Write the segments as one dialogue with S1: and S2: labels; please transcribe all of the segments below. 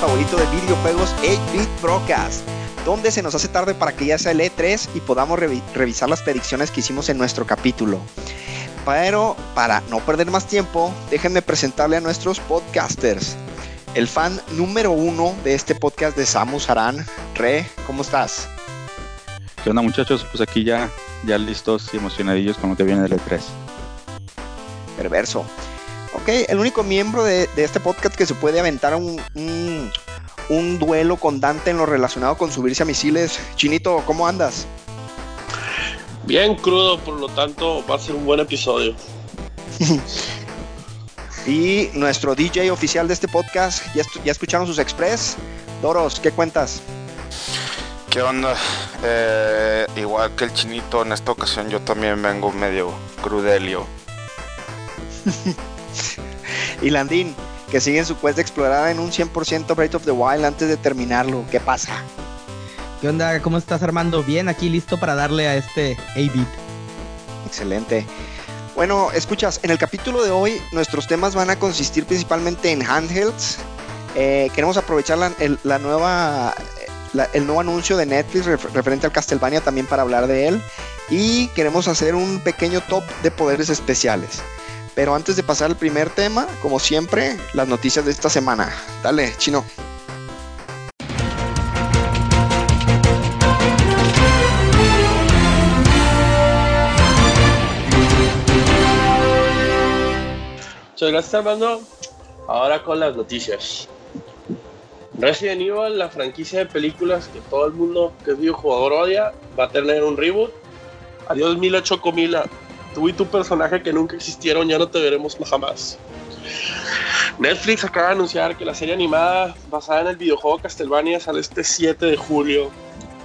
S1: favorito de videojuegos 8-Bit Broadcast, donde se nos hace tarde para que ya sea el E3 y podamos revisar las predicciones que hicimos en nuestro capítulo. Pero para no perder más tiempo, déjenme presentarle a nuestros podcasters. El fan número uno de este podcast de Samus Aran, Re, ¿cómo estás?
S2: ¿Qué onda muchachos? Pues aquí ya, ya listos y emocionadillos con lo que viene del E3.
S1: Perverso. Ok, el único miembro de, este podcast que se puede aventar un, un, duelo con Dante en lo relacionado con subirse a misiles. Chinito, ¿cómo andas?
S3: Bien crudo, por lo tanto va a ser un buen episodio.
S1: y nuestro DJ oficial de este podcast, ¿ya, ya escucharon sus express? Doros, ¿qué cuentas?
S4: ¿Qué onda? Eh, igual que el chinito, en esta ocasión yo también vengo medio crudelio.
S1: y Landín, que sigue en su quest de explorar en un 100% Breath of the Wild antes de terminarlo. ¿Qué pasa?
S5: ¿Qué onda? ¿Cómo estás Armando? Bien, aquí listo para darle a este A-Beat.
S1: Excelente. Bueno, escuchas, en el capítulo de hoy nuestros temas van a consistir principalmente en handhelds. Eh, queremos aprovechar la, nueva, el nuevo anuncio de Netflix referente al Castlevania también para hablar de él. Y queremos hacer un pequeño top de poderes especiales. Pero antes de pasar al primer tema, como siempre, las noticias de esta semana. Dale, chino.
S3: Muchas gracias Armando. Ahora con las noticias. Resident Evil, la franquicia de películas que todo el mundo que es videojugador odia, va a tener un reboot. Adiós Mila Chocomila tú y tu personaje que nunca existieron ya no te veremos jamás. Netflix acaba de anunciar que la serie animada basada en el videojuego Castlevania sale este 7 de julio.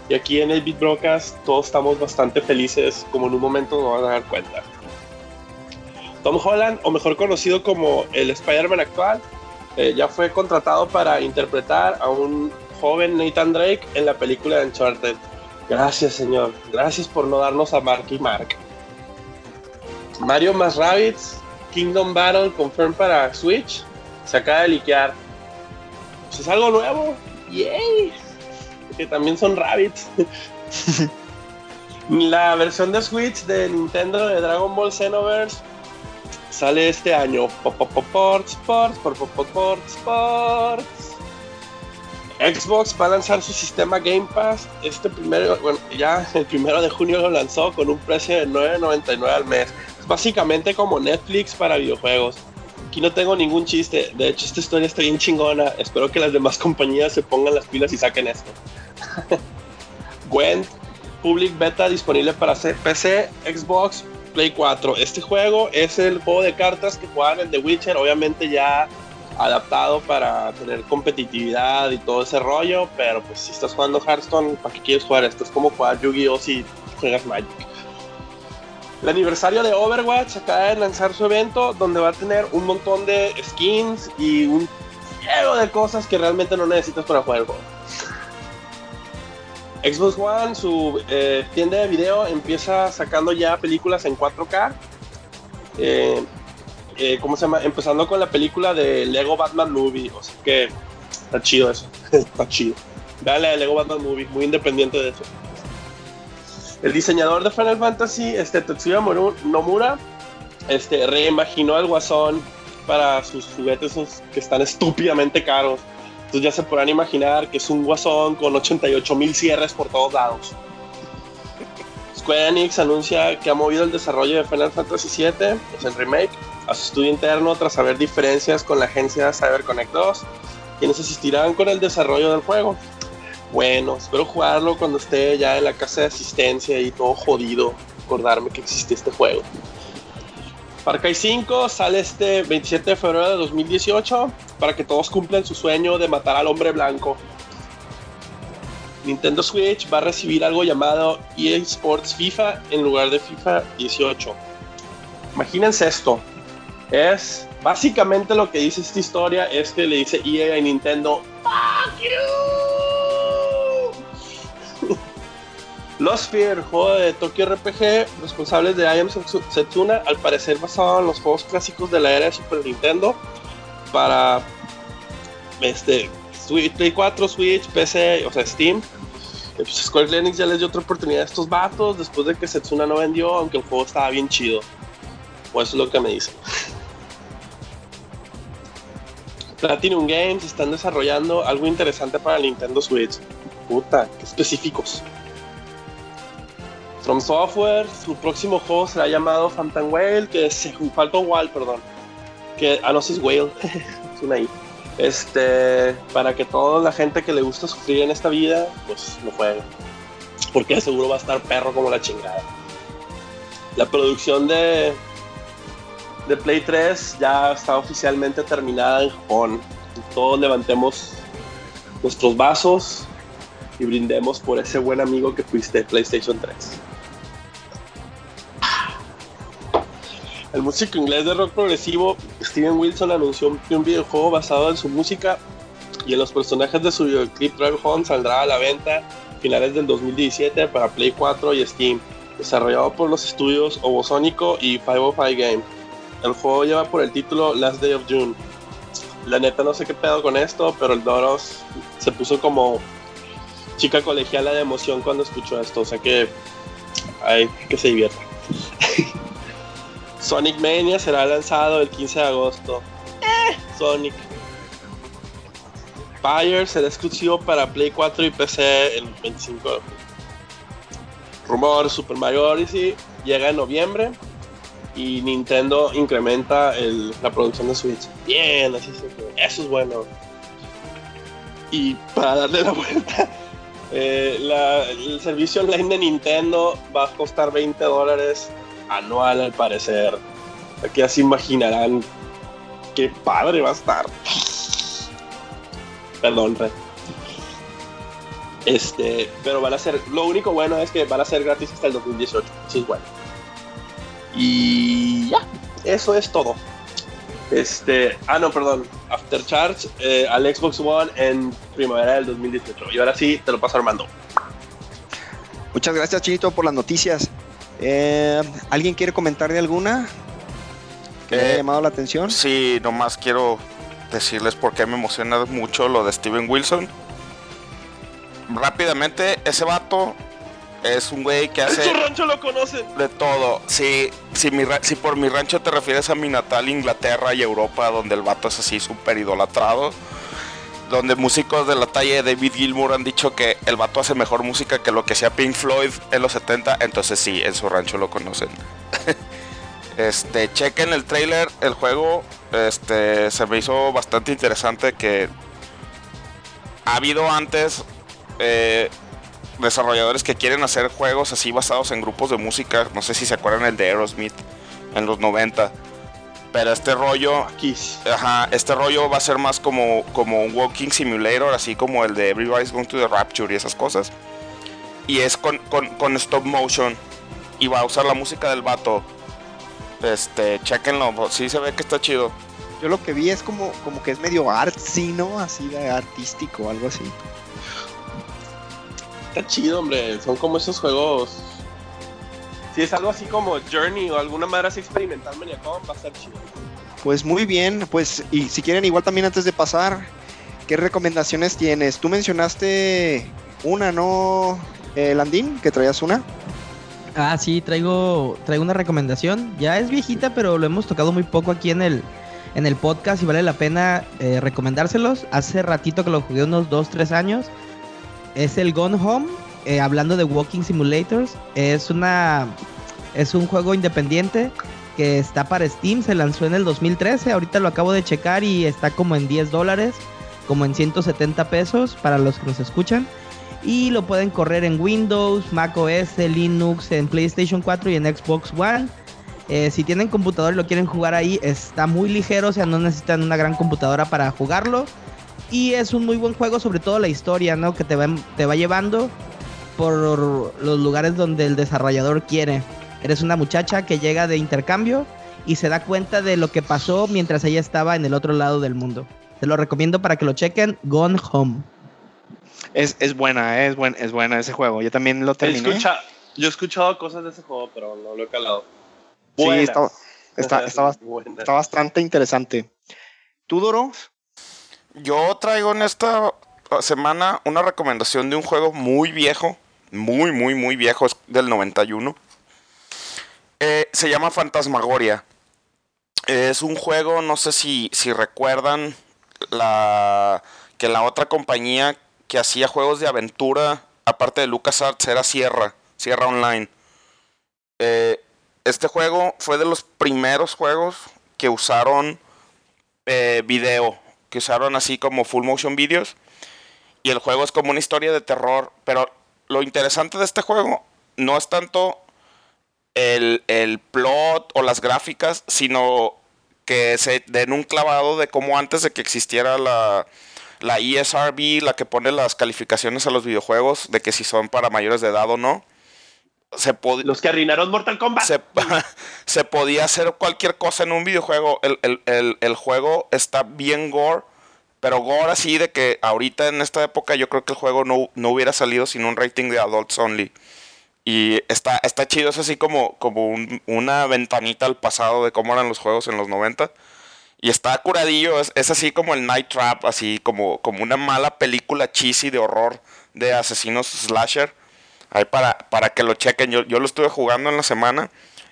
S3: Y aquí en el Beat Broadcast todos estamos bastante felices, como en un momento nos van a dar cuenta. Tom Holland, o mejor conocido como el Spider-Man actual, eh, ya fue contratado para interpretar a un joven Nathan Drake en la película de Uncharted. Gracias, señor. Gracias por no darnos a Mark y Mark. Mario más Rabbits Kingdom Battle confirm para Switch se acaba de liquear. Pues es algo nuevo. Yay. Que también son rabbits. La versión de Switch de Nintendo de Dragon Ball Xenoverse sale este año. Sports, Sports, Sports, Sports. Xbox va a lanzar su sistema Game Pass este primero, bueno, ya el primero de junio lo lanzó con un precio de 9.99 al mes básicamente como Netflix para videojuegos. Aquí no tengo ningún chiste. De hecho, esta historia está bien chingona. Espero que las demás compañías se pongan las pilas y saquen esto. Gwent Public Beta disponible para PC, Xbox, Play 4. Este juego es el juego de cartas que juegan en The Witcher, obviamente ya adaptado para tener competitividad y todo ese rollo, pero pues si estás jugando Hearthstone, ¿para qué quieres jugar esto? Es como jugar Yu-Gi-Oh si juegas Magic. El aniversario de Overwatch acaba de lanzar su evento donde va a tener un montón de skins y un juego de cosas que realmente no necesitas para jugar juego. Xbox One, su eh, tienda de video, empieza sacando ya películas en 4K. Eh, eh, ¿Cómo se llama? Empezando con la película de Lego Batman Movie. O sea que está chido eso. está chido. Vean la Lego Batman Movie, muy independiente de eso. El diseñador de Final Fantasy, este, Tetsuya Nomura, este, reimaginó al guasón para sus juguetes que están estúpidamente caros. Entonces ya se podrán imaginar que es un guasón con 88 mil cierres por todos lados. Square Enix anuncia que ha movido el desarrollo de Final Fantasy VII, es el remake, a su estudio interno tras haber diferencias con la agencia CyberConnect 2, quienes asistirán con el desarrollo del juego bueno. Espero jugarlo cuando esté ya en la casa de asistencia y todo jodido. Acordarme que existe este juego. Far Cry 5 sale este 27 de febrero de 2018 para que todos cumplan su sueño de matar al hombre blanco. Nintendo Switch va a recibir algo llamado EA Sports FIFA en lugar de FIFA 18. Imagínense esto. Es básicamente lo que dice esta historia es que le dice EA a Nintendo, ¡Fuck you! Lost Fear, juego de Tokyo RPG, responsables de I Setsuna, al parecer basado en los juegos clásicos de la era de Super Nintendo, para este Play 4, Switch, PC, o sea, Steam. Pues Square Enix ya les dio otra oportunidad a estos vatos después de que Setsuna no vendió, aunque el juego estaba bien chido. O eso es lo que me dicen. Platinum Games están desarrollando algo interesante para Nintendo Switch. Puta, qué específicos. From Software, su próximo juego será llamado Phantom Whale, que es Phantom Whale, perdón. Que, ah, no, si es Whale, es una I. Este, para que toda la gente que le gusta sufrir en esta vida, pues lo juegue. Porque seguro va a estar perro como la chingada. La producción de, de Play 3 ya está oficialmente terminada en Japón. Todos levantemos nuestros vasos y brindemos por ese buen amigo que fuiste PlayStation 3. El músico inglés de rock progresivo Steven Wilson anunció que un videojuego basado en su música y en los personajes de su videoclip Drive Home saldrá a la venta a finales del 2017 para Play 4 y Steam, desarrollado por los estudios Obosónico y 505 Game. El juego lleva por el título Last Day of June. La neta no sé qué pedo con esto, pero el Doros se puso como chica colegiala de emoción cuando escuchó esto, o sea que hay que se divierta. Sonic Mania será lanzado el 15 de agosto. Eh, Sonic. Fire será exclusivo para Play 4 y PC el 25 de Rumor Super Mario Odyssey llega en noviembre y Nintendo incrementa el, la producción de Switch. Bien, así se Eso es bueno. Y para darle la vuelta, eh, la, el servicio online de Nintendo va a costar 20 dólares anual al parecer. Aquí ya se imaginarán qué padre va a estar. Perdón, Red. Este, pero van a ser, lo único bueno es que van a ser gratis hasta el 2018. Eso es bueno. Y ya, eso es todo. Este, ah, no, perdón. After Charge eh, al Xbox One en primavera del 2018. Y ahora sí, te lo paso Armando.
S1: Muchas gracias, Chinito, por las noticias. Eh, ¿Alguien quiere comentar de alguna que le haya
S4: Eh,
S1: llamado la atención?
S4: Sí, nomás quiero decirles por qué me emociona mucho lo de Steven Wilson. Rápidamente, ese vato es un güey que
S3: En
S4: hace
S3: su rancho lo conocen.
S4: de todo. Si, si, mi ra- si por mi rancho te refieres a mi natal Inglaterra y Europa, donde el vato es así súper idolatrado, donde músicos de la talla de David Gilmour han dicho que el vato hace mejor música que lo que hacía Pink Floyd en los 70, entonces sí, en su rancho lo conocen. este, chequen el trailer, el juego, este, se me hizo bastante interesante que ha habido antes eh, desarrolladores que quieren hacer juegos así basados en grupos de música, no sé si se acuerdan el de Aerosmith en los 90, pero este rollo
S3: Kiss.
S4: Ajá, este rollo va a ser más como, como un walking simulator, así como el de Everybody's Going to the Rapture y esas cosas. Y es con, con, con stop motion. Y va a usar la música del vato. Este, chequenlo, sí se ve que está chido.
S1: Yo lo que vi es como, como que es medio artsy, ¿no? Así de artístico, algo así.
S3: Está chido, hombre. Son como esos juegos. Si es algo así como Journey o alguna manera así experimental Maniacom, va a estar chido.
S1: Pues muy bien, pues y si quieren igual también antes de pasar, ¿qué recomendaciones tienes? Tú mencionaste una, ¿no, eh, Landín? Que traías una.
S5: Ah, sí, traigo, traigo una recomendación. Ya es viejita, pero lo hemos tocado muy poco aquí en el, en el podcast y vale la pena eh, recomendárselos. Hace ratito que lo jugué unos 2, 3 años. Es el Gone Home, eh, hablando de Walking Simulators. Es una es un juego independiente que está para Steam, se lanzó en el 2013. Ahorita lo acabo de checar y está como en 10 dólares, como en 170 pesos para los que nos escuchan y lo pueden correr en Windows, Mac OS, Linux, en PlayStation 4 y en Xbox One. Eh, si tienen computador y lo quieren jugar ahí, está muy ligero, o sea, no necesitan una gran computadora para jugarlo. Y es un muy buen juego, sobre todo la historia, ¿no? Que te va, te va llevando por los lugares donde el desarrollador quiere. Eres una muchacha que llega de intercambio y se da cuenta de lo que pasó mientras ella estaba en el otro lado del mundo. Se lo recomiendo para que lo chequen, Gone Home.
S1: Es, es buena, eh, es, buen, es buena ese juego. Yo también lo terminé.
S3: escucha- yo he escuchado cosas de ese juego, pero no lo he calado.
S1: Sí, está, está, está, está bastante interesante. ¿Tú, Doro?
S4: Yo traigo en esta semana una recomendación de un juego muy viejo, muy, muy, muy viejo, es del 91. Eh, se llama Fantasmagoria. Es un juego, no sé si, si recuerdan, la, que la otra compañía que hacía juegos de aventura, aparte de LucasArts, era Sierra, Sierra Online. Eh, este juego fue de los primeros juegos que usaron eh, video, que usaron así como full motion videos. Y el juego es como una historia de terror. Pero lo interesante de este juego no es tanto el, el plot o las gráficas, sino que se den un clavado de cómo antes de que existiera la, la ESRB, la que pone las calificaciones a los videojuegos, de que si son para mayores de edad o no, se
S3: Los que arruinaron Mortal Kombat.
S4: Se, podía hacer cualquier cosa en un videojuego. El, juego está bien gore, pero gore así de que ahorita en esta época yo creo que el juego no, no hubiera salido sin un rating de adults only. Y está, está chido, es así como, como una ventanita al pasado de cómo eran los juegos en los 90. Y está curadillo, es, así como el Night Trap, así como, como una mala película cheesy de horror de asesinos slasher. Ahí para, para que lo chequen, yo, yo lo estuve jugando en la semana.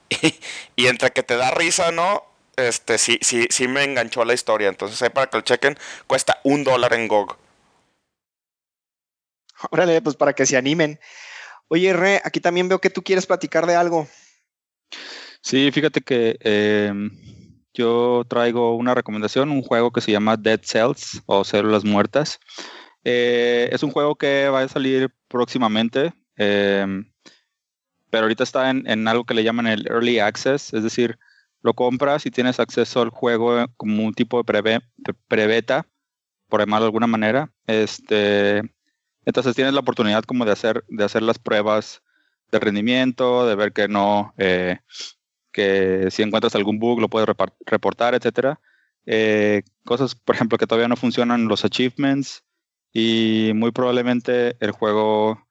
S4: Y, entre que te da risa, ¿no? Este, sí, sí, sí me enganchó la historia. Entonces ahí para que lo chequen, cuesta un dólar en GOG.
S1: Órale, pues para que se animen. Oye, Re, aquí también veo que tú quieres platicar de algo.
S2: Sí, fíjate que em, yo traigo una recomendación, un juego que se llama Dead Cells o Células Muertas. Eh, es un juego que va a salir próximamente, em, pero ahorita está en, algo que le llaman el Early Access, es decir, lo compras y tienes acceso al juego como un tipo de pre-beta, por llamarlo de alguna manera. Este, entonces tienes la oportunidad como de hacer, de hacer las pruebas de rendimiento, de ver que no, eh, que si encuentras algún bug lo puedes reportar, etcétera. Eh, cosas, por ejemplo, que todavía no funcionan los achievements y muy probablemente el juego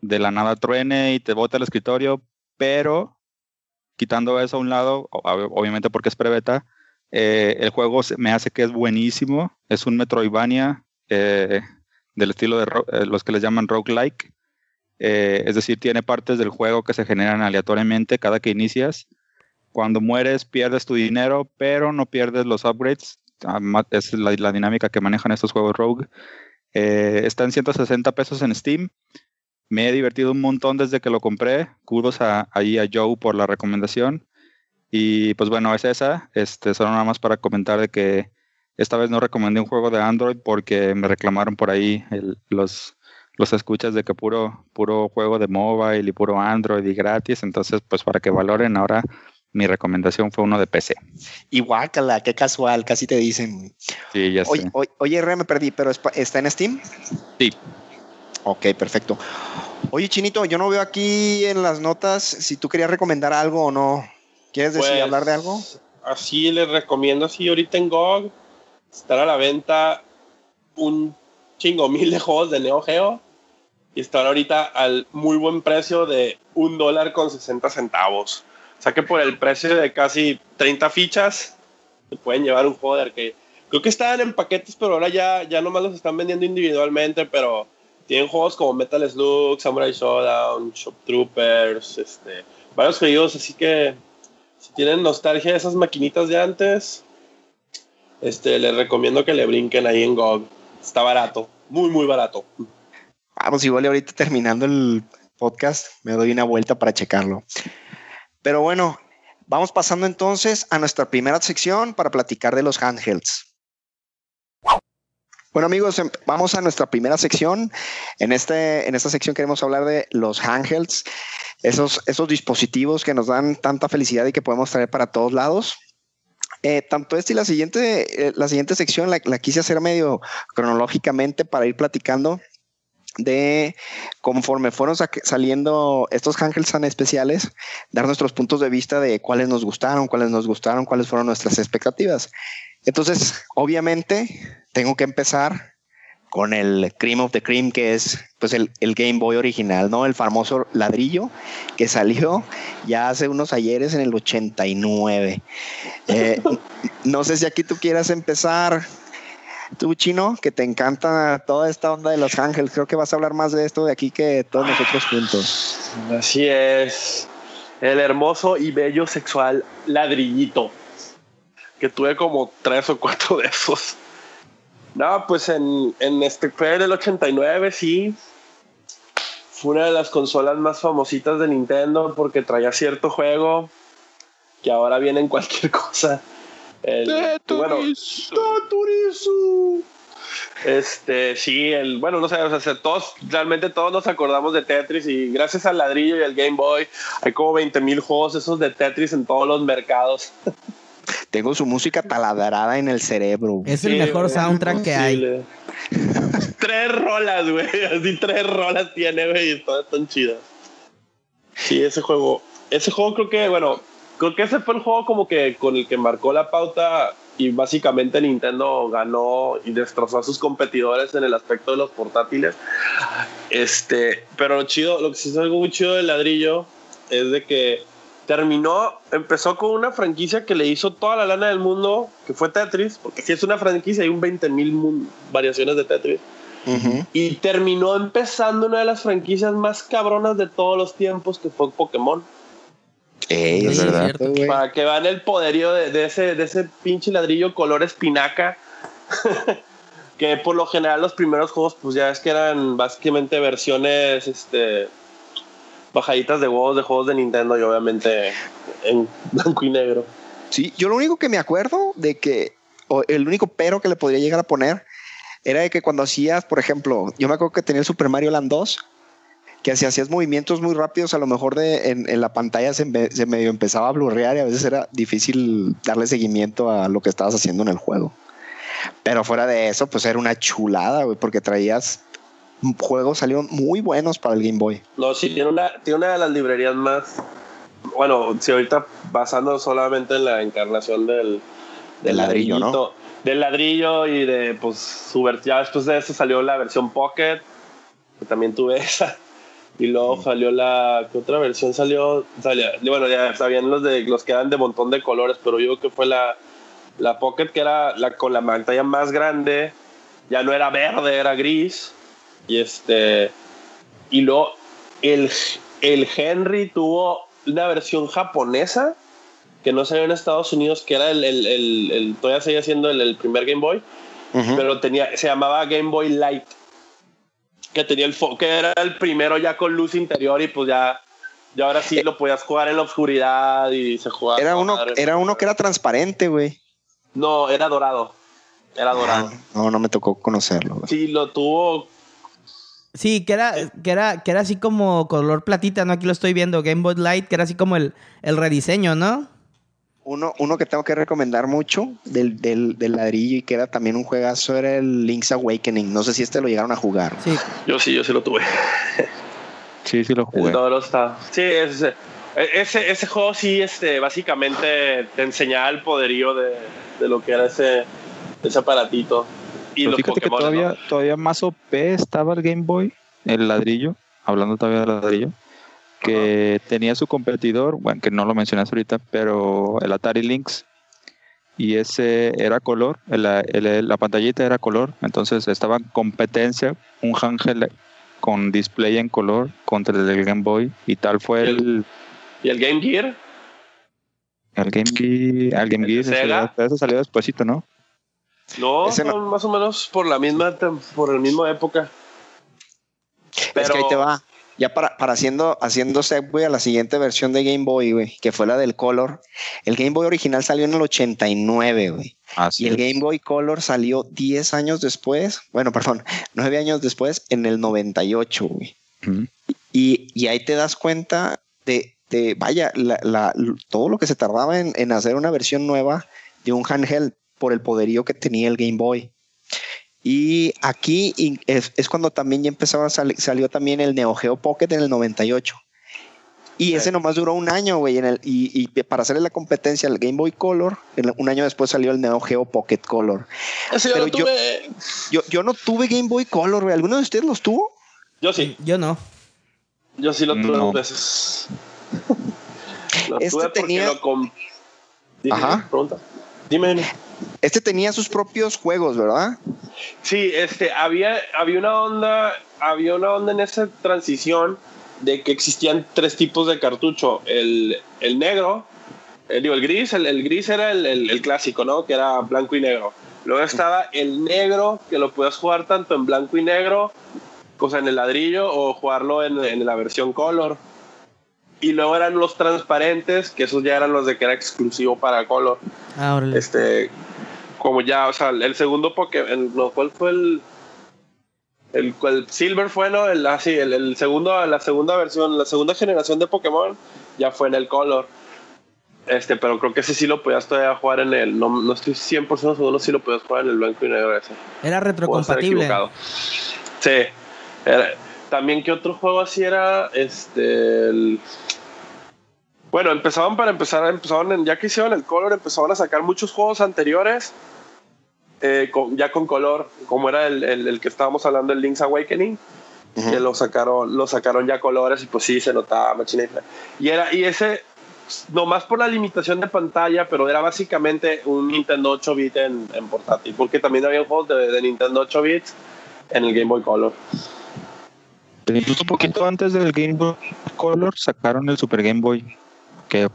S2: de la nada truene y te bote al escritorio, pero quitando eso a un lado, obviamente porque es pre-beta, eh, el juego me hace que es buenísimo, es un Metroidvania eh, del estilo de eh, los que les llaman roguelike. Eh, es decir, tiene partes del juego que se generan aleatoriamente cada que inicias. Cuando mueres pierdes tu dinero, pero no pierdes los upgrades. Ah, es la, dinámica que manejan estos juegos rogue. Eh, está en 160 pesos en Steam. Me he divertido un montón desde que lo compré. Kudos a, ahí a Joe por la recomendación. Y pues bueno, es esa. Este, solo nada más para comentar de que esta vez no recomendé un juego de Android porque me reclamaron por ahí los, los escuchas de que puro, puro juego de mobile y puro Android y gratis. Entonces, pues para que valoren ahora, mi recomendación fue uno de PC.
S1: Y guácala, qué casual, casi te dicen.
S2: Sí, ya
S1: oye,
S2: sé.
S1: Oye, R, me perdí, pero ¿está en Steam?
S2: Sí.
S1: Ok, perfecto. Oye, Chinito, yo no veo aquí en las notas si tú querías recomendar algo o no. ¿Quieres decir,
S3: pues,
S1: hablar de algo?
S3: Así les recomiendo, así ahorita en GOG están a la venta un chingo mil de juegos de Neo Geo y están ahorita al muy buen precio de un dólar con 60 centavos. O sea que por el precio de casi 30 fichas se pueden llevar un juego de arcade. Creo que estaban en paquetes, pero ahora ya, ya nomás los están vendiendo individualmente, pero tienen juegos como Metal Slug, Samurai Showdown, Shop Troopers, este, varios juegos, así que si tienen nostalgia de esas maquinitas de antes, este, les recomiendo que le brinquen ahí en GOG. Está barato, muy, muy barato.
S1: Vamos, igual ahorita terminando el podcast, me doy una vuelta para checarlo. Pero bueno, vamos pasando entonces a nuestra primera sección para platicar de los handhelds. Bueno amigos, em, vamos a nuestra primera sección. En, este, en esta sección queremos hablar de los handhelds, esos, esos dispositivos que nos dan tanta felicidad y que podemos traer para todos lados. Eh, tanto este y la siguiente, eh, la siguiente sección la, quise hacer medio cronológicamente para ir platicando de conforme fueron saliendo estos Ángels tan especiales, dar nuestros puntos de vista de cuáles nos gustaron, cuáles nos gustaron, cuáles fueron nuestras expectativas. Entonces, obviamente, tengo que empezar con el Cream of the Cream, que es pues el, Game Boy original, ¿no? El famoso ladrillo que salió ya hace unos ayeres en el 89. Eh, no sé si aquí tú quieras empezar Tú, Chino, que te encanta toda esta onda de los ángeles, creo que vas a hablar más de esto de aquí que todos nosotros juntos.
S3: Así es. El hermoso y bello sexual ladrillito. Que tuve como tres o cuatro de esos. No, pues en, en este fue en el 89, sí. Fue una de las consolas más famositas de Nintendo porque traía cierto juego que ahora viene en cualquier cosa. El, bueno, Tetris. Este, sí, el, bueno, no sé, o sea, todos, realmente todos nos acordamos de Tetris y gracias al ladrillo y al Game Boy hay como 20 mil juegos esos de Tetris en todos los mercados.
S1: Tengo su música taladrada en el cerebro.
S5: Es el mejor soundtrack que hay.
S3: tres rolas, güey. Así tres rolas tiene, güey, y todas están chidas. Sí, ese juego. Ese juego creo que, bueno, creo que ese fue el juego como que con el que marcó la pauta y básicamente Nintendo ganó y destrozó a sus competidores en el aspecto de los portátiles. Este, pero lo chido, lo que sí es algo muy chido del ladrillo es de que terminó, empezó con una franquicia que le hizo toda la lana del mundo, que fue Tetris, porque si es una franquicia hay un 20 mil variaciones de Tetris. Y terminó empezando una de las franquicias más cabronas de todos los tiempos, que fue Pokémon.
S1: Es verdad.
S3: Para que vean el poderío de, ese, de ese pinche ladrillo color espinaca. que por lo general los primeros juegos, pues ya es que eran básicamente versiones este, bajaditas de huevos de juegos de Nintendo y obviamente en blanco y negro.
S1: Sí, yo lo único que me acuerdo de que, o el único pero que le podría llegar a poner, era de que cuando hacías, por ejemplo, yo me acuerdo que tenía el Super Mario Land 2, que si hacías movimientos muy rápidos, a lo mejor de, en, la pantalla se, se, medio empezaba a blurrear y a veces era difícil darle seguimiento a lo que estabas haciendo en el juego. Pero fuera de eso, pues era una chulada, güey, porque traías juegos salieron muy buenos para el Game Boy.
S3: No, sí, tiene una, tiene una de las librerías más. Bueno, si ahorita basando solamente en la encarnación del,
S1: del ladrillo, ¿no?
S3: Del ladrillo y de, pues, su ya después de eso salió la versión Pocket, que también tuve esa. Y luego salió la. ¿Qué otra versión salió? salió bueno, ya sabían los de los que eran de montón de colores, pero yo creo que fue la, la Pocket, que era la con la pantalla más grande. Ya no era verde, era gris. Y este. Y luego el, el Henry tuvo una versión japonesa que no salió en Estados Unidos, que era el, el, el, todavía seguía siendo el, primer Game Boy, pero tenía, se llamaba Game Boy Light, que tenía el que era el primero ya con luz interior y pues ya, ya ahora sí lo podías jugar en la oscuridad y se jugaba.
S1: Era uno, era uno que era transparente, güey.
S3: No, era dorado. Era dorado.
S1: Ah, no, no me tocó conocerlo.
S3: Sí, lo tuvo
S5: Sí, que era, que era, que era así como color platita, ¿no? Aquí lo estoy viendo, Game Boy Light, que era así como el, el rediseño, ¿no?
S1: Uno, uno que tengo que recomendar mucho del, del, del, ladrillo y que era también un juegazo era el Link's Awakening. No sé si este lo llegaron a jugar.
S5: Sí.
S3: Yo sí, yo sí lo tuve.
S2: Sí, sí lo jugué.
S3: Todo está. Sí, ese, ese, ese juego sí, este, básicamente te enseñaba el poderío de, de lo que era ese, ese aparatito.
S2: Y fíjate que todavía, todavía más OP estaba el Game Boy, el ladrillo, hablando todavía del ladrillo, que tenía su competidor, bueno, que no lo mencionas ahorita, pero el Atari Lynx, y ese era color, la pantallita era color, entonces estaba en competencia un ángel con display en color contra el del Game Boy, y tal fue el...
S3: ¿Y el Game Gear?
S2: El Game Gear, el Game Gear, eso salió despuésito, ¿no?
S3: No, son más o menos por la misma, por la misma época.
S1: Es que ahí te va. Ya para, para haciendo, haciendo segue a la siguiente versión de Game Boy, güey, que fue la del Color. El Game Boy original salió en el 89, güey. y el Game Boy Color salió 10 años después, bueno, perdón, 9 años después, en el 98, güey. y, y, ahí te das cuenta de, de vaya, la, la, todo lo que se tardaba en, en hacer una versión nueva de un handheld por el poderío que tenía el Game Boy. Y aquí es, cuando también ya empezaba a salir, salió también el Neo Geo Pocket en el 98. Y ese nomás duró un año, güey. Y, y, para hacerle la competencia al Game Boy Color, un año después salió el Neo Geo Pocket Color.
S3: Pero yo,
S1: yo, yo, no tuve Game Boy Color, güey. ¿Alguno de ustedes los tuvo?
S3: Yo sí.
S5: Yo no.
S3: Yo sí lo tuve dos veces. este tenía... Ajá. Pregunta. Dime.
S1: Este tenía sus propios juegos, ¿verdad?
S3: Sí, este, había, había una onda, había una onda en esa transición de que existían tres tipos de cartucho. El, el negro, el, digo, el gris, el, el gris era el, el, clásico, ¿no? Que era blanco y negro. Luego estaba el negro, que lo podías jugar tanto en blanco y negro, cosa en el ladrillo, o jugarlo en, en la versión color. Y luego eran los transparentes, que esos ya eran los de que era exclusivo para color.
S5: Ah.
S3: Este, como ya, o sea, el segundo Pokémon, no, ¿cuál fue el, el, el Silver fue, ¿no? El, así, el, el, segundo, la segunda versión, la segunda generación de Pokémon ya fue en el Color. Este, pero creo que ese sí lo podías todavía jugar en el, no, no estoy 100% seguro si lo podías jugar en el blanco y negro ese.
S5: Era retrocompatible.
S3: Sí. Era, también, ¿qué otro juego así era? Este, el, bueno, empezaban para empezar, empezaban en, ya que hicieron el color, empezaban a sacar muchos juegos anteriores, eh, con, ya con color, como era el, el, el, que estábamos hablando, el Link's Awakening, uh -huh. que lo sacaron, lo sacaron ya colores y pues sí, se notaba machina y era Y ese, nomás por la limitación de pantalla, pero era básicamente un Nintendo 8 bit en, en portátil, porque también había juegos de, de Nintendo 8 bits en el Game Boy Color.
S2: Incluso un poquito antes del Game Boy Color sacaron el Super Game Boy que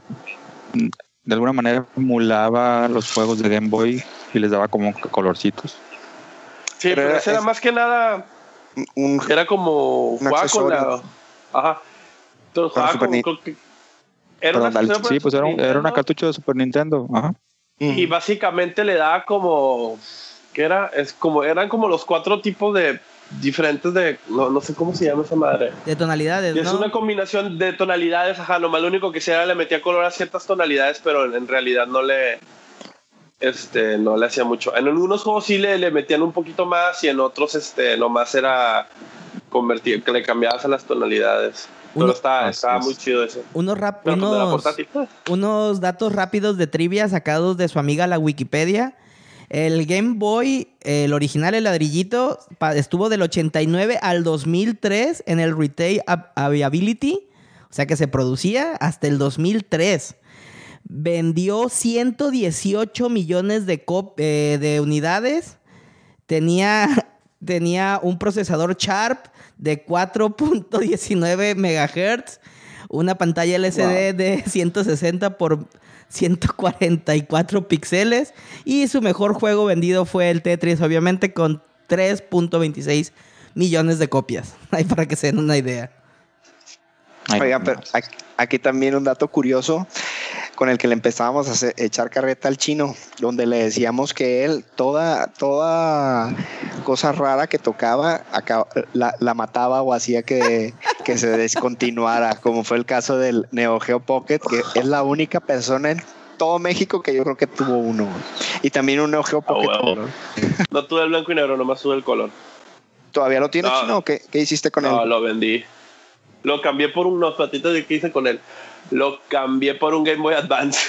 S2: de alguna manera emulaba los juegos de Game Boy y les daba como colorcitos.
S3: Sí, pero, pero ese era más que nada un, era como
S1: un accesorio. con la
S3: ajá. Entonces, jugaba con, con,
S2: era Perdón, sí, pues era, un, era una cartucho de Super Nintendo, ajá.
S3: Y básicamente le daba como que era es como eran como los cuatro tipos de diferentes de, no, no, sé cómo se llama esa madre.
S5: De tonalidades,
S3: Es
S5: ¿no?
S3: una combinación de tonalidades, ajá, nomás lo único que hacía le metía color a ciertas tonalidades, pero en realidad no le, este, no le hacía mucho. En algunos juegos sí le, le metían un poquito más y en otros, este, nomás era convertir, que le cambiabas a las tonalidades. Uno, pero estaba muy chido ese.
S5: Unos, rap, unos, unos datos rápidos de trivia sacados de su amiga la Wikipedia. El Game Boy, el original, el ladrillito, estuvo del 89 al 2003 en el Retail Availability, o sea que se producía hasta el 2003. Vendió 118 millones de, eh, de unidades. Tenía, tenía un procesador Sharp de 4.19 MHz, una pantalla LCD wow. de 160 por 144 píxeles y su mejor juego vendido fue el Tetris, obviamente con 3.26 millones de copias. Ahí para que se den una idea.
S1: Oiga, pero aquí, también un dato curioso con el que le empezábamos a hacer, echar carreta al chino, donde le decíamos que él toda, toda cosa rara que tocaba acá, la, la, mataba o hacía que, que se descontinuara, como fue el caso del Neo Geo Pocket, que es la única persona en todo México que yo creo que tuvo uno. Y también un Neo Geo Pocket.
S3: Oh, bueno. No tuve el blanco y negro, nomás tuve el color.
S1: ¿Todavía lo tienes, no, chino? ¿Qué, ¿Qué, hiciste con
S3: no,
S1: él?
S3: No, lo vendí. Lo cambié por unos platitos de que hice con él. Lo cambié por un Game Boy Advance.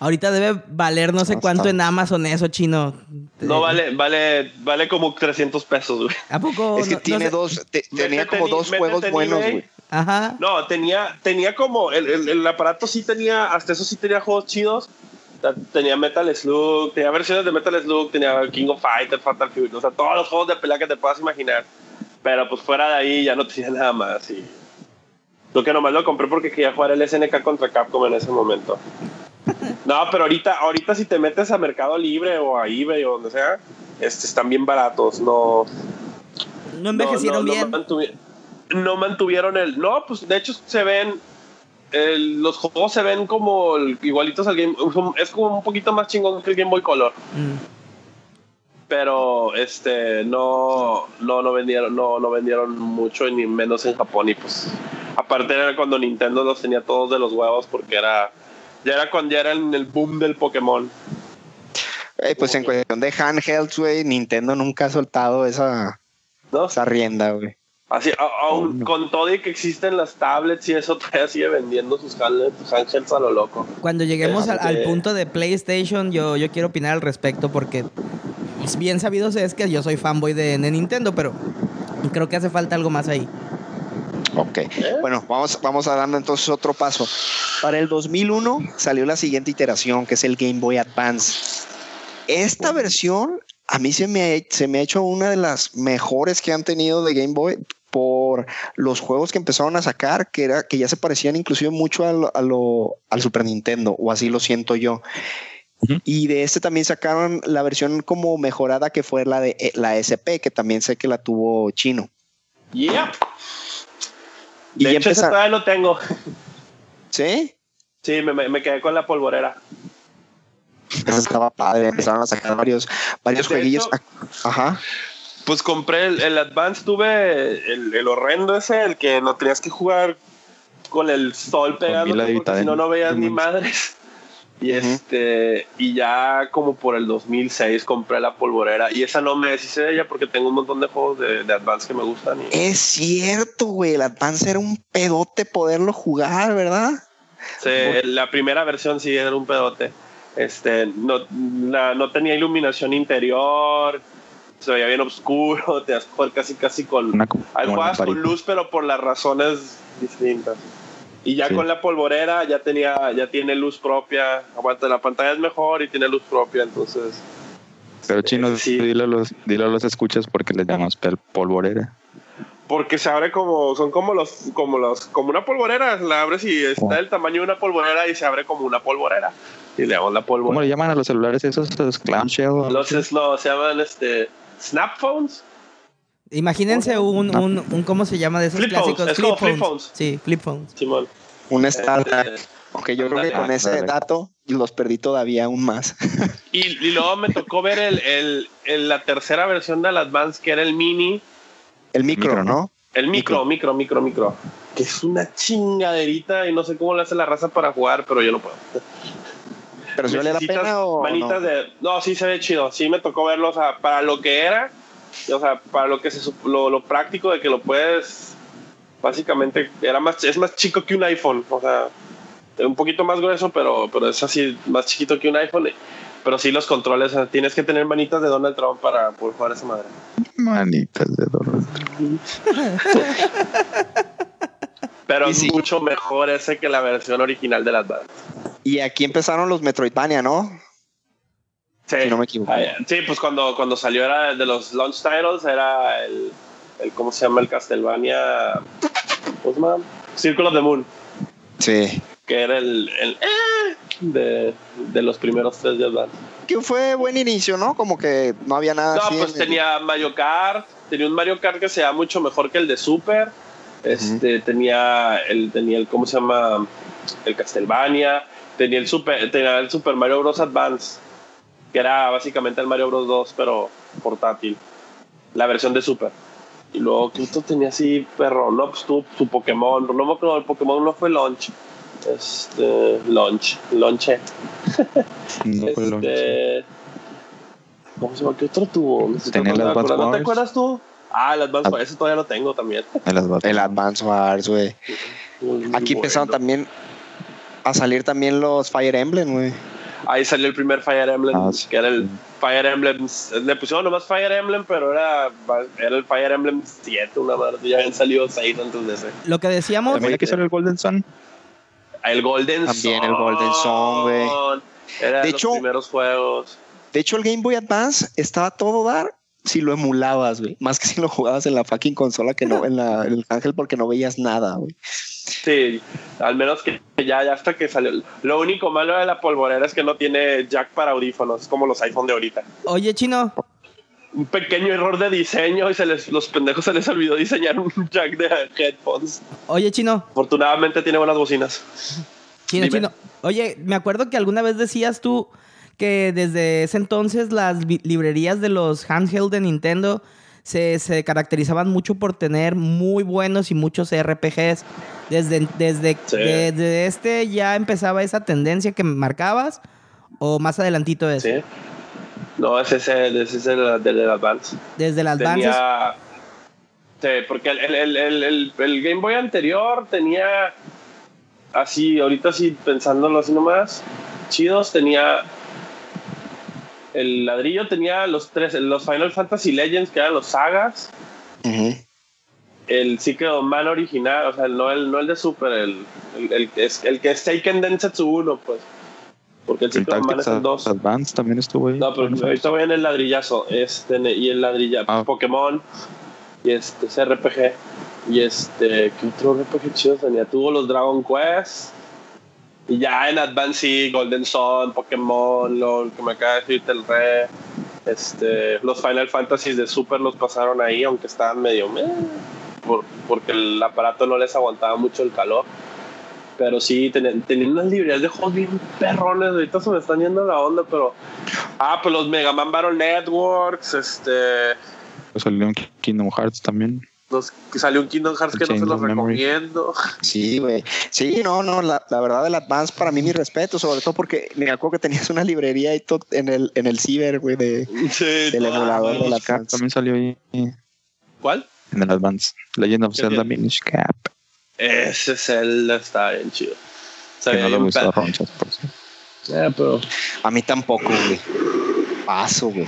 S5: Ahorita debe valer no sé no cuánto está. en Amazon eso, chino.
S3: No, vale, vale, vale como 300 pesos, güey.
S5: ¿A poco?
S1: Es que
S5: no,
S1: tiene
S5: no
S1: dos, te, tenía como dos juegos buenos, güey.
S5: Ajá.
S3: No, tenía, tenía como, el, el, el, aparato sí tenía, hasta eso sí tenía juegos chidos. Tenía Metal Slug, tenía versiones de Metal Slug, tenía King of Fighters, Fatal Fury, o sea, todos los juegos de pelea que te puedas imaginar. Pero pues fuera de ahí ya no tenía nada más. Y lo que nomás lo compré porque quería jugar el SNK contra Capcom en ese momento. No, pero ahorita, ahorita si te metes a Mercado Libre o a eBay o donde sea, este, están bien baratos, no...
S5: No envejecieron
S3: no, no,
S5: bien.
S3: No, mantuvi no, mantuvieron el... No, pues de hecho se ven... El, los juegos se ven como igualitos al Game... Es como un poquito más chingón que el Game Boy Color. Mm. Pero este no, no, no vendieron, no, no vendieron mucho, ni menos en Japón. Y pues aparte era cuando Nintendo los tenía todos de los huevos porque era ya era cuando ya era en el boom del Pokémon.
S1: Eh, pues en cuestión de handhelds, güey, Nintendo nunca ha soltado esa, ¿No? esa rienda, güey.
S3: Así, aún no. con todo y que existen las tablets y eso, todavía sigue vendiendo sus handhelds a lo loco.
S5: Cuando lleguemos al, al, punto de PlayStation, yo, yo quiero opinar al respecto porque bien sabido es que yo soy fanboy de, de Nintendo, pero creo que hace falta algo más ahí.
S1: Ok, ¿Eh? bueno, vamos, vamos a dar entonces otro paso. Para el 2001 salió la siguiente iteración, que es el Game Boy Advance. Esta versión a mí se me, se me ha hecho una de las mejores que han tenido de Game Boy por los juegos que empezaron a sacar, que, era, que ya se parecían inclusive mucho a lo, al Super Nintendo, o así lo siento yo. Y de este también sacaron la versión como mejorada que fue la de eh, la SP, que también sé que la tuvo Chino.
S3: Yeah. De y hecho, ese todavía lo tengo.
S1: ¿Sí?
S3: Sí, me, me, quedé con la polvorera.
S1: Eso estaba padre, empezaron a sacar varios, varios jueguillos. Ajá.
S3: Pues compré el, Advance, tuve el, horrendo ese, el que no tenías que jugar con el sol pegando, porque si no, no veías ni madres. Y este, y ya como por el 2006 compré la polvorera. Y esa no me deshice de ella porque tengo un montón de juegos de, de Advance que me gustan.
S1: Es cierto, güey. El Advance era un pedote poderlo jugar, ¿verdad?
S3: Sí, la primera versión sí era un pedote. Este, no, no tenía iluminación interior, se veía bien oscuro, te das casi casi con... Una, con luz, pero por las razones distintas. Y ya con la polvorera ya tenía, ya tiene luz propia. Aguanta, la pantalla es mejor y tiene luz propia, entonces.
S2: Pero chino, dile, a los, dile a los escuchas porque le llamas polvorera.
S3: Porque se abre como, son como los, como los, como una polvorera, la abres y está oh. del tamaño de una polvorera y se abre como una polvorera. Y le damos la polvorera.
S2: ¿Cómo le llaman a los celulares esos? Los clamshell.
S3: Los, se llaman este, snap phones.
S5: Imagínense un, un, un, ¿cómo se llama de esos
S3: flip
S5: clásicos?
S3: Flip, flip, phones.
S5: Sí, flip phones.
S3: Simón.
S1: Un startup. Aunque yo creo que con ese dato los perdí todavía aún más.
S3: y, y, luego me tocó ver el, el, la tercera versión del Advance, que era el mini.
S1: El micro, ¿no?
S3: El micro, micro, micro, micro, Que es una chingaderita y no sé cómo le hace la raza para jugar, pero yo no puedo.
S1: ¿Pero si vale la pena o
S3: manitas no? de... No, sí se ve chido. Sí me tocó verlo, o sea, para lo que era o sea, para lo que se lo, lo, práctico de que lo puedes básicamente era más es más chico que un iPhone, o sea, un poquito más grueso, pero pero es así más chiquito que un iPhone. Pero sí los controles, tienes que tener manitas de Donald Trump para poder jugar esa madre.
S2: Manitas de Donald Trump.
S3: pero es mucho mejor ese que la versión original de las bandas.
S1: Y aquí empezaron los Metroidvania, ¿no?
S3: Sí, no me equivoco. sí, pues cuando, cuando salió era de los launch titles, era el, el ¿cómo se llama? El Castlevania, ¿cómo se llama? Circle of the Moon.
S1: Sí.
S3: Que era el, el eh, de, de, los primeros tres de Advance.
S1: Que fue buen inicio, ¿no? Como que no había nada.
S3: No, pues tenía Mario Kart, tenía un Mario Kart que se da mucho mejor que el de Super. Este, tenía el, tenía el, ¿cómo se llama? El Castlevania. Tenía el Super, tenía el Super Mario Bros. Advance que era básicamente el Mario Bros 2, pero portátil. La versión de Super. Y luego tú tenía así, perro, no, pues tú, tu Pokémon, no me acuerdo, el Pokémon no fue Launch. Este, Launch, Launche.
S2: No fue
S3: este, ¿Cómo se llama? ¿Qué otro tuvo?
S2: ¿Tenía el Advance
S3: ¿No te acuerdas tú? Ah, el Advance Wars, ese todavía lo tengo también.
S1: El Advance, el Advance Wars, güey. Aquí empezaron también a salir también los Fire Emblem, güey
S3: ahí salió el primer Fire Emblem, ah, que era el Fire Emblem, le pusieron nomás Fire Emblem, pero era, era el Fire Emblem 7, una madre, ya habían salido 6 antes de ese.
S5: Lo que decíamos...
S2: ¿También que salió el Golden Sun?
S3: El Golden
S1: Sun. También el Golden Sun, güey.
S3: Era de los primeros juegos.
S1: De hecho, el Game Boy Advance estaba todo dar si lo emulabas, güey. Más que si lo jugabas en la fucking consola que no en, la, en el Ángel porque no veías nada, güey.
S3: Sí, al menos que ya, ya hasta que salió. Lo único malo de la polvorera es que no tiene jack para audífonos, como los iPhone de ahorita.
S5: Oye, chino.
S3: Un pequeño error de diseño y se les, los pendejos se les olvidó diseñar un jack de headphones.
S5: Oye, chino.
S3: Afortunadamente tiene buenas bocinas.
S5: Chino, chino. Oye, me acuerdo que alguna vez decías tú que desde ese entonces las librerías de los handheld de Nintendo se, caracterizaban mucho por tener muy buenos y muchos RPGs. Desde, desde, este ya empezaba esa tendencia que marcabas o más adelantito de.
S3: Sí. No, ese es el, del Advance.
S5: Desde el Advance.
S3: Sí, porque el, el, Game Boy anterior tenía así, ahorita sí pensándolo así nomás, chidos, tenía el ladrillo tenía los tres, los Final Fantasy Legends, que eran los sagas. El Secret Man original, o sea, no el, no el de Super, el, el, el, el que es Taken Densetsu 1, pues. Porque el
S2: El
S3: ciclo Man es el 2.
S2: Advance también estuvo ahí.
S3: No, pero ahorita voy en el ladrillazo. Este, y el ladrilla
S2: Ah.
S3: Pokémon. Y este, ese RPG. Y este, ¿qué otro RPG chido tenía? Tuvo los Dragon Quest. Y ya en Advance sí, Golden Sun, Pokémon, LOL, que me acaba de decir el Re. Este, los Final Fantasy de Super los pasaron ahí, aunque estaban medio meh, por- porque el aparato no les aguantaba mucho el calor. Pero sí, tenían, tenían unas librerías de juegos bien perrones. Ahorita se me están yendo la onda, pero. Ah, pues los Mega Man Battle Networks, este.
S2: Pues salió en Kingdom Hearts también.
S3: Los, que salió un Kingdom Hearts que no se los recomiendo.
S1: Sí, güey. Sí, no, no, la, la verdad del Advance para mí mi respeto, sobre todo porque me acuerdo que tenías una librería y todo en el, en el ciber, güey, de,
S3: Sí,
S1: del emulador del
S2: Cap
S1: Advance.
S2: también salió ahí en
S3: ¿Cuál?
S2: el Advance. Legend of
S3: ¿Qué
S2: Zelda? Minish Cap.
S3: Ese Zelda está bien chido. Se
S2: Que
S3: ve
S2: no le
S3: bien
S2: gustó
S3: pedo.
S2: a Ronchas, por cierto.
S3: Eh, pero
S1: A mí tampoco, güey. Paso, güey.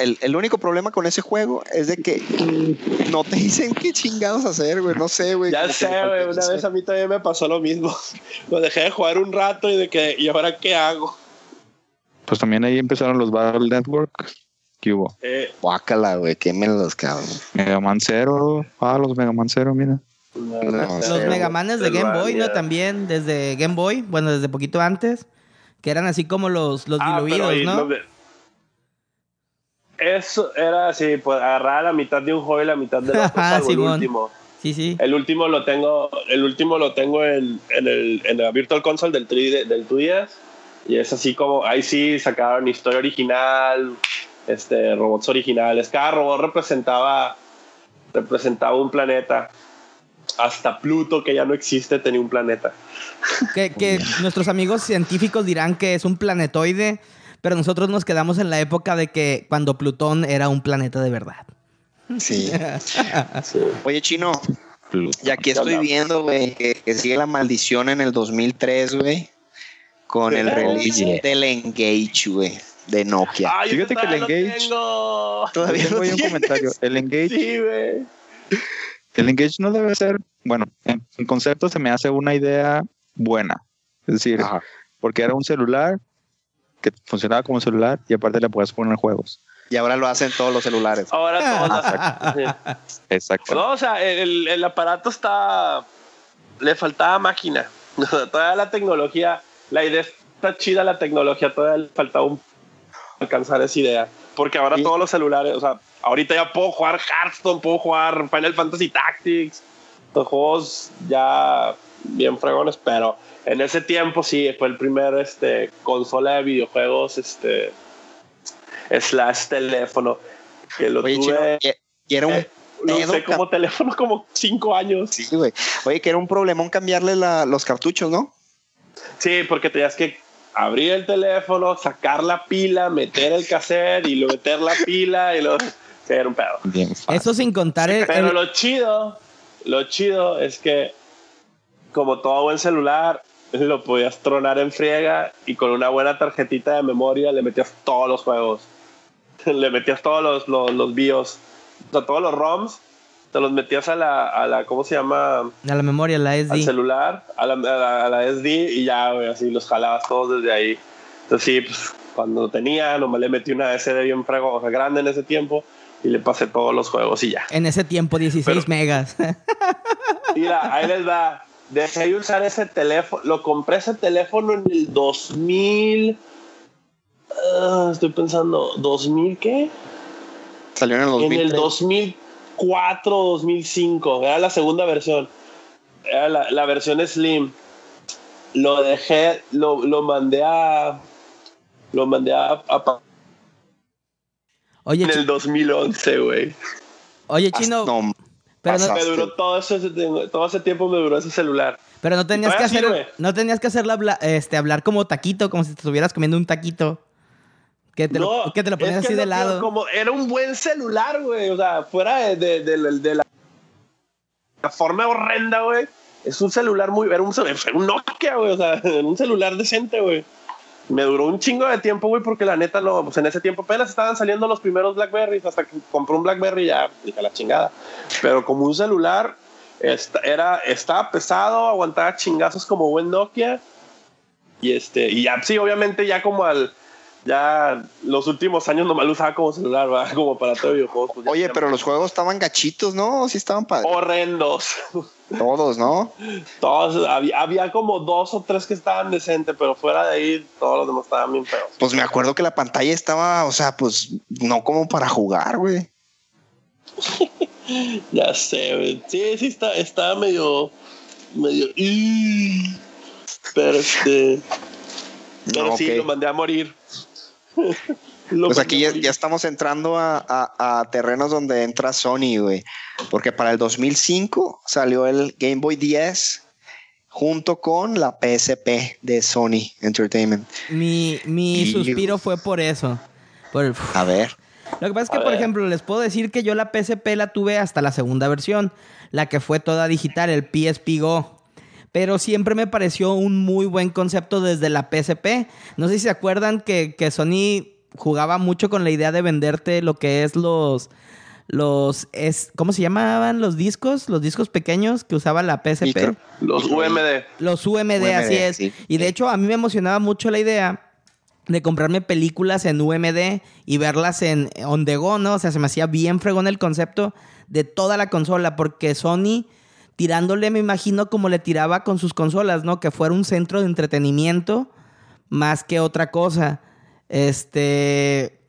S1: El, el único problema con ese juego es de que no te dicen qué chingados hacer, güey. No sé, güey.
S3: Ya sé, güey. Una
S1: hacer.
S3: vez a mí también me pasó lo mismo. Lo dejé de jugar un rato y de que, ¿y ahora qué hago?
S2: Pues también ahí empezaron los Battle Network. ¿Qué hubo?
S3: Eh,
S1: Guácala, güey. Quémenlos, cabrón.
S2: Mega Man Zero. Ah, los Mega Man Zero, mira.
S3: no,
S5: Los. Megamanes de Game Boy, ¿no? También, desde Game Boy, bueno, desde poquito antes, que eran así como los, los
S3: Ah, pero
S5: diluidos,
S3: ahí
S5: ¿no?
S3: lo de- Eso era así, pues agarrar la mitad de un juego y la mitad de la cosa, o el último.
S5: Sí, sí.
S3: El último lo tengo, el último lo tengo en, en, el, en la Virtual Console del 3D, del 2DS. Y es así como, ahí sí sacaron historia original, este, robots originales. Cada robot representaba, representaba un planeta. Hasta Pluto, que ya no existe, tenía un planeta.
S5: Que, que nuestros amigos científicos dirán que es un planetoide, pero nosotros nos quedamos en la época de que cuando Plutón era un planeta de verdad.
S1: Sí.
S3: Sí.
S1: Oye, Chino, y aquí
S3: ¿Qué
S1: estoy viendo, güey, que, que sigue la maldición en el 2003, güey. Con el release
S2: yeah.
S1: del Engage, güey, de Nokia.
S3: Ay,
S2: Fíjate que el Engage-
S3: tengo.
S1: Todavía
S2: Tengo ahí un comentario. El Engage,
S3: Sí, güey.
S2: el Engage no debe ser, bueno, en, en concepto se me hace una idea buena. Es decir,
S1: Ajá.
S2: porque era un celular que funcionaba como celular y aparte le puedes poner juegos.
S1: Y ahora lo hacen todos los celulares.
S3: Ahora todos. sí.
S2: Exacto.
S3: No, o sea, el, el aparato está. Le faltaba máquina. O sea, Toda la tecnología, la idea está chida, la tecnología todavía le faltaba un alcanzar esa idea. Porque ahora
S1: Sí.
S3: todos los celulares, o sea, ahorita ya puedo jugar Hearthstone, puedo jugar Final Fantasy Tactics, los juegos ya bien fregones, pero en ese tiempo sí fue el primer este, consola de videojuegos este, slash teléfono que lo
S1: Oye,
S3: tuve.
S1: y, y era un
S3: eh,
S1: pedo,
S3: usé como teléfono como cinco años.
S1: Sí, güey. Oye, que era un problemón cambiarle la- los cartuchos, ¿no?
S3: Sí, porque tenías que abrir el teléfono, sacar la pila, meter el cassette y luego meter la pila y luego... Sí, era un pedo.
S2: Bien.
S5: Eso sin contar el,
S3: Pero
S5: el-
S3: lo chido, lo chido es que como todo buen celular, lo podías tronar en friega y con una buena tarjetita de memoria le metías todos los juegos. le metías todos los, los, los BIOS, o sea, todos los ROMs, te los metías a la, a la ¿cómo se llama?
S5: a la memoria, la
S3: al
S5: SD.
S3: celular, a la, a la- a la SD y ya, güey, así los jalabas todos desde ahí. Entonces sí, pues, cuando tenía, nomás le metí una SD bien frego, o sea, grande en ese tiempo y le pasé todos los juegos y ya.
S5: En ese tiempo, 16
S3: Pero-
S5: megas.
S3: Mira, ahí les va. Dejé de usar ese teléfono, lo compré ese teléfono en el 2000... ah, estoy pensando, ¿2000 qué?
S1: Salió en el
S3: En el
S1: 2003.
S3: 2004 2005. Era la segunda versión. Era la, la versión Slim. Lo dejé, lo, lo mandé a. Lo mandé a, a pa-
S5: Oye,
S3: en el 2011, güey.
S5: oye
S1: Ah,
S5: chino,
S1: no,
S5: pero, no,
S3: Me duró todo ese, todo ese tiempo, me duró ese celular.
S5: pero no tenías que hacer,
S3: sirve.
S5: no tenías que hacerla habla- este, hablar como taquito, como si te estuvieras comiendo un taquito. Que te, lo, que te lo ponías
S3: es que
S5: así de lado.
S3: Como, era un buen celular, güey. O sea, fuera de, de- de- de la, la forma horrenda, güey. Es un celular muy. Era un, era un Nokia, güey. O sea, era un celular decente, güey. Me duró un chingo de tiempo, güey, porque la neta no. Pues en ese tiempo apenas estaban saliendo los primeros Blackberries. Hasta que compré un Blackberry ya dije la chingada. Pero como un celular, esta- era, estaba pesado, aguantaba chingazos como buen Nokia. Y este, y ya, sí, obviamente ya como al, ya los últimos años nomás lo usaba como celular, ¿verdad? como para todo videojuegos. pues
S1: Oye, pero los juegos estaban gachitos, ¿no? Sí estaban padres.
S3: Horrendos.
S1: Todos, ¿no?
S3: Todos, había, había como dos o tres que estaban decentes, pero fuera de ahí todos los demás estaban bien feos.
S1: Pues me acuerdo que la pantalla estaba, o sea, pues no como para jugar, güey.
S3: Ya sé, güey. Sí, sí, está, está medio. medio. Pero este. Pero
S1: No,
S3: sí, lo mandé a morir.
S1: Pues aquí ya, estamos entrando a, a- a terrenos donde entra Sony, güey. Porque para el 2005 salió el Game Boy 10 junto con la PSP de Sony Entertainment.
S5: Mi, mi
S1: Y-
S5: suspiro fue por eso. Por el-
S1: A ver.
S5: Lo que pasa es que, por ejemplo, les puedo decir que yo la PSP la tuve hasta la segunda versión, la que fue toda digital, el PSP Go. Pero siempre me pareció un muy buen concepto desde la PSP. No sé si se acuerdan que, que Sony jugaba mucho con la idea de venderte lo que es los... los es, ¿Cómo se llamaban los discos? Los discos pequeños que usaba la PSP.
S3: Los UMD.
S5: Los UMD,
S1: UMD,
S5: así es.
S1: sí.
S5: Y de hecho, a mí me emocionaba mucho la idea de comprarme películas en UMD y verlas en on the go, ¿no? O sea, se me hacía bien fregón el concepto de toda la consola, porque Sony tirándole, me imagino, como le tiraba con sus consolas, ¿no? Que fuera un centro de entretenimiento más que otra cosa. Este.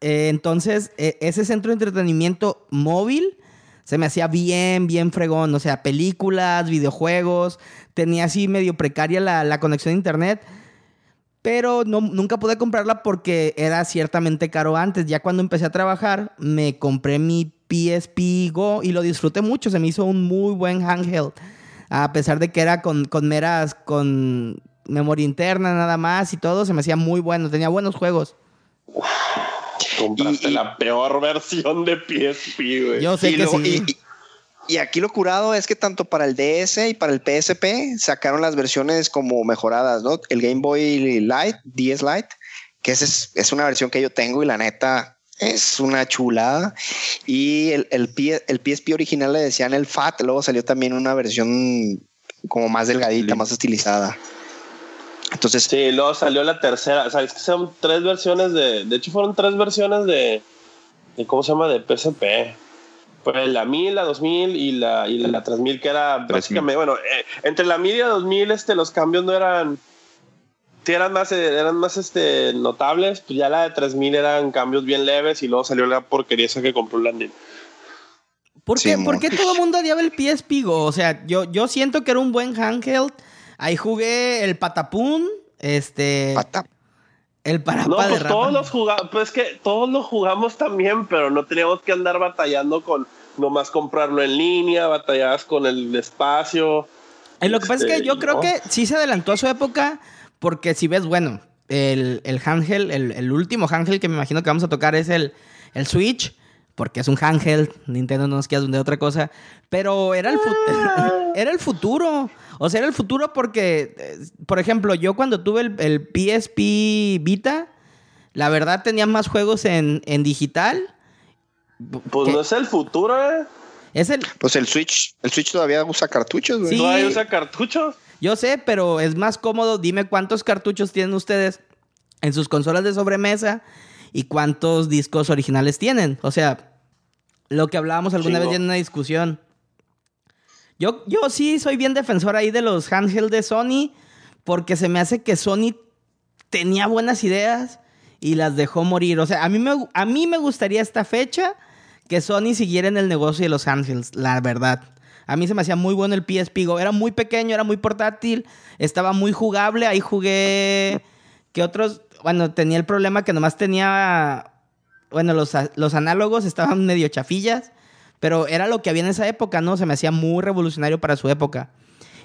S5: eh, entonces, eh, ese centro de entretenimiento móvil se me hacía bien, bien fregón. O sea, películas, videojuegos. Tenía así medio precaria la, la conexión a internet. Pero no, nunca pude comprarla porque era ciertamente caro antes. Ya cuando empecé a trabajar, me compré mi PSP Go y lo disfruté mucho. Se me hizo un muy buen handheld. A pesar de que era con, con meras, con memoria interna nada más y todo, se me hacía muy bueno. Tenía buenos juegos.
S3: Compraste
S1: Y- y-
S3: la peor versión de PSP, güey.
S5: Yo sé
S1: y,
S5: que sí.
S1: y- y- aquí lo curado es que tanto para el DS y para el PSP sacaron las versiones como mejoradas, ¿no? El Game Boy Lite, DS Lite, que esa es, es una versión que yo tengo y la neta es una chulada. Y el, el, P- el PSP original le decían el FAT, luego salió también una versión como más delgadita,
S2: Sí.
S1: más estilizada. Entonces,
S3: Sí, luego salió la tercera. O sea, es que son tres versiones de. De hecho, fueron tres versiones de. de ¿Cómo se llama? De PSP. Pues la 1000, la 2000 y la, y la 3000, que era
S2: 3000.
S3: básicamente. Bueno, eh, entre la 1000 y la 2000, este, los cambios no eran. Sí, eran más, eh, eran más este, notables. Pues ya la de 3000 eran cambios bien leves y luego salió la porquería esa que compró Landin.
S5: ¿Por qué. ¿Por qué todo el mundo odiaba el PSP Go? O sea, yo, yo siento que era un buen handheld. Ahí jugué el Patapún, este...
S1: pata.
S5: el Parapa
S3: No,
S5: de
S3: pues todos los jugamos, pues es que todos lo jugamos también, pero no teníamos que andar batallando con nomás comprarlo en línea, batallabas con el espacio.
S5: Eh, lo que pasa es que
S3: Este,
S5: yo creo que sí se adelantó a su época, porque si ves, bueno, el, el handheld, el, el último handheld que me imagino que vamos a tocar es el, el Switch, porque es un handheld, Nintendo no nos queda de otra cosa, pero era el, era el futuro. O sea, era el futuro porque, eh, por ejemplo, yo cuando tuve el, el PSP Vita, la verdad tenía más juegos en, en digital.
S3: Pues no es el futuro, ¿eh?
S5: Es el,
S1: Pues el Switch, el Switch todavía usa cartuchos, güey.
S5: Sí.
S3: ¿Todavía usa cartuchos?
S5: Yo sé, pero es más cómodo. Dime cuántos cartuchos tienen ustedes en sus consolas de sobremesa y cuántos discos originales tienen. O sea, lo que hablábamos alguna
S3: Chingo.
S5: vez en una discusión. Yo, yo sí soy bien defensor ahí de los handheld de Sony porque se me hace que Sony tenía buenas ideas y las dejó morir. O sea, a mí me, a mí me gustaría esta fecha que Sony siguiera en el negocio de los handhelds, la verdad. A mí se me hacía muy bueno el PSP Go. Era muy pequeño, era muy portátil, estaba muy jugable. Ahí jugué que otros, bueno, tenía el problema que nomás tenía, bueno, los, a- los análogos estaban medio chafillas, pero era lo que había en esa época, ¿no? Se me hacía muy revolucionario para su época.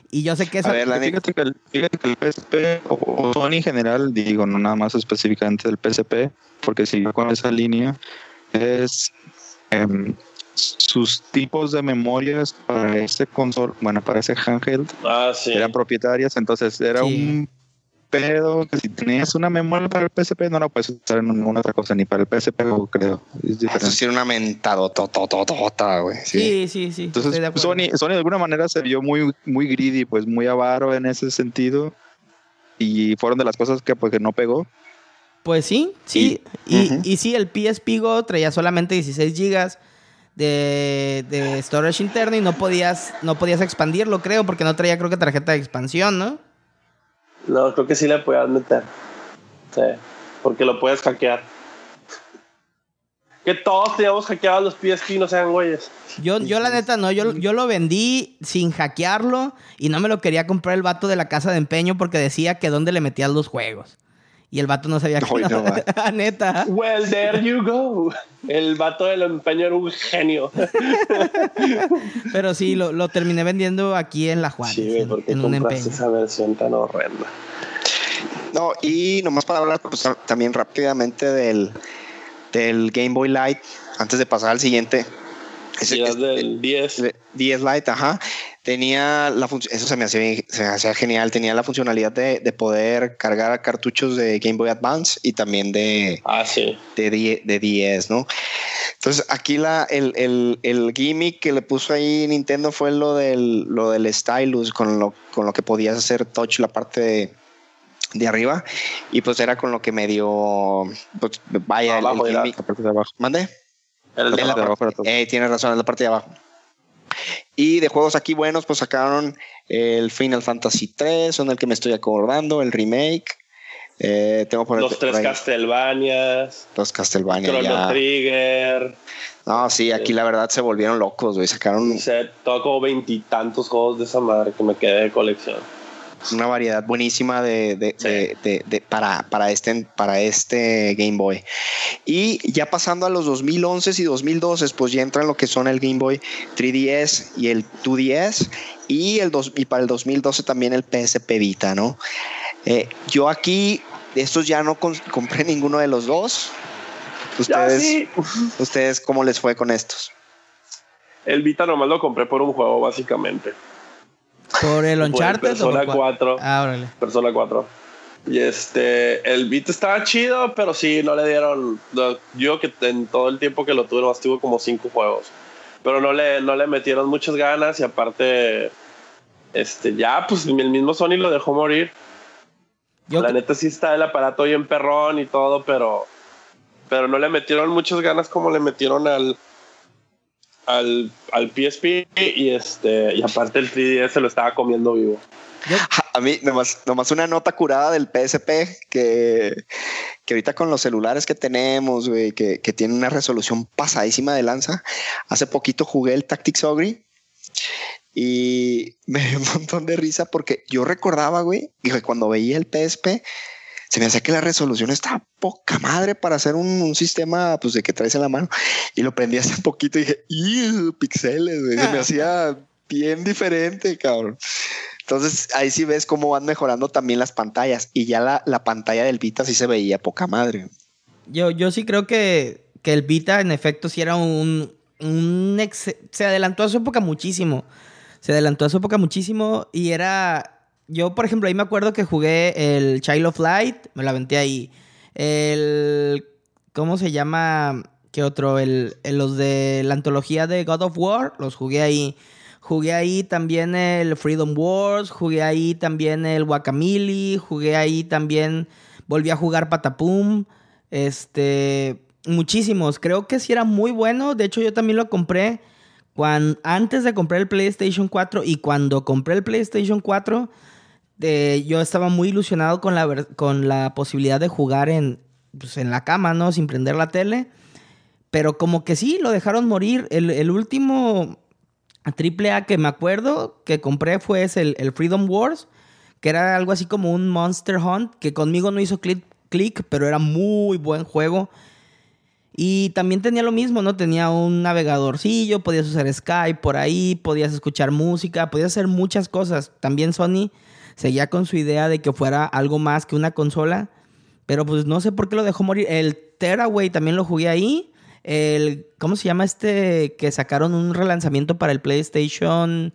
S5: Y yo sé que
S1: A
S5: esa...
S1: ver, la neta.
S2: Fíjate que, el, fíjate que el PSP o, o Sony en general, digo, no nada más específicamente del PSP, porque siguió con esa línea, es em, sus tipos de memorias para ese console, bueno, para ese handheld,
S3: Ah, sí.
S2: eran propietarias, entonces era
S5: Sí.
S2: un pedo que si tenías una memoria para el PSP no la puedes usar en ninguna otra cosa, ni para el PSP, creo. Es
S1: Eso sí era una mentadotototota, güey. Sí.
S5: Sí, sí, sí.
S2: Entonces. Sony, Sony de alguna manera se vio muy, muy greedy, pues muy avaro en ese sentido. y fueron de las cosas que pues que no pegó.
S5: Pues sí, sí. Y, y sí, el PSP Go traía solamente 16 gigas de, de storage interno y no podías, no podías expandirlo, creo, porque no traía, creo que tarjeta de expansión, ¿no?
S3: No, creo que sí le podías meter. Sí, porque lo puedes hackear. Que todos teníamos hackeados los PSP, no sean güeyes.
S5: Yo, yo la neta no, yo, yo lo vendí sin hackearlo y no me lo quería comprar el vato de la casa de empeño porque decía que dónde le metías los juegos. Y el vato no sabía que
S1: no, va.
S5: neta.
S3: Well, there you go. El vato del empeño era un genio.
S5: Pero sí, lo, lo terminé vendiendo aquí en La Juárez,
S3: Sí,
S5: en,
S3: porque
S5: en un empeño.
S3: esa versión tan horrenda.
S1: No, y nomás para hablar pues, también rápidamente del, del Game Boy Light, antes de pasar al siguiente. Este-
S3: del 10.
S1: el 10 Lite, ajá, tenía la función, eso se me hacía, se me hacía genial, tenía la funcionalidad de, de poder cargar cartuchos de Game Boy Advance y también de,
S3: Ah, sí.
S1: de, 10, de 10, ¿no? Entonces aquí la, el, el, el gimmick que le puso ahí Nintendo fue lo del, lo del stylus, con lo, con lo que podías hacer touch la parte de, de arriba y pues era con lo que me dio, pues vaya, el-
S3: Abajo
S1: el,
S3: era.
S1: gimmick.
S2: La parte de abajo.
S1: ¿Mande?
S3: El de
S2: La
S3: la
S2: parte de abajo.
S1: Eh, tienes razón, en la parte de abajo. Y de juegos aquí buenos, pues sacaron el Final Fantasy 3, son el que me estoy acordando, el remake. Eh, tengo por,
S3: los tres Castlevanias,
S1: los Castlevania.
S3: Chrono
S1: ya.
S3: Trigger,
S1: No, sí, aquí la verdad se volvieron locos, güey. Sacaron
S3: todo como veintitantos juegos de esa madre que me quedé de colección.
S1: Una variedad buenísima de, de-
S3: Sí.
S1: de- de- de- para, para, este, para este Game Boy. Y ya pasando a los 2011 y 2012, pues ya entran lo que son el Game Boy 3DS y el 2DS. Y, el dos, y para el 2012 también el PSP Vita, ¿no? Eh, yo aquí, estos ya no con- compré ninguno de los dos.
S3: Ya
S1: Ustedes,
S3: sí.
S1: ¿Ustedes cómo les fue con estos?
S3: El Vita nomás lo compré por un juego, básicamente.
S5: ¿Por el
S3: Por
S5: Uncharted o
S3: Persona
S5: por cuál?
S3: 4.
S5: Ah, órale.
S3: Persona 4. Y este, el beat estaba chido, pero sí, no le dieron. lo- yo que en todo el tiempo que lo tuve, nomás tuvo como cinco juegos. Pero no le, no le metieron muchas ganas y aparte, este, ya, pues el mismo Sony lo dejó morir.
S5: Yo,
S3: La neta sí está el aparato bien perrón y todo, pero, pero no le metieron muchas ganas como le metieron al, al, al PSP y este, y aparte el 3DS se lo estaba comiendo vivo.
S1: A mí, nomás, nomás una nota curada del PSP que, que ahorita con los celulares que tenemos, güey, que, que tiene una resolución pasadísima de lanza. Hace poquito jugué el Tactics Ogre y me dio un montón de risa porque yo recordaba, güey, que cuando veía el PSP, se me hacía que la resolución estaba poca madre para hacer un, un sistema pues de que traes en la mano. Y lo prendí hace poquito y dije, ¡Ih! Pixeles. Se me hacía bien diferente, cabrón. Entonces ahí sí ves cómo van mejorando también las pantallas. Y ya la, la pantalla del Vita sí se veía poca madre.
S5: yo, yo sí creo que, que el Vita, en efecto, sí era un. un ex- se adelantó a su época muchísimo. Se adelantó a su época muchísimo y era. Yo, por ejemplo, ahí me acuerdo que jugué el Child of Light, me la aventé ahí. El. ¿Cómo se llama? ¿Qué otro? El, los de la antología de God of War, los jugué ahí. Jugué ahí también el Freedom Wars, jugué ahí también el Guacamole, jugué ahí también, volví a jugar Patapum, este, muchísimos. Creo que sí era muy bueno, de hecho yo también lo compré cuan- antes de comprar el PlayStation 4 y cuando compré el PlayStation 4, yo estaba muy ilusionado con la, con la posibilidad de jugar en, pues, en la cama, ¿no? Sin prender la tele. Pero como que sí, lo dejaron morir. El, el último triple A que me acuerdo que compré fue ese, el, Freedom Wars, que era algo así como un Monster Hunt, que conmigo no hizo clic, clic, pero era muy buen juego. Y también tenía lo mismo, ¿no? Tenía un navegadorcillo, podías usar Skype por ahí, podías escuchar música, podías hacer muchas cosas. También Sony seguía con su idea de que fuera algo más que una consola, pero pues no sé por qué lo dejó morir. El Teraway también lo jugué ahí. El, ¿cómo se llama este? Que sacaron un relanzamiento para el PlayStation,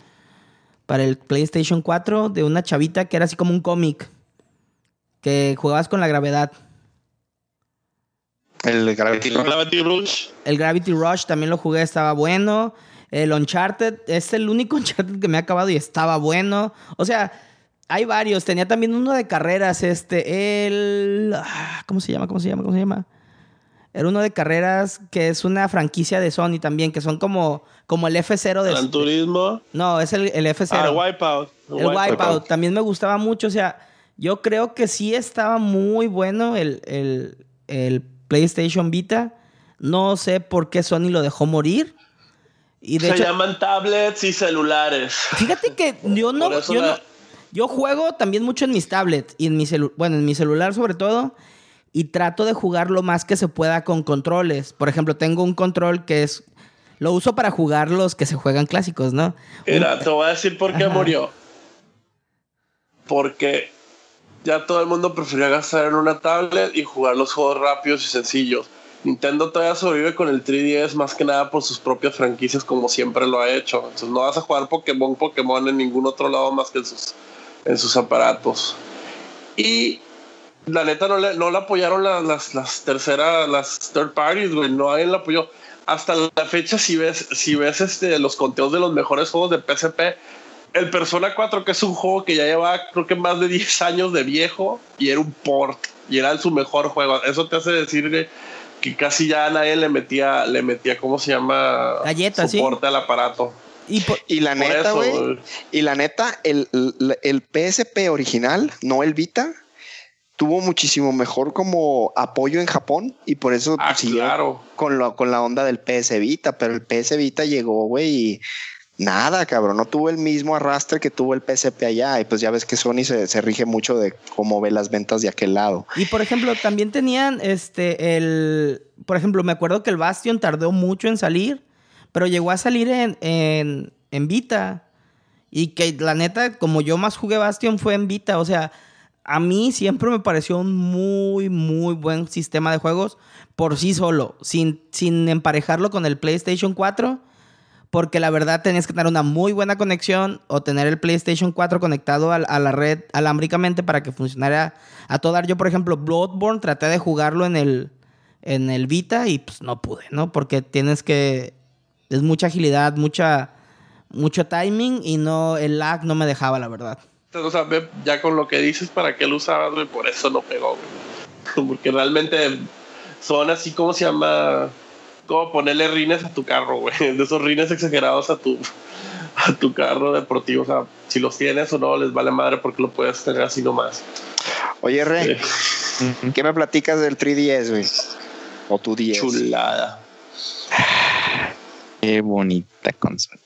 S5: para el PlayStation 4 de una chavita que era así como un cómic, que jugabas con la gravedad.
S1: El Gravity Rush.
S3: Gravity Rush.
S5: El Gravity Rush también lo jugué, estaba bueno. El Uncharted es el único Uncharted que me ha acabado y estaba bueno. O sea, Hay varios. Tenía también uno de carreras, este, el... ah, ¿Cómo se llama? ¿Cómo se llama? ¿Cómo se llama? Era uno de carreras que es una franquicia de Sony también, que son como, como el F0 de...
S3: Gran Turismo.
S5: No, es el, el F0.
S3: Ah, Wipeout.
S5: El Wipeout también me gustaba mucho. O sea, yo creo que sí estaba muy bueno el, el- el PlayStation Vita. No sé por qué Sony lo dejó morir. Y de
S3: Se
S5: hecho,
S3: llaman tablets y celulares.
S5: fíjate que yo no,
S3: Por eso
S5: yo
S3: la-
S5: no- yo juego también mucho en mis tablets y en mi celu- bueno, en mi celular sobre todo. Y trato de jugar lo más que se pueda con controles. Por ejemplo, tengo un control que es. Lo uso para jugar los que se juegan clásicos, ¿no?
S3: Mira, te voy a decir por qué
S5: Ajá.
S3: murió. Porque ya todo el mundo prefería gastar en una tablet y jugar los juegos rápidos y sencillos. Nintendo todavía sobrevive con el 3DS más que nada por sus propias franquicias como siempre lo ha hecho. Entonces no vas a jugar Pokémon Pokémon en ningún otro lado más que en sus, en sus aparatos. Y la neta no le, no le apoyaron las, las, las terceras, las third parties, güey. No alguien la apoyó. Hasta la fecha, si ves, si ves este, los conteos de los mejores juegos de PSP, el Persona 4, que es un juego que ya lleva creo que más de 10 años de viejo, y era un port, y era su mejor juego. Eso te hace decir güey, que casi ya a nadie le metía, le metía, ¿cómo se llama?
S5: Galletas, sí.
S3: Soporte al aparato.
S5: Y por-
S1: Y la neta, güey. Y la neta, el, el, el PSP original, no el Vita, tuvo muchísimo mejor como apoyo en Japón y por eso
S3: Ah,
S1: siguió
S3: claro.
S1: con, la, con la onda del PS Vita, pero el PS Vita llegó, güey, y nada, cabrón, no tuvo el mismo arrastre que tuvo el PSP allá y pues ya ves que Sony se, se rige mucho de cómo ve las ventas de aquel lado.
S5: Y por ejemplo, también tenían este el. Por ejemplo, me acuerdo que el Bastion tardó mucho en salir, pero llegó a salir en, en, en Vita. Y que la neta, como yo más jugué Bastion fue en Vita. O sea, a mí siempre me pareció un muy, muy buen sistema de juegos por sí solo, sin, sin emparejarlo con el PlayStation 4. Porque la verdad tenías que tener una muy buena conexión o tener el PlayStation 4 conectado al- a, la red alámbricamente para que funcionara a todo dar. Yo, por ejemplo, Bloodborne traté de jugarlo en el, en el Vita y pues no pude, ¿no? Porque tienes que... Es mucha agilidad, mucha, mucho timing y no el lag no me dejaba, la verdad.
S3: O sea, ya con lo que dices, ¿para qué lo usabas, güey? Por eso no pegó, güey. Porque realmente son así, como se llama? Como ponerle rines a tu carro, güey. De esos rines exagerados a tu, a tu carro deportivo. O sea, si los tienes o no, les vale madre porque lo puedes tener así nomás.
S1: Oye, Re,
S3: Eh,
S1: ¿qué me platicas del 3DS, güey? O tu 10.
S3: chulada.
S2: Qué bonita consola.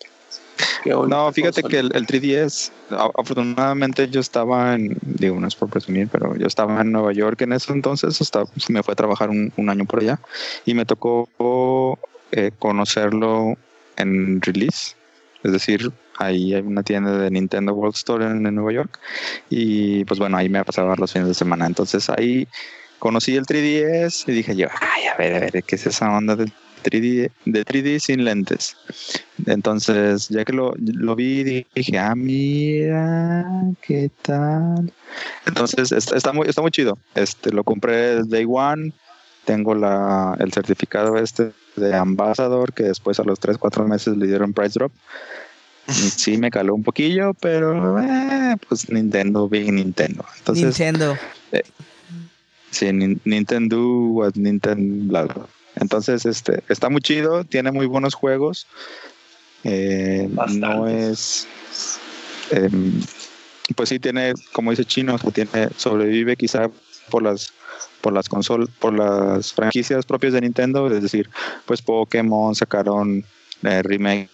S3: Qué bonita
S2: No, fíjate
S3: consola.
S2: que el, el 3DS, a- afortunadamente yo estaba en, digo, no es por presumir, pero yo estaba en Nueva York en ese entonces, hasta me fue a trabajar un, un año por allá y me tocó eh, conocerlo en release, es decir, ahí hay una tienda de Nintendo World Store en, en Nueva York y pues bueno, ahí me pasaba los fines de semana, entonces ahí conocí el 3DS y dije yo, ay, a ver, a ver, ¿qué es esa onda del 3D, de 3D sin lentes? Entonces, ya que lo, lo vi, dije, ah, mira, ¿qué tal? Entonces, está, está muy, está muy chido. Este, lo compré el Day One, tengo la, el certificado este de Ambassador, que después a los 3, 4 meses le dieron Price Drop. Sí, me caló un poquillo, pero eh, pues Nintendo, Big Nintendo. Entonces,
S5: Nintendo.
S2: Sí, Nin- Nintendo, Nintendo, bla, bla. Entonces, este, está muy chido, tiene muy buenos juegos. Eh, no es. em, pues sí, tiene, como dice Chino, que tiene, sobrevive quizá por las por las consolas, por las franquicias propias de Nintendo, es decir, pues Pokémon sacaron eh, remake.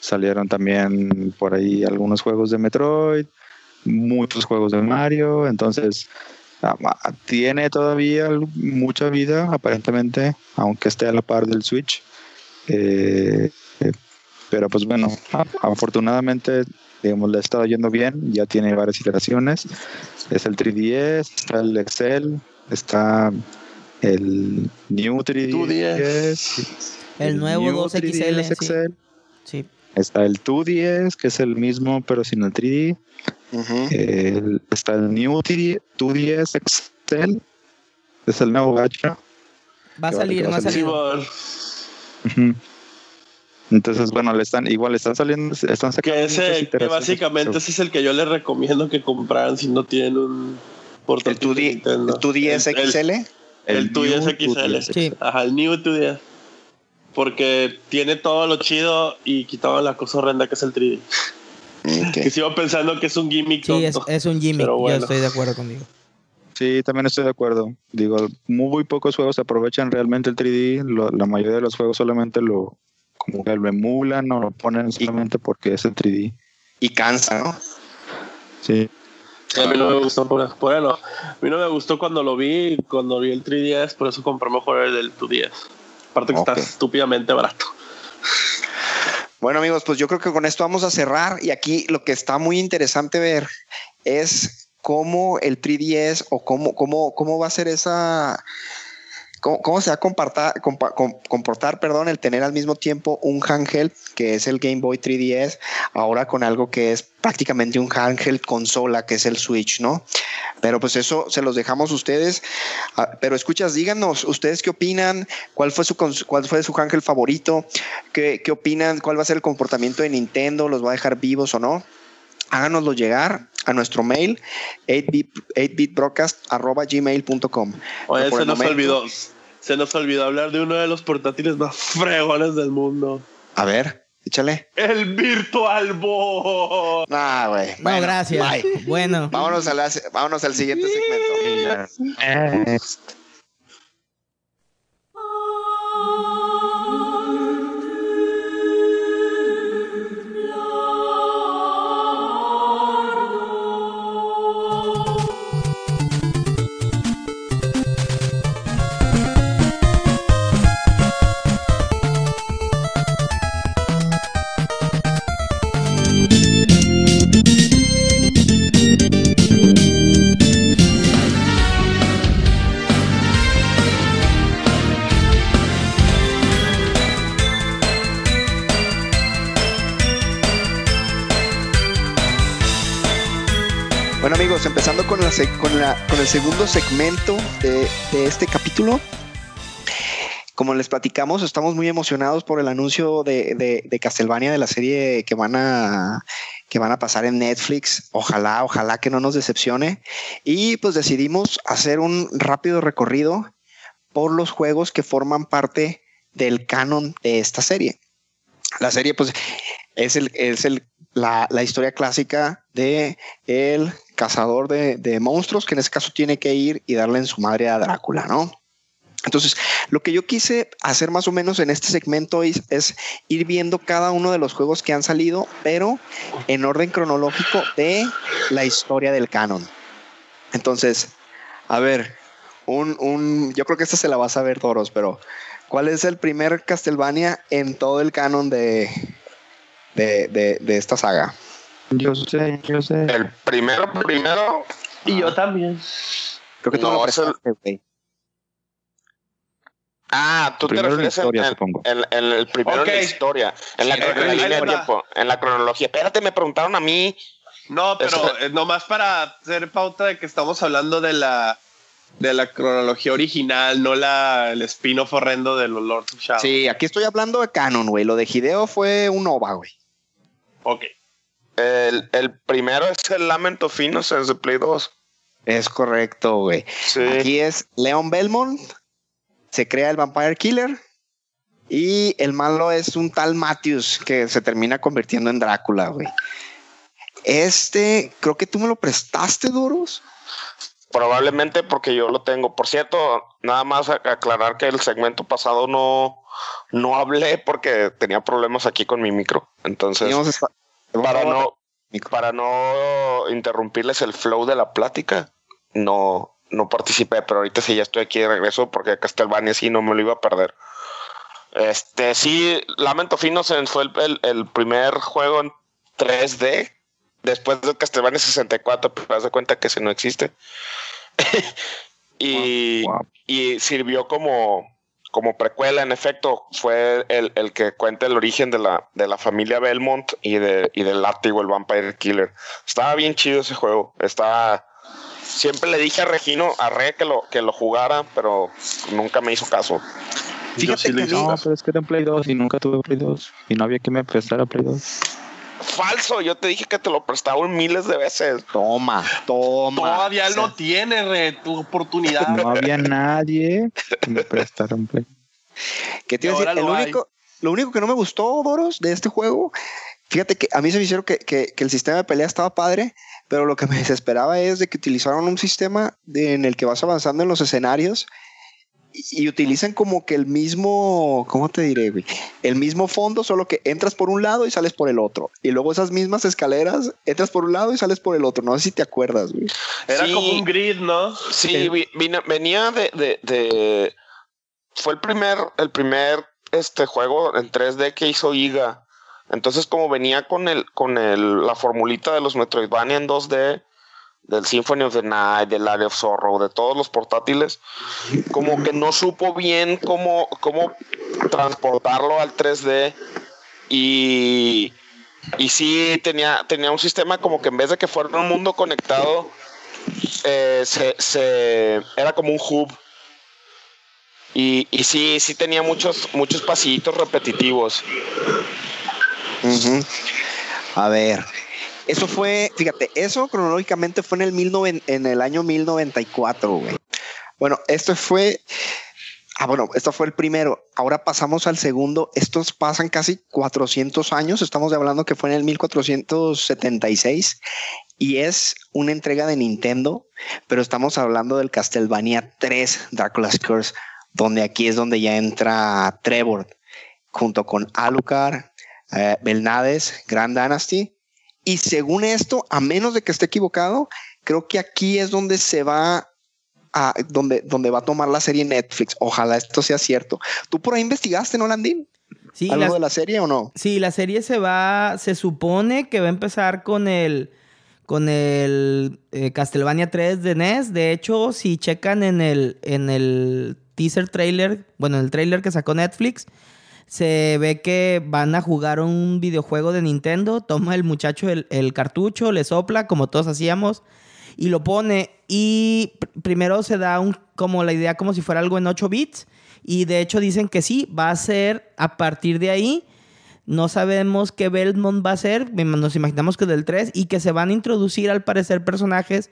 S2: Salieron también por ahí algunos juegos de Metroid, muchos juegos de Mario, entonces tiene todavía mucha vida, aparentemente, aunque esté a la par del Switch. Eh, eh, pero pues bueno, afortunadamente, digamos, le ha estado yendo bien, ya tiene varias iteraciones. Es el 3DS, está el Excel, está el New 3DS,
S3: 2DS.
S5: El nuevo
S2: New
S5: 2XL,
S2: 3DS
S5: sí.
S2: Excel,
S5: Sí.
S2: Está el 2DS, que es el mismo pero sin el 3D.
S1: Ujú.
S2: El- está el New 2D 2DS Excel. Es el nuevo gacho.
S5: Va a salir,
S2: va a salir. Entonces, bueno, le están, igual le están saliendo, están sacando.
S3: Que, ese, que básicamente ese es el que yo les recomiendo que compraran si no tienen un
S1: El
S3: portátil.
S1: el tu 10
S3: El- el-
S1: XL.
S3: El, tu 10
S2: New
S3: XL.
S2: 2DS.
S5: Sí.
S3: Ajá, el New 2DS. Porque tiene todo lo chido y quitaban la cosa horrenda que es el 3D.
S1: Ok.
S3: Que sigo pensando que es un gimmick.
S5: Sí, es, un gimmick.
S3: Pero bueno.
S5: Yo estoy de acuerdo conmigo.
S2: Sí, también estoy de acuerdo. Digo, muy pocos juegos aprovechan realmente el 3D. lo- la mayoría de los juegos solamente lo como que lo emulan o lo ponen solamente porque es el 3D.
S1: Y cansa, ¿no?
S2: Sí.
S3: A mí no me gustó por, por eso. A mí no me gustó cuando lo vi, cuando vi el 3DS, por eso compré mejor el del 2DS. Aparte que está estúpidamente barato.
S1: Bueno amigos, pues yo creo que con esto vamos a cerrar y aquí lo que está muy interesante ver es cómo el 3DS o cómo, cómo, cómo va a ser esa, cómo, cómo se va a comportar, comportar perdón, el tener al mismo tiempo un handheld que es el Game Boy 3DS, ahora con algo que es prácticamente un handheld consola que es el Switch, ¿no? Pero pues eso se los dejamos a ustedes. Ah, pero escuchas, díganos, ¿ustedes qué opinan? ¿Cuál fue su, cuál fue su ángel favorito? ¿Qué, ¿Qué opinan? ¿Cuál va a ser el comportamiento de Nintendo? ¿Los va a dejar vivos o no? Háganoslo llegar a nuestro mail 8bitbroadcast.gmail.com
S3: Oye, se nos
S1: momento-
S3: olvidó. Se nos olvidó hablar de uno de los portátiles más fregones del mundo.
S1: A ver, échale.
S3: El Virtual Boy.
S1: Nah, güey.
S5: No,
S1: Bueno,
S5: gracias.
S1: bye.
S5: Bueno.
S1: Vámonos, a la- vámonos al siguiente segmento. Empezando con, el segundo segmento de, este capítulo. Como les platicamos, estamos muy emocionados por el anuncio de, de, de Castlevania, de la serie que van a que van a pasar en Netflix. Ojalá, ojalá que no nos decepcione. Y pues decidimos hacer un rápido recorrido por los juegos que forman parte del canon de esta serie. La serie, pues, es el, es el, la, la historia clásica de el cazador de, monstruos, que en este caso tiene que ir y darle en su madre a Drácula, ¿no? Entonces, lo que yo quise hacer más o menos en este segmento es, ir viendo cada uno de los juegos que han salido, pero en orden cronológico de la historia del canon. Entonces, a ver, un, un, yo creo que esta se la vas a ver, Toros, pero ¿cuál es el primer Castlevania en todo el canon de, de, de esta saga?
S2: Yo sé, yo sé.
S4: El primero, primero,
S3: Y yo también.
S1: Creo que tú
S4: No,
S1: lo
S4: es el-
S1: prestaste, güey.
S4: Ah, tú te
S2: Primero
S4: refieres en-
S2: historia,
S4: en,
S2: supongo.
S4: en- en el primero en la historia, en la,
S3: Sí,
S4: línea de tiempo, en la cronología. Espérate, me preguntaron a mí.
S3: No, pero
S4: Eso-
S3: eh, nomás para hacer pauta de que estamos hablando de la de la cronología original, no la el spin-off horrendo de los Lords of Shadow.
S1: Sí, aquí estoy hablando de canon, güey. Lo de Hideo fue un OVA, güey.
S3: Ok.
S4: El, el primero es el Lament of Innocence de Play 2.
S1: Es correcto, güey.
S4: Sí.
S1: Aquí es Leon Belmont, se crea el Vampire Killer y el malo es un tal Matthews que se termina convirtiendo en Drácula, güey. Este, creo que tú me lo prestaste, Doros.
S4: Probablemente porque yo lo tengo. Por cierto, nada más aclarar que el segmento pasado no, no hablé porque tenía problemas aquí con mi micro. Entonces,
S1: Teníamos
S4: para no, para no interrumpirles el flow de la plática, no, no participé, pero ahorita sí ya estoy aquí de regreso porque Castlevania sí no me lo iba a perder. Este, sí, Lament of Innocence fue el, el- el primer juego en 3D después de Castlevania 64, pero haz de cuenta que ese no existe. y,
S2: Wow.
S4: y sirvió como, como precuela, en efecto, fue el, el que cuenta el origen de la, de la familia Belmont y, de, y del látigo, el Vampire Killer. Estaba bien chido ese juego. Estaba. Siempre le dije a Regino, a Re que lo, que lo jugara, pero nunca me hizo caso.
S1: Fíjate que
S2: No, pero es que era en Play 2 y nunca tuve Play 2. Y no había que me prestara Play 2.
S4: Falso, yo te dije que te lo prestaba un miles de veces.
S1: Toma, toma.
S3: Todavía
S1: O sea,
S3: lo tiene, re, tu oportunidad.
S2: No había nadie que me prestara un Play.
S1: ¿Qué te iba a decir? El
S3: lo
S1: único, lo único que no me gustó, Boros, de este juego, fíjate que a mí se me hicieron que, que- que el sistema de pelea estaba padre, pero lo que me desesperaba es de que utilizaron un sistema de- en el que vas avanzando en los escenarios y, utilizan como que el mismo, ¿cómo te diré, güey? El mismo fondo, solo que entras por un lado y sales por el otro. Y luego esas mismas escaleras, entras por un lado y sales por el otro. No sé si te acuerdas, güey.
S3: Era
S4: Sí.
S3: como un grid, ¿no?
S4: Sí, vi- vine- venía de, de, de- Fue el primer, el primer este juego en 3D que hizo IGA. Entonces, como venía con el, con el, la formulita de los Metroidvania en 2D, del Symphony of the Night, del Area of Sorrow, de todos los portátiles, como que no supo bien cómo, cómo transportarlo al 3D. Y, y sí tenía, tenía un sistema como que en vez de que fuera un mundo conectado, eh, se, se- era como un hub. Y, y sí, sí tenía muchos, muchos pasillitos repetitivos.
S1: Ujú. A ver, eso fue, fíjate, eso cronológicamente fue en el, 19 en el año 1094, güey. Bueno, esto fue, ah, bueno, esto fue el primero. Ahora pasamos al segundo. Estos pasan casi 400 años. Estamos hablando que fue en el 1476 y es una entrega de Nintendo, pero estamos hablando del Castlevania 3 Dracula's Curse, donde aquí es donde ya entra Trevor junto con Alucard, eh, Belnades, Grand Dynasty. Y según esto, a menos de que esté equivocado, creo que aquí es donde se va a donde, donde va a tomar la serie Netflix. Ojalá esto sea cierto. ¿Tú por ahí investigaste, no, Landín?
S5: Sí,
S1: ¿Algo
S5: la,
S1: de la serie o no?
S5: sí, la serie se va, se supone que va a empezar con el, con el eh, Castlevania 3 de NES. De hecho, si checan en el, en el teaser trailer, bueno, en el trailer que sacó Netflix, se ve que van a jugar un videojuego de Nintendo. Toma el muchacho el, cartucho, le sopla, como todos hacíamos, y lo pone. Y pr- primero se da un, como la idea como si fuera algo en 8 bits. Y de hecho dicen que sí, va a ser a partir de ahí. No sabemos qué Belmont va a ser, nos imaginamos que del 3, y que se van a introducir al parecer personajes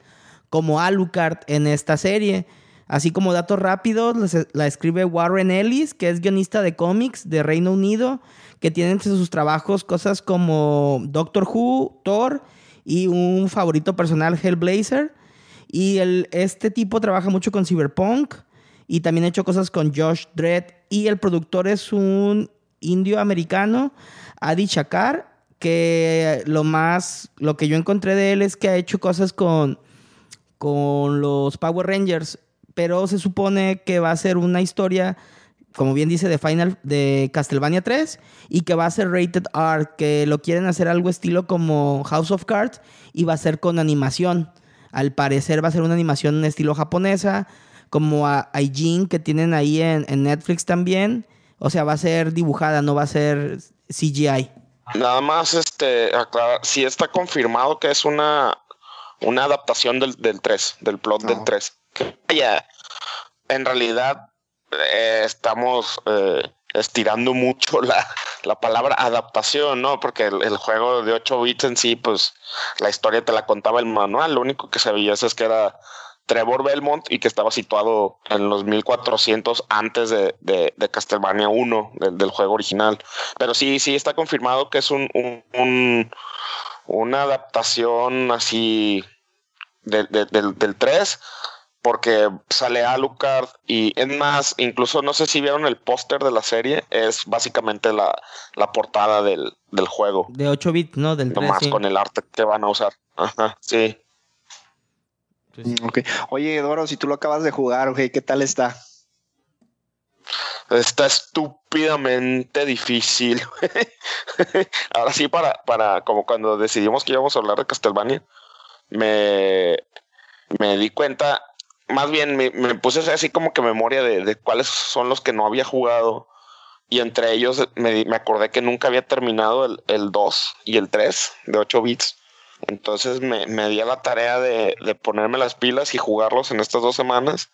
S5: como Alucard en esta serie. Así como datos rápidos, la escribe Warren Ellis, que es guionista de cómics de Reino Unido, que tiene entre sus trabajos cosas como Doctor Who, Thor y un favorito personal, Hellblazer. Y el, este tipo trabaja mucho con Cyberpunk y también ha hecho cosas con Josh Dredd. Y el productor es un indio americano, Adi Chakar, que lo más, lo que yo encontré de él es que ha hecho cosas con, con los Power Rangers, pero se supone que va a ser una historia, como bien dice, de Final, de Castlevania 3, y que va a ser rated R, que lo quieren hacer algo estilo como House of Cards, y va a ser con animación. Al parecer va a ser una animación en estilo japonesa, como a Aijin, que tienen ahí en, en Netflix también. O sea, va a ser dibujada, no va a ser CGI.
S4: Nada más, este, aclarar, si está confirmado que es una, una adaptación del, del 3, del plot
S1: No.
S4: del 3. En realidad eh, estamos eh, estirando mucho la, la palabra adaptación, ¿no? Porque el, juego de 8 bits en sí, pues la historia te la contaba el manual. Lo único que sabías es que era Trevor Belmont y que estaba situado en los 1400 antes de, de, Castlevania 1, del, del juego original. Pero sí, sí está confirmado que es un, un- un- una adaptación así de- de- del, del 3, porque sale Alucard y es más, incluso no sé si vieron el póster de la serie, es básicamente la, la portada del, del juego,
S5: De 8 bits, ¿no? Del 3.
S4: nomás
S5: sí.
S4: con el arte que van a usar. Ajá, sí.
S5: Pues,
S1: Ok. Oye, Doro, si tú lo acabas de jugar, ok, ¿qué tal está?
S4: Está estúpidamente difícil. Ahora sí, para, para, como cuando decidimos que íbamos a hablar de Castlevania, me, me di cuenta, más bien me, puse así como que memoria de, de cuáles son los que no había jugado. Y entre ellos me, me acordé que nunca había terminado el, el 2 y el 3 de 8 bits. Entonces me, me di a la tarea de, de ponerme las pilas y jugarlos en estas dos semanas.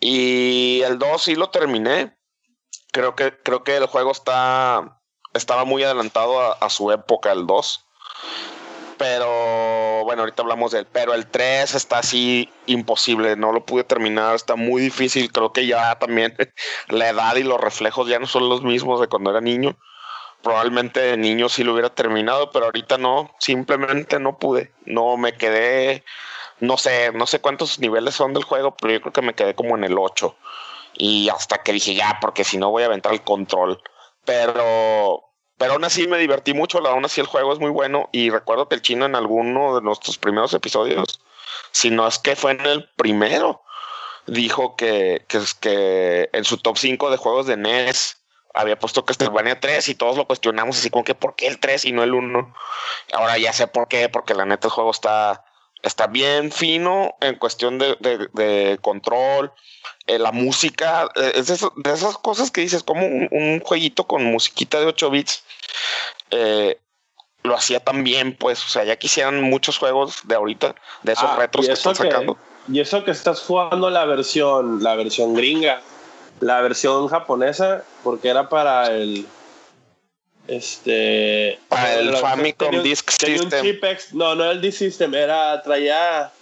S4: Y el 2 sí lo terminé, Creo que, creo que el juego está, estaba muy adelantado a, a su época, el 2. Pero bueno, ahorita hablamos del, pero el 3 está así imposible, no lo pude terminar, está muy difícil, creo que ya también la edad y los reflejos ya no son los mismos de cuando era niño. Probablemente de niño sí lo hubiera terminado, pero ahorita no, simplemente no pude, no me quedé, no sé, no sé cuántos niveles son del juego, pero yo creo que me quedé como en el 8. Y hasta que dije ya, porque si no voy a aventar el control. Pero pero aún así me divertí mucho, aún así el juego es muy bueno y recuerdo que el chino en alguno de nuestros primeros episodios, si no es que fue en el primero, dijo que, que, que en su top 5 de juegos de NES había puesto Castlevania 3 y todos lo cuestionamos así como que ¿por qué el 3 y no el 1? Ahora ya sé por qué, porque la neta el juego está, está bien fino en cuestión de, de, de control, eh, la música, eh, es de, eso, de, esas cosas que dices, como un, un, jueguito con musiquita de 8 bits, eh, lo hacía tan bien, pues, o sea, ya quisieran muchos juegos de ahorita, de esos
S3: ah,
S4: retros que están
S3: que,
S4: sacando.
S3: Y eso que estás jugando la versión, la versión gringa, la versión japonesa, porque era para el este
S4: para el Famicom
S3: tenía,
S4: Disk
S3: tenía
S4: System.
S3: Un chip ex, no, no era el Disk System, era traía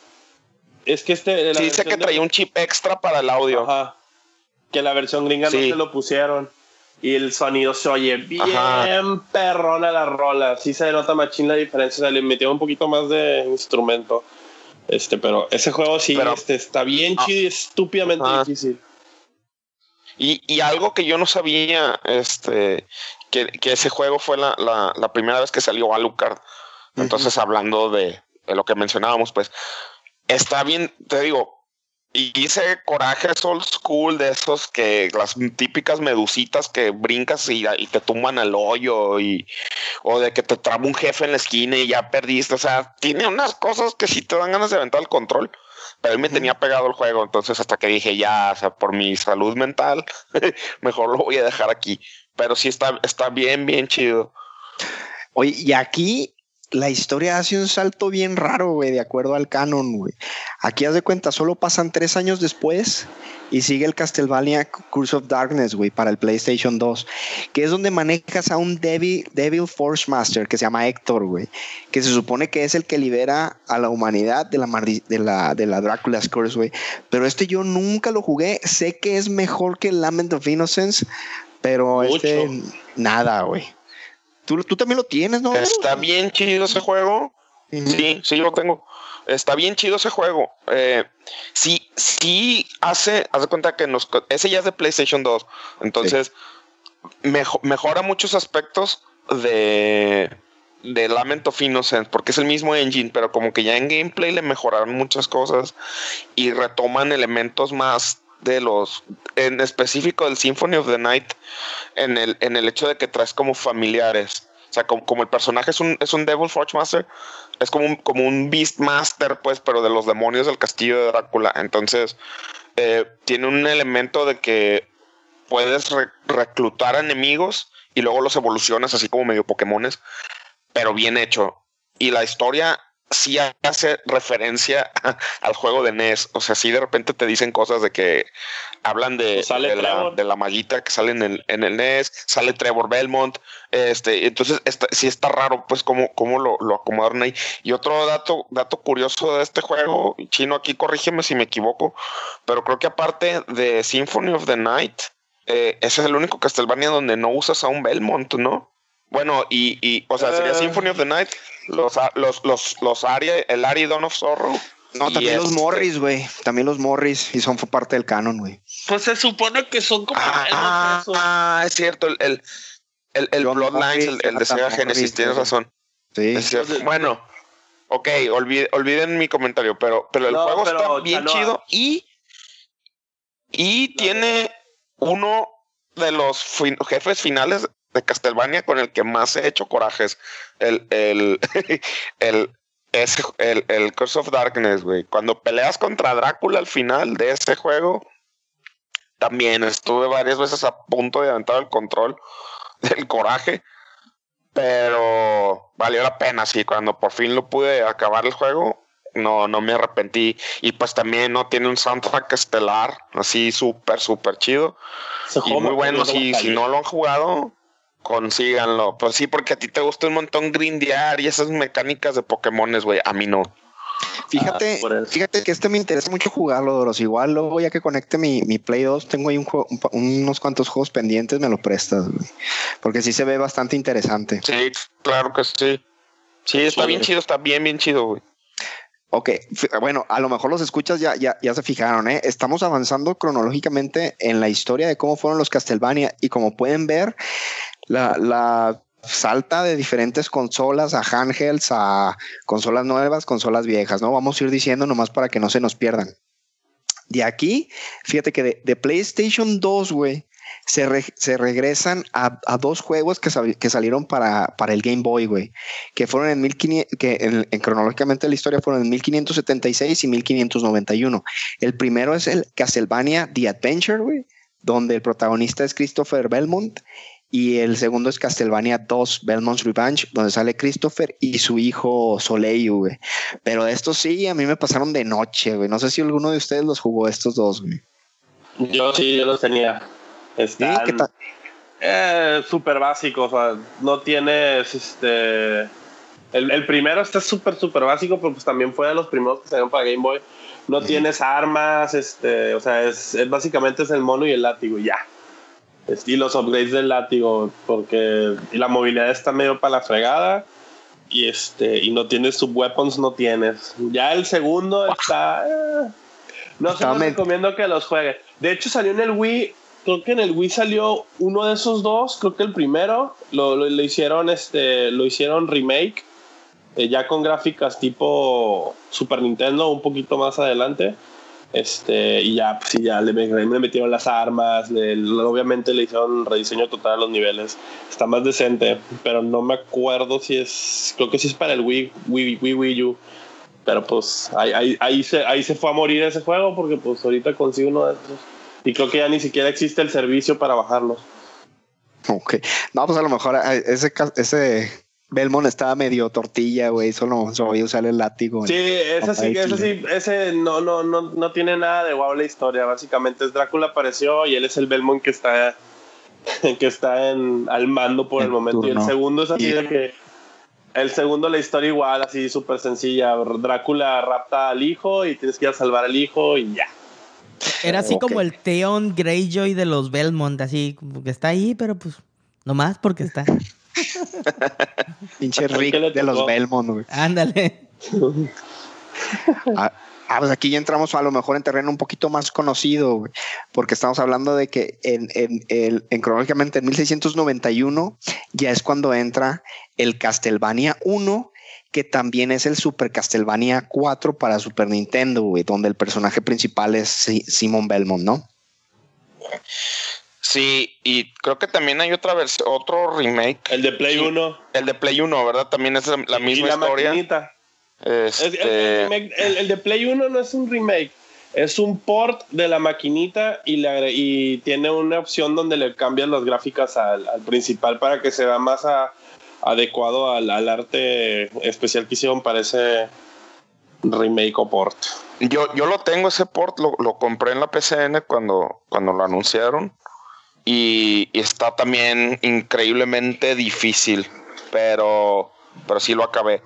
S3: es que este.
S4: Sí, dice que traía de... un chip extra para el audio.
S3: Ajá. Que la versión gringa sí. no se lo pusieron. Y el sonido se oye bien Ajá. perrona la rola. Sí se nota machín la diferencia. O sea, le metieron un poquito más de instrumento. Este, pero ese juego sí pero, este, está bien chido y estúpidamente Ajá. difícil.
S4: Y, y, algo que yo no sabía, este, que, que ese juego fue la, la, la, primera vez que salió Alucard. Entonces, uh -huh. hablando de, de, lo que mencionábamos, pues, está bien, te digo, y hice corajes old school de esos que las típicas medusitas que brincas y, y, te tumban al hoyo y o de que te traba un jefe en la esquina y ya perdiste, o sea, tiene unas cosas que sí te dan ganas de aventar el control. Pero él me tenía pegado el juego, entonces hasta que dije ya, o sea, por mi salud mental, mejor lo voy a dejar aquí. Pero sí está, está bien, bien chido.
S1: Oye, y aquí la historia hace un salto bien raro, güey, de acuerdo al canon, güey. Aquí haz de cuenta, solo pasan tres años después y sigue el Castlevania Curse of Darkness, güey, para el PlayStation 2, que es donde manejas a un Devil, Devil Force Master que se llama Héctor, güey, que se supone que es el que libera a la humanidad de la, de la, de la Dracula's Curse, güey. Pero este yo nunca lo jugué, sé que es mejor que Lament of Innocence, pero Mucho. este, nada, güey. ¿Tú, tú también lo tienes, ¿no?
S4: Está bien chido ese juego. Uh -huh. Sí, sí lo tengo. Está bien chido ese juego. Eh, sí, sí hace, haz de cuenta que nos, ese ya es de PlayStation 2. Entonces, sí. mejora muchos aspectos de, de Lament of Innocence, porque es el mismo engine, pero como que ya en gameplay le mejoraron muchas cosas y retoman elementos más de los, en específico del Symphony of the Night, en el, en el hecho de que traes como familiares. O sea, como, como el personaje es un, es un Devil Forge Master, es como un, como un Beastmaster, pues, pero de los demonios del castillo de Drácula. Entonces, eh, tiene un elemento de que puedes re reclutar enemigos y luego los evolucionas así como medio Pokémones, pero bien hecho. Y la historia sí hace referencia al juego de NES. O sea, sí de repente te dicen cosas de que hablan de, de, la, de la, mallita que sale en el, en el NES, sale Trevor Belmont. Este, entonces está, sí está raro, pues, cómo, cómo lo, lo, acomodaron ahí. Y otro dato, dato curioso de este juego, chino, aquí corrígeme si me equivoco, pero creo que aparte de Symphony of the Night, eh, ese es el único Castlevania donde no usas a un Belmont, ¿no? Bueno, y, y o sea, sería uh, Symphony of the Night, los, los, los, los Aria, el Ari Dawn of Sorrow.
S1: No, también este... los Morris, güey. También los Morris. Y son parte del canon, güey.
S3: Pues se supone que son como.
S4: Ah, ah es cierto. El, el, el, el Bloodlines, el, el, de Sega Genesis, tienes razón.
S1: Sí.
S4: Es cierto. Bueno, ok, olviden, olviden mi comentario, pero, pero el no, juego pero, está bien chido y. Y no, tiene uno de los fin jefes finales de Castlevania con el que más he hecho corajes. El, el, el, ese, el, el Curse of Darkness, güey. Cuando peleas contra Drácula al final de ese juego, también estuve varias veces a punto de aventar el control del coraje. Pero valió la pena, sí. Cuando por fin lo pude acabar el juego, no, no me arrepentí. Y pues también no tiene un soundtrack estelar, así súper, súper chido. y muy bueno, si, si no lo han jugado, consíganlo. Pues sí, porque a ti te gusta un montón grindear y esas mecánicas de Pokémones, güey. A mí no.
S1: Fíjate, ah, fíjate que este me interesa mucho jugarlo, Doros. Igual luego ya que conecte mi, mi Play 2, tengo ahí un unos cuantos juegos pendientes, me lo prestas, güey. Porque sí se ve bastante interesante.
S4: Sí, claro que sí. Sí, está bien chido, está bien, bien chido, güey.
S1: Ok, bueno, a lo mejor los escuchas ya, ya, ya se fijaron, ¿eh? Estamos avanzando cronológicamente en la historia de cómo fueron los Castlevania y como pueden ver, la, la salta de diferentes consolas a handhelds, a consolas nuevas, consolas viejas, ¿no? Vamos a ir diciendo nomás para que no se nos pierdan. De aquí, fíjate que de, PlayStation 2, güey, se, regresan a, dos juegos que, que salieron para, para, el Game Boy, güey, que fueron en 1500, que en, cronológicamente la historia fueron en 1576 y 1591. El primero es el Castlevania The Adventure, güey, donde el protagonista es Christopher Belmont y el segundo es Castlevania 2, Belmont's Revenge, donde sale Christopher y su hijo Soleil, güey. Pero de estos sí, a mí me pasaron de noche, güey. No sé si alguno de ustedes los jugó estos dos, güey.
S3: Yo sí, yo los tenía. Están ¿Qué tal? Eh, súper básicos, o sea, no tienes este... El, el primero está súper, súper básico, pero pues también fue de los primeros que salieron para Game Boy. No tienes armas, este, o sea, es, es, básicamente es el mono y el látigo, ya y los upgrades del látigo, porque la movilidad está medio para la fregada y este y no tienes subweapons, no tienes. Ya el segundo está. Eh, no sé, recomiendo que los juegue. De hecho, salió en el Wii. Creo que en el Wii salió uno de esos dos. Creo que el primero lo, lo, hicieron, este, lo hicieron remake. Eh, ya con gráficas tipo Super Nintendo, un poquito más adelante. Este, y ya, pues, ya le, metieron las armas, obviamente le hicieron rediseño total a los niveles. Está más decente, pero no me acuerdo si es. Creo que sí es para el Wii, Wii, Wii, Wii U. Pero pues ahí, ahí, se, ahí se fue a morir ese juego porque pues ahorita consigo uno de esos. Y creo que ya ni siquiera existe el servicio para bajarlos.
S1: Ok. No, pues a lo mejor eh, ese, ese Belmont estaba medio tortilla, güey, solo sabía usar el látigo.
S3: Sí, ese sí, ese sí, ese no, no, no, no tiene nada de guau la historia. Básicamente es Drácula apareció y él es el Belmont que está, que está en, al mando por el, momento. Y el segundo es así de que el segundo la historia igual, así súper sencilla. Drácula rapta al hijo y tienes que ir a salvar al hijo y ya.
S5: Era así como el Theon Greyjoy de los Belmont, así que está ahí, pero pues nomás porque está.
S1: Pinche Rick de los Belmont, güey.
S5: Ándale.
S1: Ah, ah, pues aquí ya entramos a lo mejor en terreno un poquito más conocido, porque estamos hablando de que en, en, en, cronológicamente en 1691 ya es cuando entra el Castlevania 1, que también es el Super Castlevania 4 para Super Nintendo, güey, donde el personaje principal es Simon Belmont, ¿no?
S4: Sí, y creo que también hay otra versión, otro remake.
S3: El de Play 1.
S4: El de Play 1, ¿verdad? También es la misma historia.
S3: Este... El, de Play 1 no es un remake, es un port de la maquinita y, le y tiene una opción donde le cambian las gráficas al, principal para que se vea más adecuado al, arte especial que hicieron para ese remake o port.
S4: Yo, yo lo tengo ese port, lo, lo compré en la PCN cuando, cuando lo anunciaron y, está también increíblemente difícil, pero, pero sí lo acabé.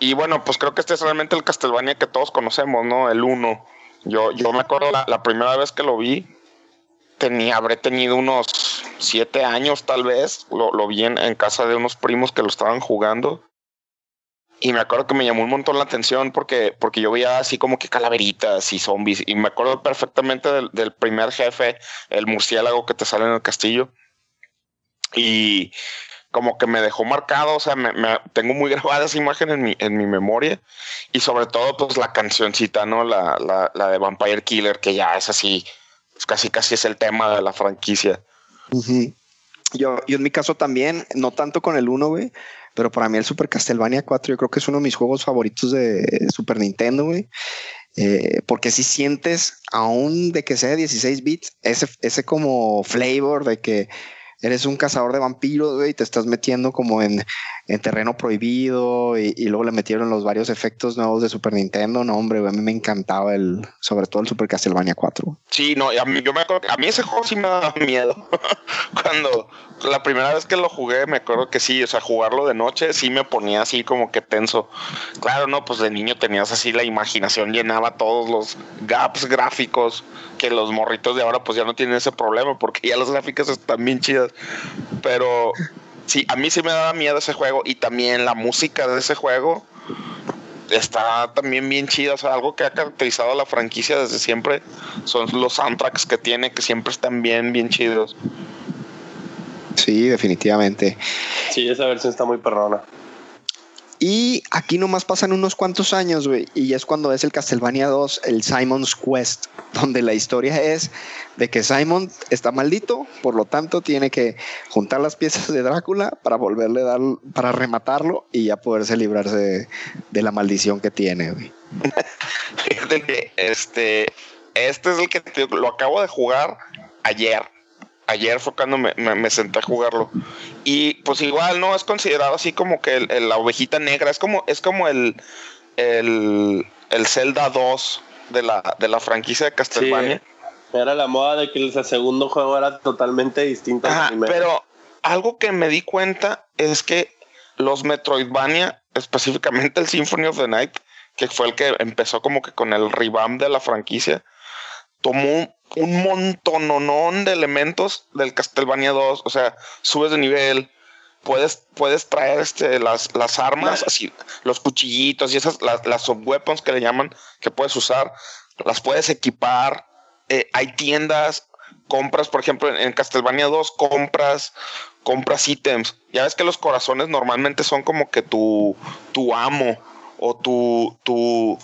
S4: Y bueno, pues creo que este es realmente el Castlevania que todos conocemos, ¿no? El 1. Yo, yo me acuerdo la, primera vez que lo vi, tenía, habré tenido unos siete años tal vez, lo, lo vi en, casa de unos primos que lo estaban jugando y me acuerdo que me llamó un montón la atención porque, porque yo veía así como que calaveritas y zombies. Y me acuerdo perfectamente del, primer jefe, el murciélago que te sale en el castillo. Y como que me dejó marcado, o sea, me, tengo muy grabada esa imagen en mi, en mi memoria. Y sobre todo, pues la cancioncita, ¿no? La, la, la de Vampire Killer, que ya es así, pues, casi casi es el tema de la franquicia.
S1: Yo, yo en mi caso también, no tanto con el uno, güey, pero para mí el Super Castlevania 4 yo creo que es uno de mis juegos favoritos de Super Nintendo, güey. Eh, porque si sientes, aún de que sea 16 bits, ese, ese como flavor de que eres un cazador de vampiros, güey, y te estás metiendo como en, terreno prohibido y, luego le metieron los varios efectos nuevos de Super Nintendo. No, hombre, a mí me encantaba el, sobre todo el Super Castlevania 4.
S4: Sí, no, a mí, yo me acuerdo, a mí ese juego sí me daba miedo. Cuando la primera vez que lo jugué, me acuerdo que sí, o sea, jugarlo de noche sí me ponía así como que tenso. Claro, no, pues de niño tenías así la imaginación, llenaba todos los gaps gráficos que los morritos de ahora pues ya no tienen ese problema porque ya las gráficas están bien chidas. Pero sí, a mí sí me daba miedo ese juego y también la música de ese juego está también bien chida. O sea, algo que ha caracterizado a la franquicia desde siempre son los soundtracks que tiene, que siempre están bien, bien chidos.
S1: Sí, definitivamente.
S3: Sí, esa versión está muy perrona.
S1: Y aquí nomás pasan unos cuantos años, güey, y es cuando es el Castlevania 2, el Simon's Quest, donde la historia es de que Simon está maldito, por lo tanto tiene que juntar las piezas de Drácula para volverle a dar, para rematarlo y ya poderse librarse de, la maldición que tiene, güey.
S4: este, este es el que lo acabo de jugar ayer ayer fue cuando me, senté a jugarlo. Y pues igual no es considerado así como que la ovejita negra, es como, es como el, el, el Zelda 2 de la, de la franquicia de Castlevania.
S3: Era la moda de que el segundo juego era totalmente distinto
S4: Pero algo que me di cuenta es que los Metroidvania, específicamente el Symphony of the Night, que fue el que empezó como que con el revamp de la franquicia, tomó un montononón de elementos del Castlevania 2. O sea, subes de nivel, puedes, puedes traer este, las, las armas, así, los cuchillitos y esas, las, las subweapons que le llaman, que puedes usar, las puedes equipar. Eh, hay tiendas, compras, por ejemplo, en, Castlevania 2, compras, compras ítems. Ya ves que los corazones normalmente son como que tu, tu amo o tu, tu,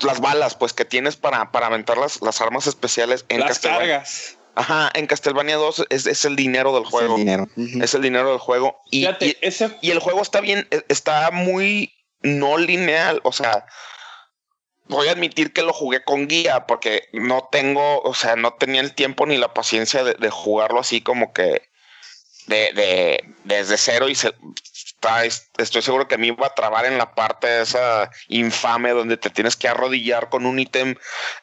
S4: las balas, pues, que tienes para, para aventar las, las armas especiales en
S3: las cargas.
S4: Ajá, en Castlevania 2 es, el dinero del juego. Es el dinero. Es el dinero del juego. Y, y, el juego está bien, e, está muy no lineal. O sea, voy a admitir que lo jugué con guía porque no tengo, o sea, no tenía el tiempo ni la paciencia de, de jugarlo así como que de, de, desde cero y se, estoy seguro que a mí va a trabar en la parte esa infame donde te tienes que arrodillar con un ítem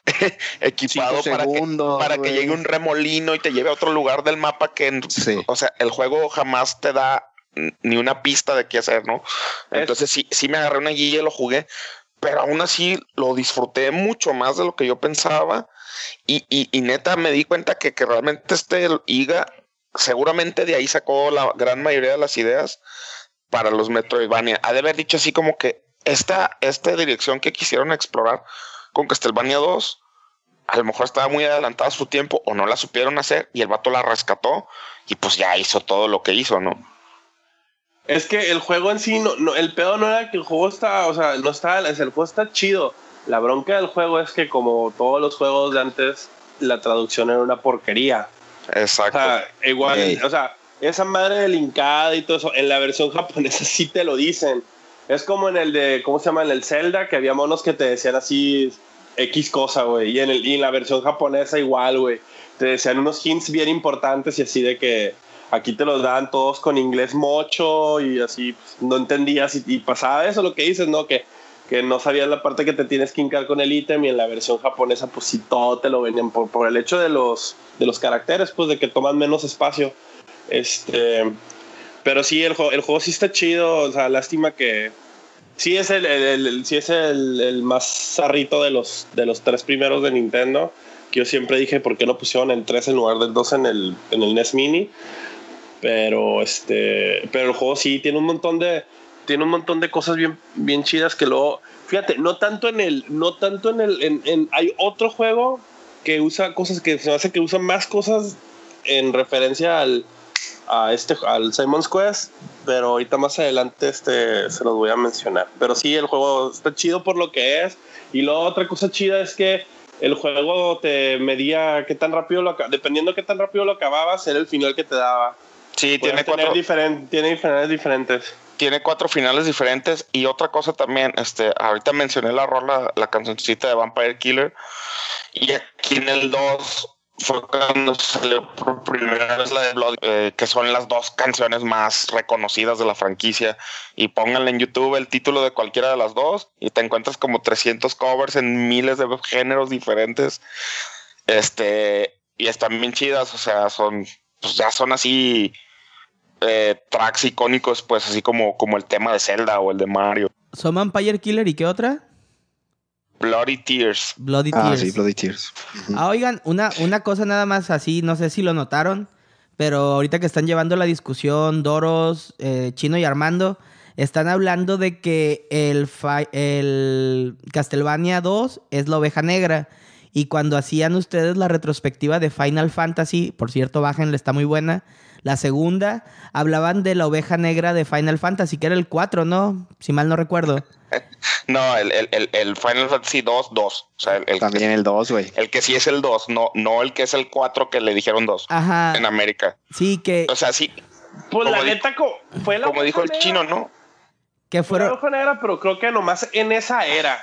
S4: equipado para, que, para que llegue un remolino y te lleve a otro lugar del mapa que, o sea, el juego jamás te da ni una pista de qué hacer, ¿no? Entonces sí, sí me agarré una guía y lo jugué, pero aún así lo disfruté mucho más de lo que yo pensaba y, y, neta me di cuenta que, que realmente este IGA seguramente de ahí sacó la gran mayoría de las ideas para los Metroidvania. Ha de haber dicho así como que esta, esta dirección que quisieron explorar con Castlevania 2, a lo mejor estaba muy adelantada su tiempo o no la supieron hacer y el vato la rescató y pues ya hizo todo lo que hizo, ¿no?
S3: Es que el juego en sí, no, el pedo no era que el juego está, o sea, no está, el juego está chido. La bronca del juego es que como todos los juegos de antes, la traducción era una porquería.
S4: Exacto.
S3: O sea, igual, o sea, esa madre del Incada y todo eso, en la versión japonesa sí te lo dicen. Es como en el de, ¿cómo se llama? En el Zelda, que había monos que te decían así X cosa, güey. Y, en el, y en la versión japonesa igual, güey. Te decían unos hints bien importantes y así de que aquí te los dan todos con inglés mocho y así pues, no entendías y, pasaba eso lo que dices, ¿no? Que, que no sabías la parte que te tienes que hincar con el ítem y en la versión japonesa pues sí todo te lo venían por, por el hecho de los, de los caracteres, pues de que toman menos espacio. Este, pero sí, el, el juego sí está chido. O sea, lástima que. Sí es el, el, sí es el, más zarrito de los, de los tres primeros de Nintendo. Que yo siempre dije por qué lo pusieron en 3 en lugar del 2 en el, en el NES Mini. Pero este. Pero el juego sí tiene un montón de. Tiene un montón de cosas bien, bien chidas que luego. Fíjate, no tanto en el. No tanto en el. Hay otro juego que usa cosas que se me hace que usa más cosas en referencia al a este, al Simon's Quest, pero ahorita más adelante este, se los voy a mencionar. Pero sí, el juego está chido por lo que es. Y luego otra cosa chida es que el juego te medía qué tan rápido lo dependiendo qué tan rápido lo acababas, era el final que te daba.
S4: Sí, tiene cuatro
S3: tiene finales diferentes.
S4: Tiene cuatro finales diferentes y otra cosa también, este, ahorita mencioné la rola, la cancioncita de Vampire Killer y aquí en el 2 fue cuando salió por primera vez la de Blood, eh, que son las dos canciones más reconocidas de la franquicia. Y pónganle en YouTube el título de cualquiera de las dos y te encuentras como 300 covers en miles de géneros diferentes. Este, y están bien chidas, o sea, son, pues ya son así eh, tracks icónicos, pues así como, como el tema de Zelda o el de Mario.
S5: ¿Son Vampire Killer y qué otra?
S4: Bloody Tears.
S5: Bloody
S1: Ah,
S5: Tears.
S1: sí, Bloody Tears.
S5: Ah, oigan, una, una cosa nada más así, no sé si lo notaron, pero ahorita que están llevando la discusión Doros, eh, Chino y Armando, están hablando de que el, fi- el Castlevania 2 es la oveja negra. Y cuando hacían ustedes la retrospectiva de Final Fantasy, por cierto, bájenla, está muy buena. La segunda, hablaban de la oveja negra de Final Fantasy, que era el 4, ¿no? Si mal no recuerdo.
S4: No, el, el, el, Final Fantasy 2, 2. O sea, el, el,
S1: También el 2, güey.
S4: el que sí es el 2, no, no el que es el 4 que le dijeron 2
S5: Ajá.
S4: en América.
S5: Sí, que,
S4: O sea, sí,
S3: Pues
S4: Como
S3: la neta, fue la
S4: como dijo el chino. ¿no?
S5: que
S3: Fue la
S5: fueron...
S3: oveja negra, pero creo que nomás en esa era.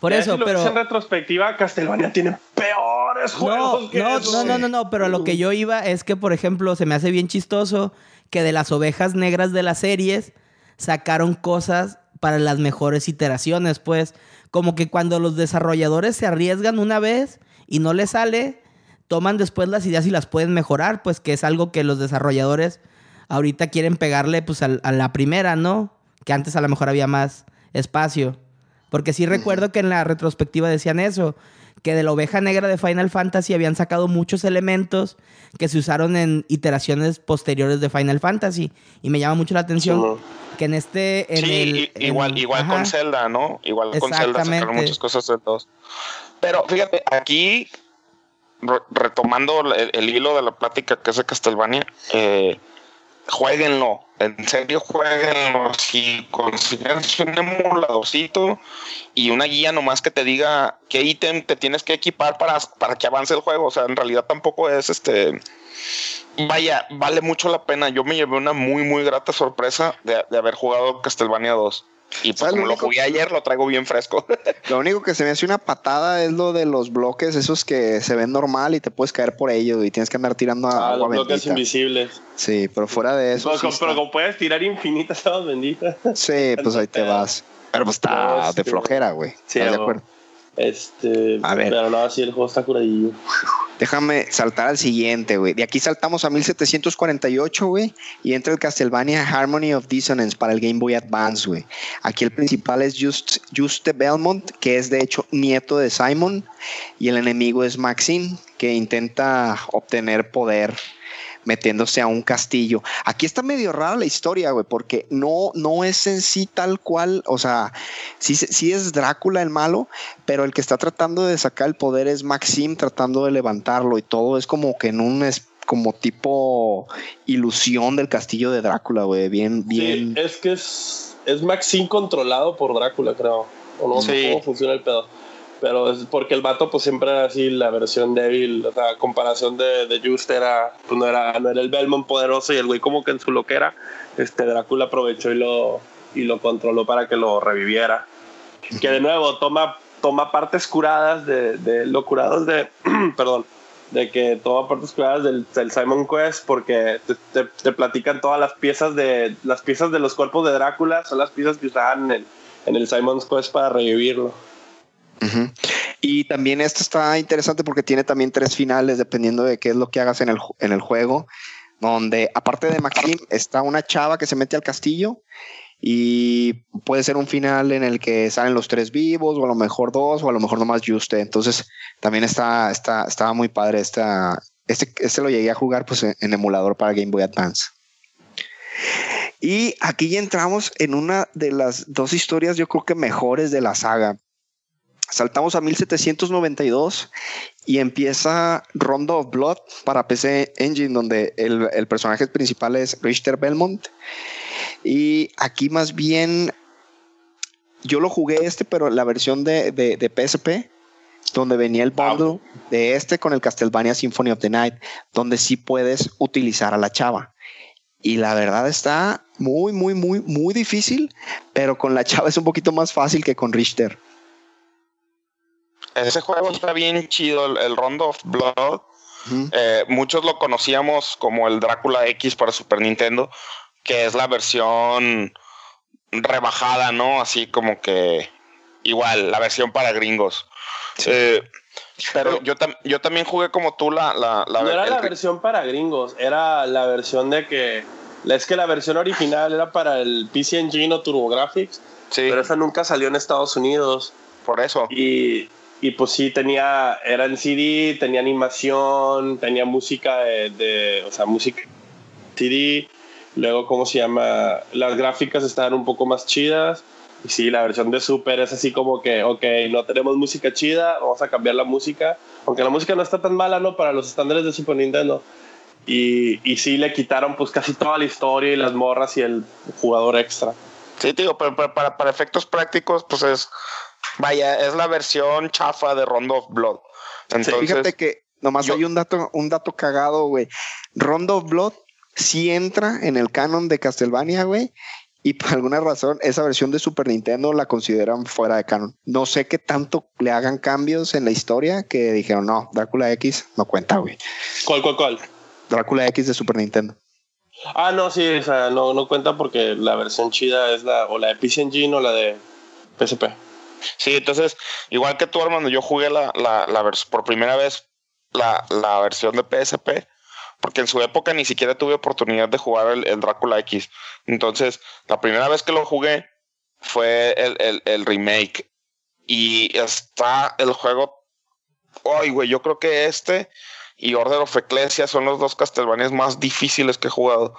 S5: Por
S3: Ya
S5: eso,
S3: si lo
S5: pero...
S3: en retrospectiva, Castlevania tiene peores
S5: No,
S3: juegos que
S5: no, no, no, no, no, pero a lo que yo iba es que, por ejemplo, se me hace bien chistoso que de las ovejas negras de las series sacaron cosas para las mejores iteraciones, pues, como que cuando los desarrolladores se arriesgan una vez y no les sale, toman después las ideas y las pueden mejorar, pues que es algo que los desarrolladores ahorita quieren pegarle pues al- a, la primera, ¿no? Que antes a lo mejor había más espacio. Porque sí recuerdo que en la retrospectiva decían eso, que de la oveja negra de Final Fantasy habían sacado muchos elementos que se usaron en iteraciones posteriores de Final Fantasy. Y me llama mucho la atención que en este... En
S4: sí,
S5: el,
S4: i-
S5: en-
S4: igual, igual
S5: ajá.
S4: con Zelda, ¿no? Igual con Zelda sacaron muchas cosas del 2. Pero fíjate, aquí, re- retomando el, el hilo de la plática que es de Castlevania, eh, jueguenlo, en serio jueguenlo. Si consiguen un emuladorcito y una guía nomás que te diga qué ítem te tienes que equipar para, para que avance el juego, o sea, en realidad tampoco es este. Vaya, vale mucho la pena. Yo me llevé una muy, muy grata sorpresa de, de haber jugado Castlevania 2. Y pues
S1: ¿Sabes
S4: como
S1: lo
S4: jugué ayer, lo traigo bien fresco.
S1: Lo único que se me hace una patada es lo de los bloques, esos que se ven normal y te puedes caer por ellos y tienes que andar tirando
S3: Ah,
S1: agua
S3: los bloques
S1: bendita.
S3: invisibles.
S1: Sí, pero fuera de eso.
S3: Pero,
S1: sí,
S3: como- pero
S1: está-
S3: como puedes tirar infinitas aguas benditas.
S1: sí, pues ahí te vas. Pero pues está de flojera, güey.
S3: sí,
S1: ¿Estás de acuerdo?
S3: Este,
S1: A ver.
S3: pero no, así el juego está curadillo.
S1: Déjame saltar al siguiente, güey. De aquí saltamos a 1748, güey. Y entra el Castlevania Harmony of Dissonance para el Game Boy Advance, güey. Aquí el principal es Just, Juste Belmont, que es de hecho nieto de Simon. Y el enemigo es Maxine, que intenta obtener poder metiéndose a un castillo. Aquí está medio rara la historia, güey, porque no, no es en sí tal cual, o sea, sí, se- sí es Drácula el malo, pero el que está tratando de sacar el poder es Maxim tratando de levantarlo y todo es como que en un es como tipo ilusión del castillo de Drácula, güey, bien, bien.
S3: Sí, es que es, es Maxine controlado por Drácula, creo. O no sé
S4: Sí.
S3: cómo funciona el pedo. Pero es porque el vato, pues siempre era así la versión débil. O sea, comparación de, de Just era, pues no era, no era el Belmont poderoso y el güey, como que en su loquera, este Drácula aprovechó y lo, y lo controló para que lo reviviera. Que de nuevo toma, toma partes curadas de, de lo curados de, perdón, de que toma partes curadas del, del Simon Quest porque te, te- te platican todas las piezas de las piezas de los cuerpos de Drácula son las piezas que usaban en el, en el Simon's Quest para revivirlo.
S1: Y también esto está interesante porque tiene también tres finales dependiendo de qué es lo que hagas en el, en el juego, donde aparte de Maxim está una chava que se mete al castillo y puede ser un final en el que salen los tres vivos o a lo mejor dos o a lo mejor nomás Juste. Entonces también está, está, estaba muy padre esta, este, este lo llegué a jugar pues en, en emulador para Game Boy Advance. Y aquí ya entramos en una de las dos historias yo creo que mejores de la saga. Saltamos a 1792 y empieza Rondo of Blood para PC Engine, donde el, el personaje principal es Richter Belmont. Y aquí más bien, yo lo jugué este, pero la versión de, de, de PSP, donde venía el bundle de este con el Castlevania Symphony of the Night, donde sí puedes utilizar a la chava. Y la verdad está muy, muy, muy, muy difícil, pero con la chava es un poquito más fácil que con Richter.
S4: Ese juego está bien chido, el, el Rondo of Blood. Eh, muchos lo conocíamos como el Drácula X para Super Nintendo, que es la versión rebajada, ¿no? Así como que igual, la versión para gringos. Eh, pero yo, yo también jugué como tú la... la,
S3: no era la versión para gringos, era la versión de que... Es que la versión original era para el PC Engine o TurboGrafx, sí. pero esa nunca salió en Estados Unidos.
S4: Por eso.
S3: Y, y pues sí, tenía, era en CD, tenía animación, tenía música de, de o sea, música CD. Luego, ¿cómo se llama? Las gráficas estaban un poco más chidas y sí, la versión de Super es así como que, ok, no tenemos música chida, vamos a cambiar la música. Aunque la música no está tan mala, ¿no? Para los estándares de Super Nintendo. Y, y sí le quitaron pues casi toda la historia y las morras y el jugador extra.
S4: Sí, digo, pero, para, para, efectos prácticos, pues es, vaya, es la versión chafa de Rondo of Blood.
S1: Entonces, fíjate que nomás hay un dato, un dato cagado, güey. Rondo of Blood sí entra en el canon de Castlevania, güey, y por alguna razón esa versión de Super Nintendo la consideran fuera de canon. No sé qué tanto le hagan cambios en la historia que dijeron, no, Drácula X no cuenta, güey.
S3: ¿Cuál, cuál, cuál?
S1: Drácula X de Super Nintendo.
S3: Ah, no, sí, o sea, no, no cuenta porque la versión chida es la o la de PC Engine o la de PSP.
S4: Sí, entonces, igual que tú, hermano, yo jugué la, la, por primera vez la, la versión de PSP porque en su época ni siquiera tuve oportunidad de jugar el, Drácula X. Entonces, la primera vez que lo jugué fue el, remake. Y está el juego. Ay, güey, yo creo que este y Order of Ecclesia son los dos Castlevanias más difíciles que he jugado.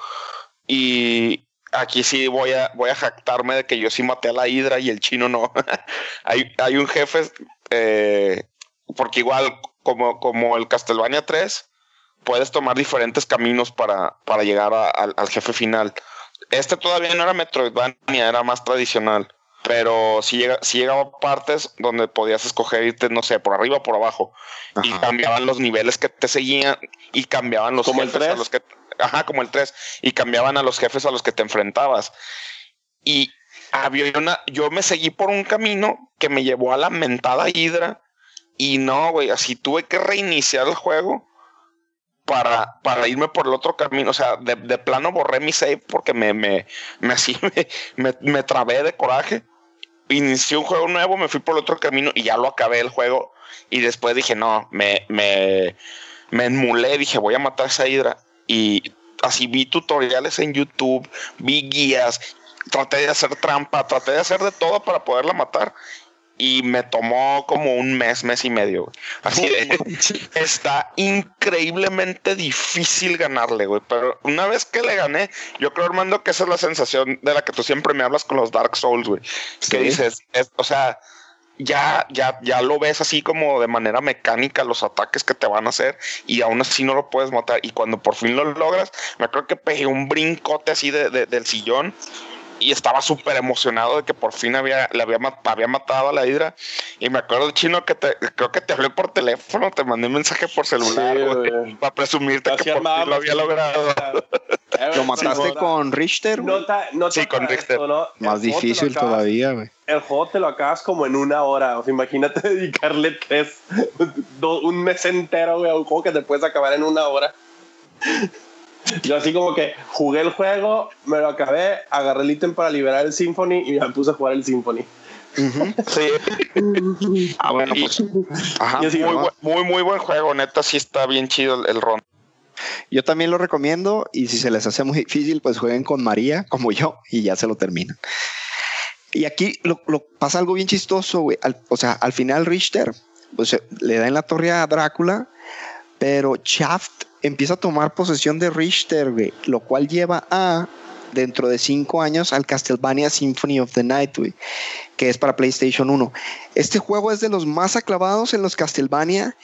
S4: Y aquí sí voy a, voy a jactarme de que yo sí maté a la Hidra y el chino no. hay, hay un jefe, eh, porque igual como, como el Castlevania 3, puedes tomar diferentes caminos para, para llegar al jefe final. Este todavía no era Metroidvania, era más tradicional. Pero sí, llega, llegaba a partes donde podías escoger irte, no sé, por arriba o por abajo. Y cambiaban los niveles que te seguían y cambiaban los
S3: como jefes
S4: a los que. Ajá, como el 3. Y cambiaban a los jefes a los que te enfrentabas. Y había una. Yo me seguí por un camino que me llevó a la mentada Hydra. Y no, güey, así tuve que reiniciar el juego para, para irme por el otro camino. O sea, de, de plano borré mi save porque me, me, me así me, me, trabé de coraje. Inicié un juego nuevo, me fui por el otro camino y ya lo acabé el juego. Y después dije, no, me, me, me enmulé, dije, voy a matar a esa hidra. Y así vi tutoriales en YouTube, vi guías, traté de hacer trampa, traté de hacer de todo para poderla matar y me tomó como un mes, mes y medio. Así de, está increíblemente difícil ganarle, güey. Pero una vez que le gané, yo creo, Armando, que esa es la sensación de la que tú siempre me hablas con los Dark Souls, güey. Que dices, o sea, ya, ya, ya lo ves así como de manera mecánica los ataques que te van a hacer y aún así no lo puedes matar. Y cuando por fin lo logras, me creo que pegué un brincote así de, del sillón y estaba súper emocionado de que por fin había, le había, había matado a la hidra. Y me acuerdo, chino, que te, creo que te hablé por teléfono, te mandé un mensaje por celular, para presumirte que por fin lo había logrado.
S1: ¿Lo mataste con Richter?
S3: No
S4: sí, con Richter.
S1: Más difícil todavía, güey.
S3: El juego te lo acabas como en una hora. O sea, imagínate dedicarle tres, un mes entero, güey, a un juego que te puedes acabar en una hora. Yo así como que jugué el juego, me lo acabé, agarré el ítem para liberar el Symphony y me puse a jugar el Symphony.
S4: Sí. ah, bueno, pues. muy, muy, buen juego, neta, sí está bien chido el, ron.
S1: Yo también lo recomiendo y si se les hace muy difícil, pues jueguen con María, como yo, y ya se lo terminan. Y aquí lo, pasa algo bien chistoso, güey. o sea, al final Richter pues, le da en la torre a Drácula, pero Shaft empieza a tomar posesión de Richter, lo cual lleva a dentro de cinco años al Castlevania Symphony of the Night, que es para PlayStation 1. Este juego es de los más aclavados en los Castlevania,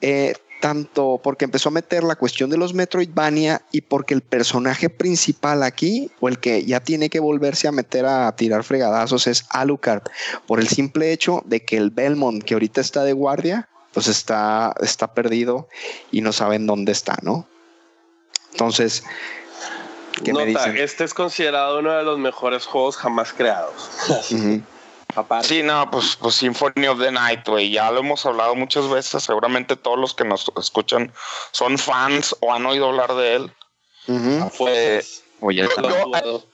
S1: eh, tanto porque empezó a meter la cuestión de los Metroidvania y porque el personaje principal aquí, o el que ya tiene que volverse a meter a tirar fregadazos, es Alucard, por el simple hecho de que el Belmont, que ahorita está de guardia, pues está, está perdido y no saben dónde está, ¿no? Entonces,
S3: ¿qué me dicen? Este es considerado uno de los mejores juegos jamás creados. Aparte.
S4: Sí, no, pues, pues Symphony of the Night, güey. Ya lo hemos hablado muchas veces. Seguramente todos los que nos escuchan son fans o han oído hablar de él.
S1: Ujú.
S4: Fue.
S2: Oye,
S4: Yo- yo-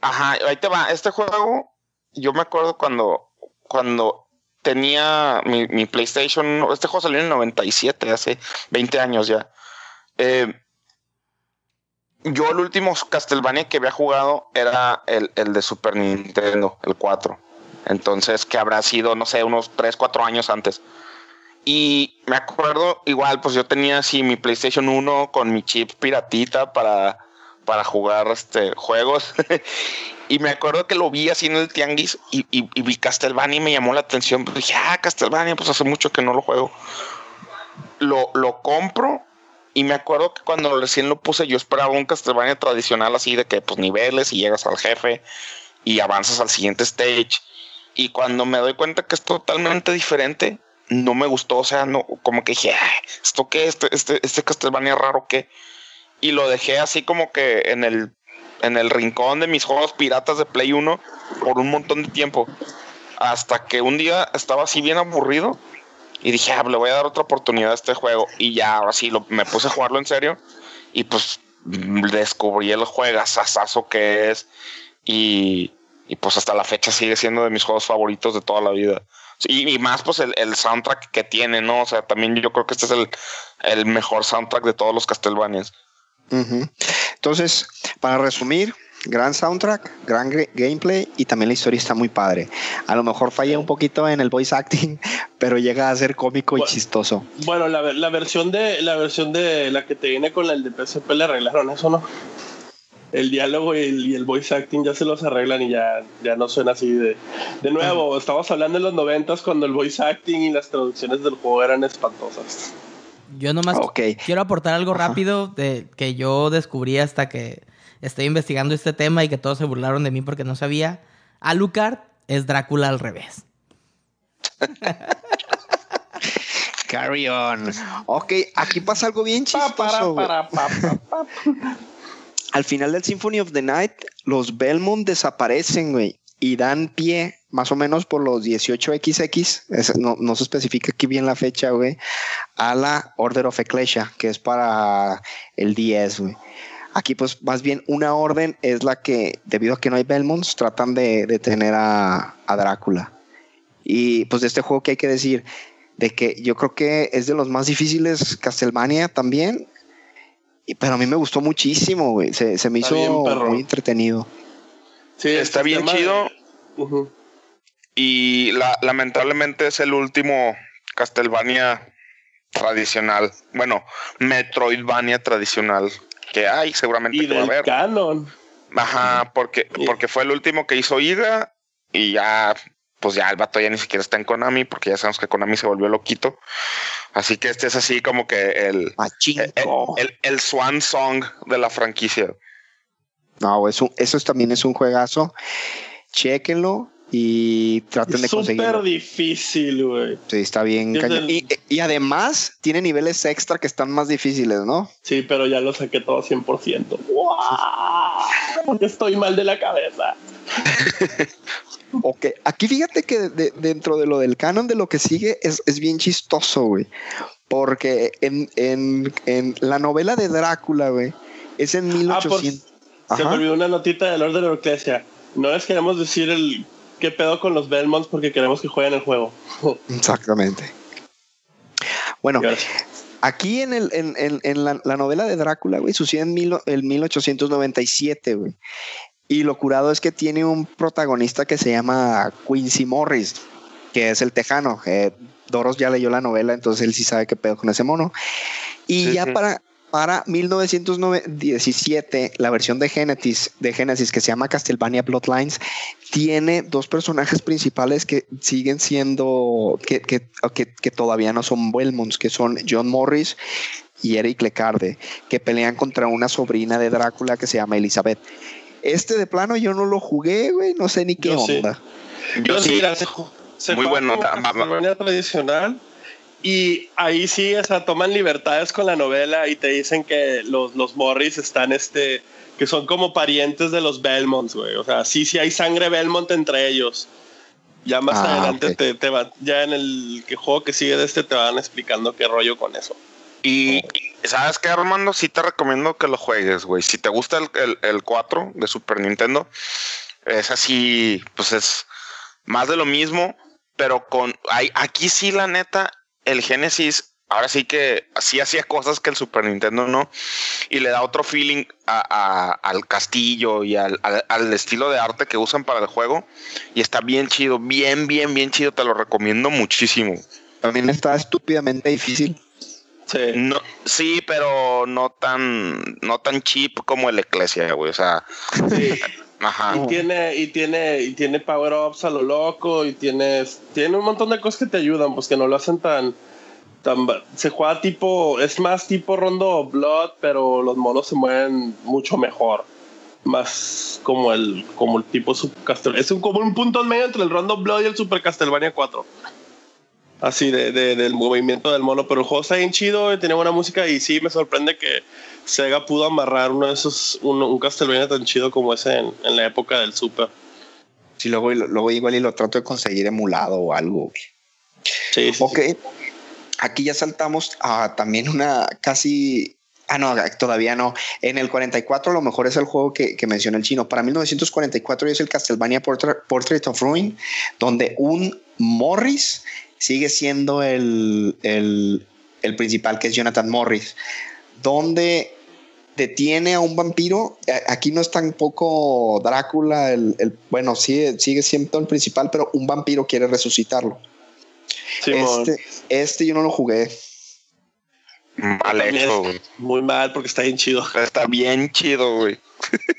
S4: Ajá, ahí te va. Este juego, yo me acuerdo cuando, cuando tenía mi, mi PlayStation. Este juego salió en el 97, hace 20 años ya. Eh, yo el último Castlevania que había jugado era el, el de Super Nintendo, el 4. Entonces, que habrá sido, no sé, unos 3, 4 años antes. Y me acuerdo, igual, pues yo tenía así mi PlayStation 1 con mi chip piratita para, para jugar este, juegos. y me acuerdo que lo vi así en el tianguis y, y- vi Castlevania y me llamó la atención. Pues dije, ah, Castlevania, pues hace mucho que no lo juego. Lo, lo compro y me acuerdo que cuando recién lo puse yo esperaba un Castlevania tradicional así de que pues niveles y llegas al jefe y avanzas al siguiente stage. Y cuando me doy cuenta que es totalmente diferente, no me gustó. O sea, no, como que dije, "Ah, ¿esto qué? Este, este, este Castlevania raro qué. Y lo dejé así como que en el, en el rincón de mis juegos piratas de Play 1 por un montón de tiempo. Hasta que un día estaba así bien aburrido y dije, ah, le voy a dar otra oportunidad a este juego. Y ya, ahora sí, lo, me puse a jugarlo en serio. Y pues descubrí el juegazazazo que es. Y, y pues hasta la fecha sigue siendo de mis juegos favoritos de toda la vida. Y, y más pues el, el soundtrack que tiene, ¿no? O sea, también yo creo que este es el, el mejor soundtrack de todos los Castlevanias.
S1: Entonces, para resumir, gran soundtrack, gran gra- gameplay y también la historia está muy padre. A lo mejor falla un poquito en el voice acting, pero llega a ser cómico y chistoso.
S3: Bueno, la, ver- la versión de la versión de la que te viene con el de PSP le arreglaron eso, ¿no? El diálogo y el, y el voice acting ya se los arreglan y ya, ya no suena así de... De nuevo, estamos hablando de los noventas cuando el voice acting y las traducciones del juego eran espantosas.
S5: Yo nomás
S1: Ok.
S5: quiero aportar algo rápido de, que yo descubrí hasta que estoy investigando este tema y que todos se burlaron de mí porque no sabía. Alucard es Drácula al revés.
S1: Carry on. Ok, aquí pasa algo bien
S3: Pa, para,
S1: chistoso. güey.
S3: para, pa, pa, pa.
S1: Al final del Symphony of the Night, los Belmont desaparecen, güey, y dan pie, más o menos por los 18XX, es- no, se especifica aquí bien la fecha, güey, a la Order of Ecclesia, que es para el 10, güey. Aquí, pues, más bien una orden es la que, debido a que no hay Belmonts, tratan de detener a, a Drácula. Y pues de este juego que hay que decir, de que yo creo que es de los más difíciles Castlevania también, pero a mí me gustó muchísimo, güey. Se, se me
S3: Está
S1: hizo
S3: bien,
S1: muy entretenido.
S3: Sí,
S4: Está bien
S3: sistema
S4: chido.
S3: de-.
S4: Y la- lamentablemente es el último Castlevania tradicional. Bueno, Metroidvania tradicional que hay, seguramente
S3: Y
S4: que va a
S3: del
S4: haber.
S3: canon.
S4: Ajá, porque, porque fue el último que hizo Iga y ya, pues ya el vato ya ni siquiera está en Konami, porque ya sabemos que Konami se volvió loquito. Así que este es así como que el, el, el- el swan song de la franquicia.
S1: No, eso, eso es- también es un juegazo. Chéquenlo y traten de
S3: Es súper
S1: conseguirlo.
S3: difícil, güey.
S1: Sí, está bien.
S3: Es
S1: cañón.
S3: del-
S1: Y, y además tiene niveles extra que están más difíciles, ¿no?
S3: Sí, pero ya lo saqué todo 100%. ¡Wow! Porque estoy mal de la cabeza.
S1: Ok, aquí fíjate que de- de- dentro de lo del canon de lo que sigue es, es bien chistoso, güey. Porque en, en- en la novela de Drácula, güey, es en
S3: Ah, por-
S1: 1800.
S3: Se me olvidó una notita del orden de la Ecclesia. No les queremos decir el qué pedo con los Belmonts porque queremos que jueguen el juego.
S1: Exactamente. Bueno,
S3: Gracias.
S1: aquí en, el, en, en- en la, la novela de Drácula, güey, sucede en mil, el 1897, güey. Y lo curado es que tiene un protagonista que se llama Quincy Morris, que es el tejano. Eh, Doros ya leyó la novela, entonces él sí sabe qué pedo con ese mono. Y
S4: Sí,
S1: ya
S4: sí.
S1: para, para 1917, la versión de Genesis, de Genesis que se llama Castlevania Bloodlines, tiene dos personajes principales que siguen siendo, que, que, que- que todavía no son Belmonts, que son John Morris y Eric Lecarde, que pelean contra una sobrina de Drácula que se llama Elizabeth. Este de plano yo no lo jugué, güey, no sé ni qué
S3: Yo sí.
S1: onda.
S3: Yo
S4: sí.
S3: mira, se,
S4: Muy bueno,
S3: como
S4: ta- ma- ma-
S3: Castlevania tradicional. Y ahí sí, o sea, toman libertades con la novela y te dicen que los, los Morris están, este, que son como parientes de los Belmonts, güey. O sea, sí, sí hay sangre Belmont entre ellos. Ya más
S1: Ah,
S3: adelante te, te va, ya en el que juego que sigue de este te van explicando qué rollo con eso.
S4: Y, ¿sabes qué, Armando? Sí te recomiendo que lo juegues, güey. Si te gusta el, el, el 4 de Super Nintendo, es así, pues es más de lo mismo, pero con... Hay, aquí sí, la neta, el Genesis, ahora sí que sí hacía cosas que el Super Nintendo no, y le da otro feeling al castillo y al, al- al estilo de arte que usan para el juego, y está bien chido, bien, bien, bien chido, te lo recomiendo muchísimo.
S1: También está estúpidamente difícil.
S3: Sí.
S4: No, sí, pero no tan, no tan cheap como el Ecclesia, güey. O sea,
S3: sí.
S4: ajá.
S3: Y tiene, y tiene, y tiene power ups a lo loco, y tienes, tiene un montón de cosas que te ayudan, pues que no lo hacen tan, tan, se juega tipo, es más tipo rondo blood, pero los monos se mueven mucho mejor. Más como el, como el tipo Super Castlevania. Es un, como un punto en medio entre el rondo blood y el Super Castlevania 4. Así de, de- del movimiento del mono, pero el juego está bien chido, tiene buena música y sí me sorprende que Sega pudo amarrar uno de esos, un, un Castlevania tan chido como ese en, en la época del Super.
S1: Si luego, luego igual y lo trato de conseguir emulado o algo.
S3: Sí, sí,
S1: Ok. Aquí ya saltamos a también una casi. Ah, no, todavía no. En el 44 a lo mejor es el juego que, que menciona el chino. Para 1944 es el Castlevania Portra- Portrait of Ruin, donde un Morris sigue siendo el, el, el principal, que es Jonathan Morris, donde detiene a un vampiro. Aquí no es tampoco Drácula, el, el- bueno, sí, sigue siendo el principal, pero un vampiro quiere resucitarlo. Este, este yo no lo jugué.
S4: Mal hecho, güey.
S3: Muy mal porque está bien chido.
S4: Está bien chido, güey.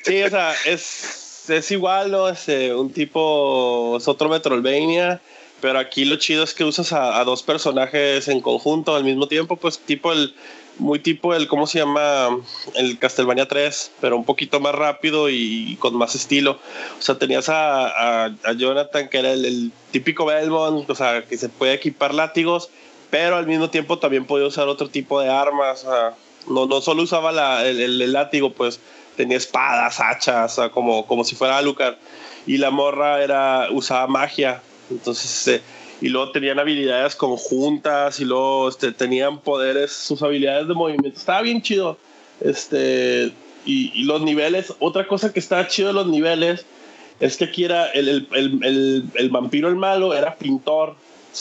S3: Sí, o sea, es, es igual, ¿no? Es eh, un tipo, es otro Metroidvania, pero aquí lo chido es que usas a, a dos personajes en conjunto al mismo tiempo, pues tipo el, muy tipo el, ¿cómo se llama? El Castlevania 3, pero un poquito más rápido y, con más estilo. O sea, tenías a, a, a Jonathan, que era el, el típico Belmont, o sea, que se puede equipar látigos, pero al mismo tiempo también podía usar otro tipo de armas. o sea, no, no solo usaba la- el, el- el látigo, pues tenía espadas, hachas, o sea, como, como si fuera Alucard. Y la morra era, usaba magia. Entonces, eh, y luego tenían habilidades conjuntas y luego este, tenían poderes, sus habilidades de movimiento. Estaba bien chido. Este, y, los niveles, otra cosa que estaba chido de los niveles es que aquí era el, el, el, el- vampiro, el malo, era pintor.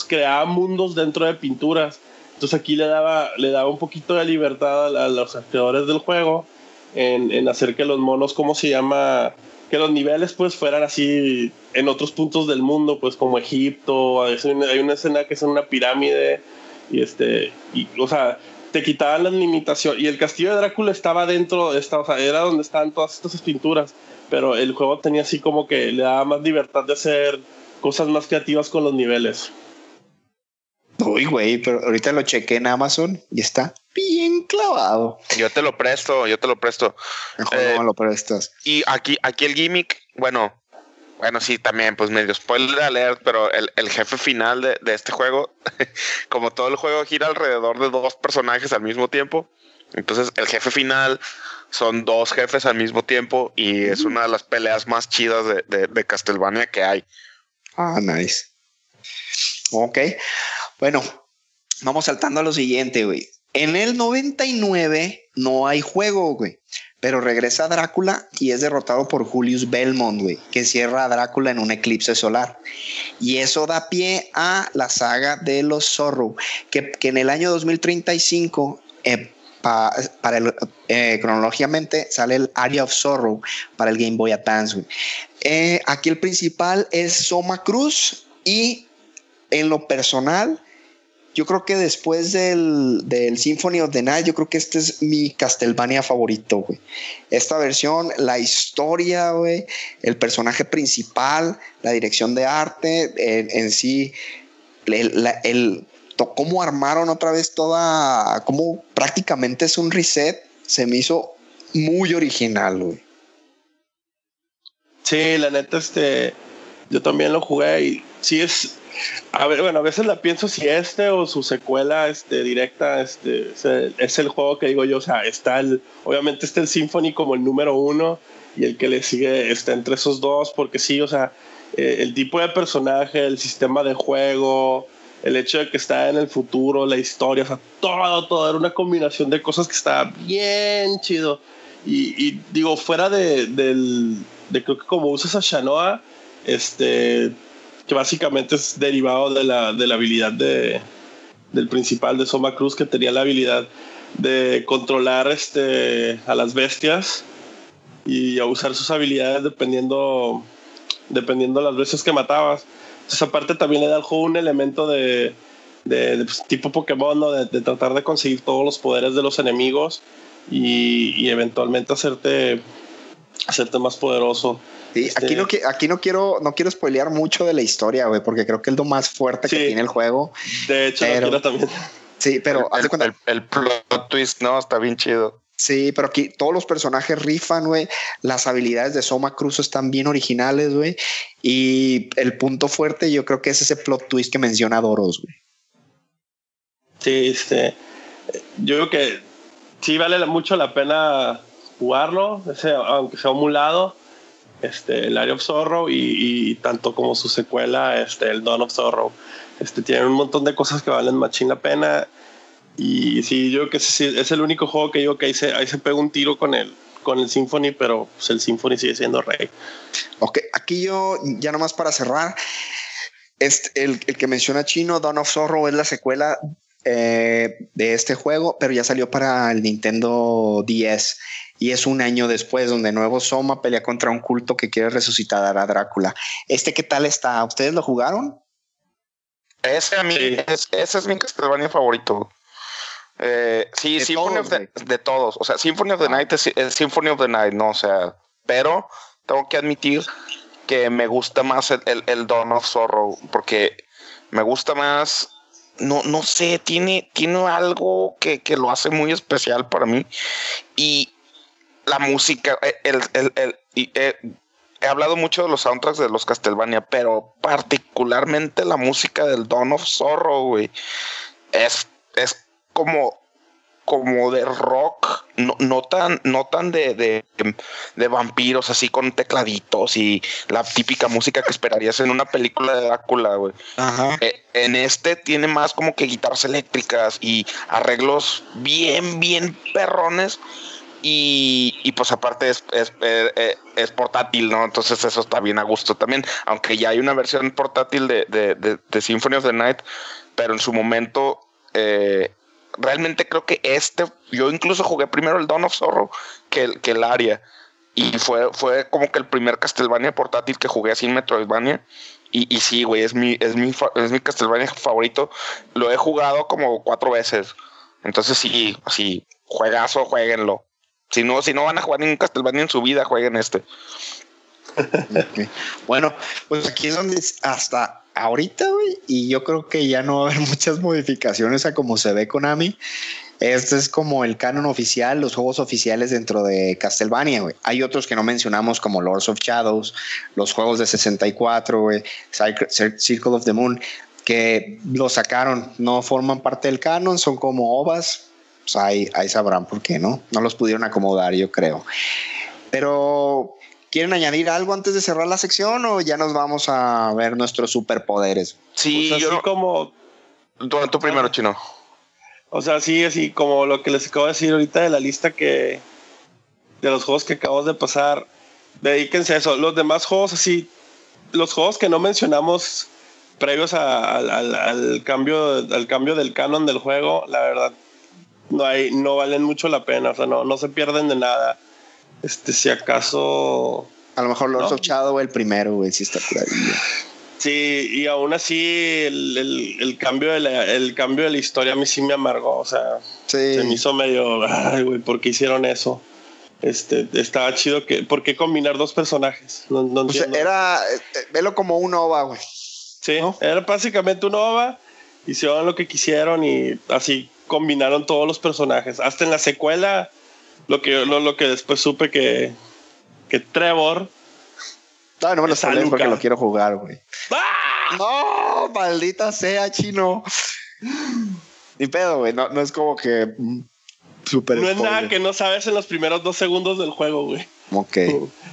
S3: Creaba mundos dentro de pinturas. Entonces aquí le daba, le daba un poquito de libertad a, los creadores del juego en, en hacer que los monos, ¿cómo se llama? Que los niveles pues fueran así en otros puntos del mundo, pues como Egipto, hay una- escena que es una pirámide y este, y, o sea, te quitaban las limitaciones y el castillo de Drácula estaba dentro, estaba, o sea, era donde estaban todas estas pinturas, pero el juego tenía así como que le daba más libertad de hacer cosas más creativas con los niveles.
S1: Uy, güey, pero ahorita lo chequé en Amazon y está bien clavado.
S4: Yo te lo presto, yo te lo presto.
S1: Mejor
S4: Eh,
S1: no me lo prestas.
S4: Y aquí, aquí el gimmick, bueno, bueno, sí, también, pues medio spoiler alert, pero el, el jefe final de, de este juego, como todo el juego gira alrededor de dos personajes al mismo tiempo, entonces el jefe final son dos jefes al mismo tiempo y es una de las peleas más chidas de, de, de Castlevania que hay.
S1: Ah, nice. Ok. Bueno, vamos saltando a lo siguiente, güey. En el 99 no hay juego, güey. Pero regresa Drácula y es derrotado por Julius Belmont, güey, que cierra a Drácula en un eclipse solar. Y eso da pie a la saga de los Zorro, que, que en el año 2035, eh, pa- para el, eh, cronológicamente, sale el Area of Sorrow para el Game Boy Advance, güey. Eh, aquí el principal es Soma Cruz y en lo personal, yo creo que después del, del Symphony of the Night, yo creo que este es mi Castlevania favorito, güey. Esta versión, la historia, güey, el personaje principal, la dirección de arte, en, sí, el, cómo armaron otra vez toda, cómo prácticamente es un reset, se me hizo muy original, güey.
S3: Sí, la neta, este, yo también lo jugué y sí es, a ver, bueno, a veces la pienso si este o su secuela, este, directa, este, es el, es el juego que digo yo, o sea, está el, obviamente está el Symphony como el número uno y el que le sigue está entre esos dos, porque sí, o sea, eh, el tipo de personaje, el sistema de juego, el hecho de que está en el futuro, la historia, o sea, todo, todo, era una combinación de cosas que estaba bien chido. Y, digo, fuera de, del, de creo que como usas a Shanoa, este, que básicamente es derivado de la, de la habilidad de, del principal de Soma Cruz, que tenía la habilidad de controlar este, a las bestias y a usar sus habilidades dependiendo, dependiendo las veces que matabas. Esa parte también le da al juego un elemento de, de, pues, tipo Pokémon, ¿no? de, tratar de conseguir todos los poderes de los enemigos y eventualmente hacerte, hacerte más poderoso.
S1: Sí, aquí, este no, aquí no quiero no quiero spoilear mucho de la historia, güey, porque creo que es lo más fuerte que tiene el juego.
S3: De hecho, quiero también.
S1: Sí, pero
S4: el, el, plot twist, no, está bien chido.
S1: Sí, pero aquí todos los personajes rifan, güey. Las habilidades de Soma Cruz están bien originales, güey. Y el punto fuerte, yo creo que es ese plot twist que menciona Doros, güey.
S3: Sí, este. Yo creo que sí vale mucho la pena jugarlo, ese, aunque sea un lado este, el Area of Sorrow y, tanto como su secuela, este, el Dawn of Sorrow. Este, tienen un montón de cosas que valen machín la pena. Y sí, yo creo que es, es el único juego que digo que ahí se, ahí se pega un tiro con el, con el Symphony, pero pues, el Symphony sigue siendo rey.
S1: Ok, aquí yo, ya nomás para cerrar, este, el, el que menciona Chino, Dawn of Sorrow, es la secuela eh, de este juego, pero ya salió para el Nintendo 10 y es un año después donde nuevo Soma pelea contra un culto que quiere resucitar a Drácula. ¿Este qué tal está? ¿Ustedes lo jugaron?
S4: Ese a mí, ese es mi Castlevania favorito. Eh, sí, de Symphony todos, of the, de todos. O sea, Symphony of the ah. Night es, Symphony of the Night, no, o sea, pero tengo que admitir que me gusta más el, el, el Dawn of Sorrow, porque me gusta más no, no sé, tiene, tiene algo que, que, lo hace muy especial para mí. Y la música, eh, el, el, el, eh, he hablado mucho de los soundtracks de los Castlevania, pero particularmente la música del Dawn of Sorrow, güey, es, es como, como de rock, no, no tan, no tan de, de, de, vampiros, así con tecladitos y la típica música que esperarías en una película de Drácula, güey. Eh, en este tiene más como que guitarras eléctricas y arreglos bien, bien perrones y, pues aparte es, eh, eh, es, portátil, ¿no? Entonces eso está bien a gusto también, aunque ya hay una versión portátil de, de, Symphony of the Night, pero en su momento eh, realmente creo que este, yo incluso jugué primero el Dawn of Sorrow que que el Aria. Y fue, fue como que el primer Castlevania portátil que jugué así en Metroidvania. Y, y sí, güey, es mi, es, mi, es mi Castlevania favorito. Lo he jugado como cuatro veces. Entonces sí, así, juegazo, jueguenlo. Si no, si no van a jugar ningún Castlevania en su vida, jueguen este.
S1: Bueno, pues aquí es donde hasta ahorita, güey, y yo creo que ya no va a haber muchas modificaciones a como se ve Konami. Este es como el canon oficial, los juegos oficiales dentro de Castlevania, güey. Hay otros que no mencionamos como Lords of Shadows, los juegos de 64, güey, Circle of the Moon, que lo sacaron, no forman parte del canon, son como ovas, pues ahí, sabrán por qué, ¿no? No los pudieron acomodar, yo creo. Pero, ¿quieren añadir algo antes de cerrar la sección o ya nos vamos a ver nuestros superpoderes?
S3: Sí, pues yo como...
S4: Tú, primero, Chino.
S3: O sea, sí, así como lo que les acabo de decir ahorita de la lista que... De los juegos que acabamos de pasar, dedíquense a eso. Los demás juegos así, los juegos que no mencionamos previos al, cambio, al cambio del canon del juego, la verdad, no hay, no valen mucho la pena, o sea, no, no se pierden de nada. Este, si acaso.
S1: A lo mejor Lords of Shadow el primero, güey, sí está curadillo.
S3: Sí, y aún así el, el, cambio de la, el cambio de la historia a mí sí me amargó, o sea, se me hizo medio, ay, güey, ¿por qué hicieron eso? Este, estaba chido que, ¿por qué combinar dos personajes? No, no
S1: pues era, eh, velo como un OVA, güey.
S3: Sí, era básicamente un OVA, hicieron lo que quisieron y así combinaron todos los personajes. Hasta en la secuela, lo que, lo, lo que después supe que, que Trevor.
S1: No, no me lo sabes porque lo quiero jugar, güey. ¡Ah! No, maldita sea, chino. Ni pedo, güey. No, no es como que.
S3: Mm, super no es nada que no sabes en los primeros dos segundos del juego, güey.
S1: Ok.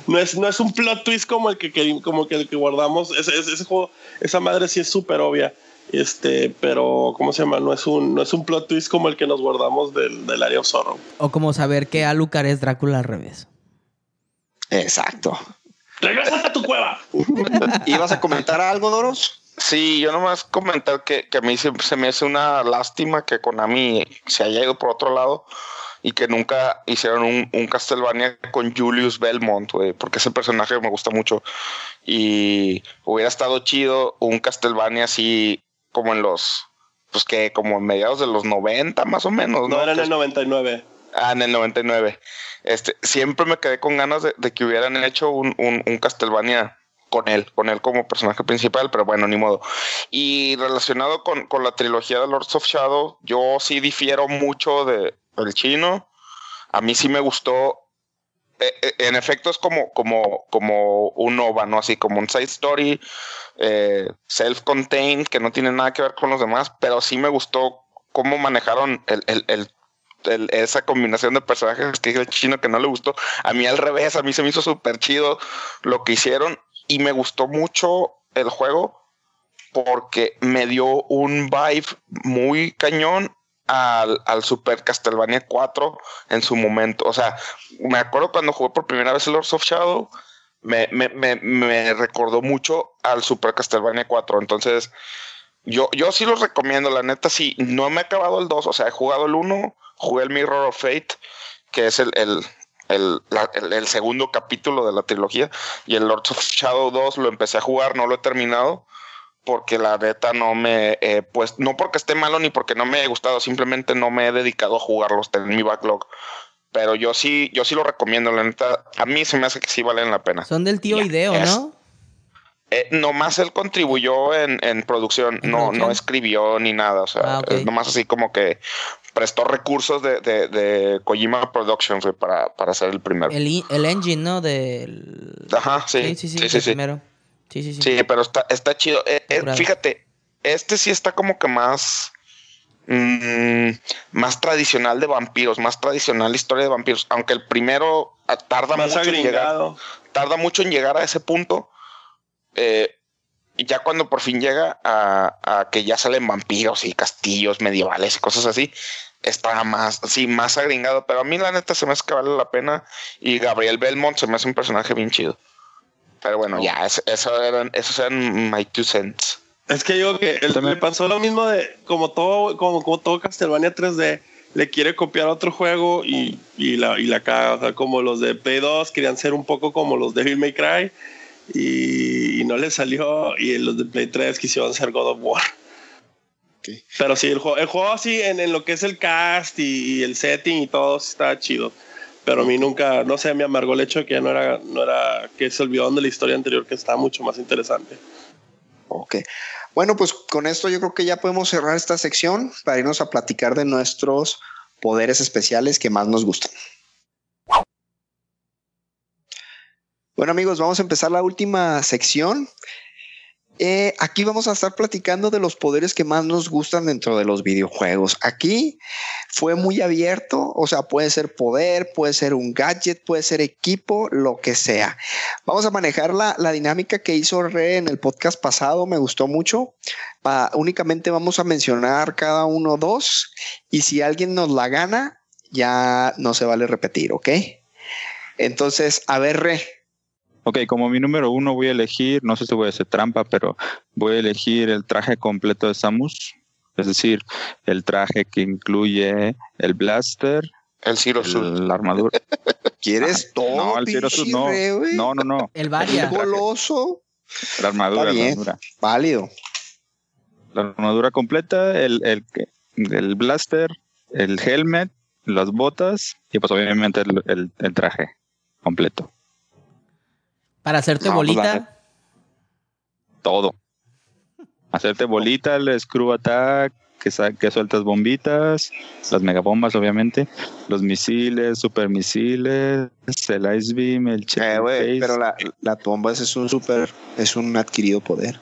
S3: No es, no es un plot twist como el que, que- como que el que guardamos. Ese, ese- ese juego, esa madre sí es súper obvia. Este, pero, ¿cómo se llama? No es un, no es un plot twist como el que nos guardamos del, del Area of Sorrow.
S5: O como saber que Alucard es Drácula al revés.
S1: Exacto.
S3: ¡Regrésate a tu cueva!
S1: ¿Ibas a comentar algo, Doros?
S4: Sí, yo nomás comentar que, que a mí se, se me hace una lástima que Konami se haya ido por otro lado y que nunca hicieron un, un Castlevania con Julius Belmont, güey, porque ese personaje me gusta mucho. Y hubiera estado chido un Castlevania así como en los, pues que como en mediados de los 90 más o menos, ¿no?
S3: No era en el 99.
S4: Ah, en el 99. Este, siempre me quedé con ganas de, de que hubieran hecho un, un, un Castlevania con él, con él como personaje principal, pero bueno, ni modo. Y relacionado con, con la trilogía de Lords of Shadow, yo sí difiero mucho de, del chino. A mí sí me gustó. Eh, eh, en efecto, es como, como, como un OVA, ¿no? Así como un side story, eh, self-contained, que no tiene nada que ver con los demás, pero sí me gustó cómo manejaron el, el, el esa combinación de personajes que el chino que no le gustó. A mí al revés, a mí se me hizo súper chido lo que hicieron y me gustó mucho el juego porque me dio un vibe muy cañón al, al Super Castlevania 4 en su momento. O sea, me acuerdo cuando jugué por primera vez Lords of Shadow, me, me, me, me recordó mucho al Super Castlevania 4. Entonces, yo, yo sí los recomiendo, la neta, sí. No me he acabado el 2, o sea, he jugado el 1, jugué el Mirror of Fate, que es el, el, el, el segundo capítulo de la trilogía, y el Lords of Shadow 2 lo empecé a jugar, no lo he terminado, porque la neta no me, eh, pues, no porque esté malo ni porque no me haya gustado, simplemente no me he dedicado a jugarlos, en mi backlog. Pero yo sí, yo sí lo recomiendo, la neta, a mí se me hace que sí valen la pena.
S5: Son del tío Ideo,
S4: es-
S5: ¿no?
S4: Eh, nomás él contribuyó en, en producción,
S5: ¿En
S4: no,
S5: producción?
S4: no escribió ni nada, o sea,
S5: Ah, ok.
S4: es nomás así como que prestó recursos de, de, de Kojima Productions para, para hacer el primero.
S5: El, el engine, ¿no? Del...
S4: Ajá, sí,
S5: sí, sí,
S4: sí,
S5: del
S4: sí, sí.
S5: primero. Sí, sí, sí.
S4: Sí, pero está, está chido. Eh, eh, fíjate, este sí está como que más, mm, más tradicional de vampiros, más tradicional historia de vampiros, aunque el primero ah, tarda
S3: Más
S4: mucho en llegar. tarda mucho en llegar a ese punto. Eh, y ya cuando por fin llega a, a que ya salen vampiros y castillos medievales y cosas así, está más, sí, más agringado. Pero a mí la neta se me hace que vale la pena. Y Gabriel Belmont se me hace un personaje bien chido. Pero bueno, ya, es- eso eran, esos eran my two cents.
S3: Es que digo que
S2: También-
S3: le pasó lo mismo de como todo, como, como todo Castlevania 3D, le quiere copiar otro juego y, y la, y la caga. O sea, como los de Play 2 querían ser un poco como los Devil May Cry y, y no les salió. Y los de Play 3 quisieron ser God of War.
S1: Ok.
S3: Pero sí, el juego, el juego así en, en lo que es el cast y, y el setting y todo sí está chido. Pero a mí nunca, no sé, me amargó el hecho de que ya no era, no era, que se olvidaron de la historia anterior que estaba mucho más interesante.
S1: Ok. Bueno, pues con esto yo creo que ya podemos cerrar esta sección para irnos a platicar de nuestros poderes especiales que más nos gustan. Bueno amigos, vamos a empezar la última sección. Eh, aquí vamos a estar platicando de los poderes que más nos gustan dentro de los videojuegos. Aquí fue muy abierto, o sea, puede ser poder, puede ser un gadget, puede ser equipo, lo que sea. Vamos a manejar la, la dinámica que hizo Re en el podcast pasado, me gustó mucho. Pa- únicamente vamos a mencionar cada uno dos y si alguien nos la gana, ya no se vale repetir, ¿ok? Entonces, a ver, Re,
S2: Ok, como mi número uno voy a elegir, no sé si voy a hacer trampa, pero voy a elegir el traje completo de Samus. Es decir, el traje que incluye el blaster,
S4: El Zero
S2: el- la armadura.
S1: ¿quieres todo?
S2: no, el Zero no. No, no, no.
S5: El Varia.
S1: goloso.
S2: La armadura,
S1: Está
S2: la armadura.
S1: Válido.
S2: La armadura completa, el, el, el blaster, el helmet, las botas y pues obviamente el, el- el traje completo.
S5: Para hacerte
S2: No, pues,
S5: bolita.
S2: Todo. Hacerte bolita, el screw attack, que, sa- que sueltas bombitas, las megabombas obviamente, los misiles, super misiles, el ice beam, el check
S1: Eh, pero la, la bomba es un super, es un adquirido poder.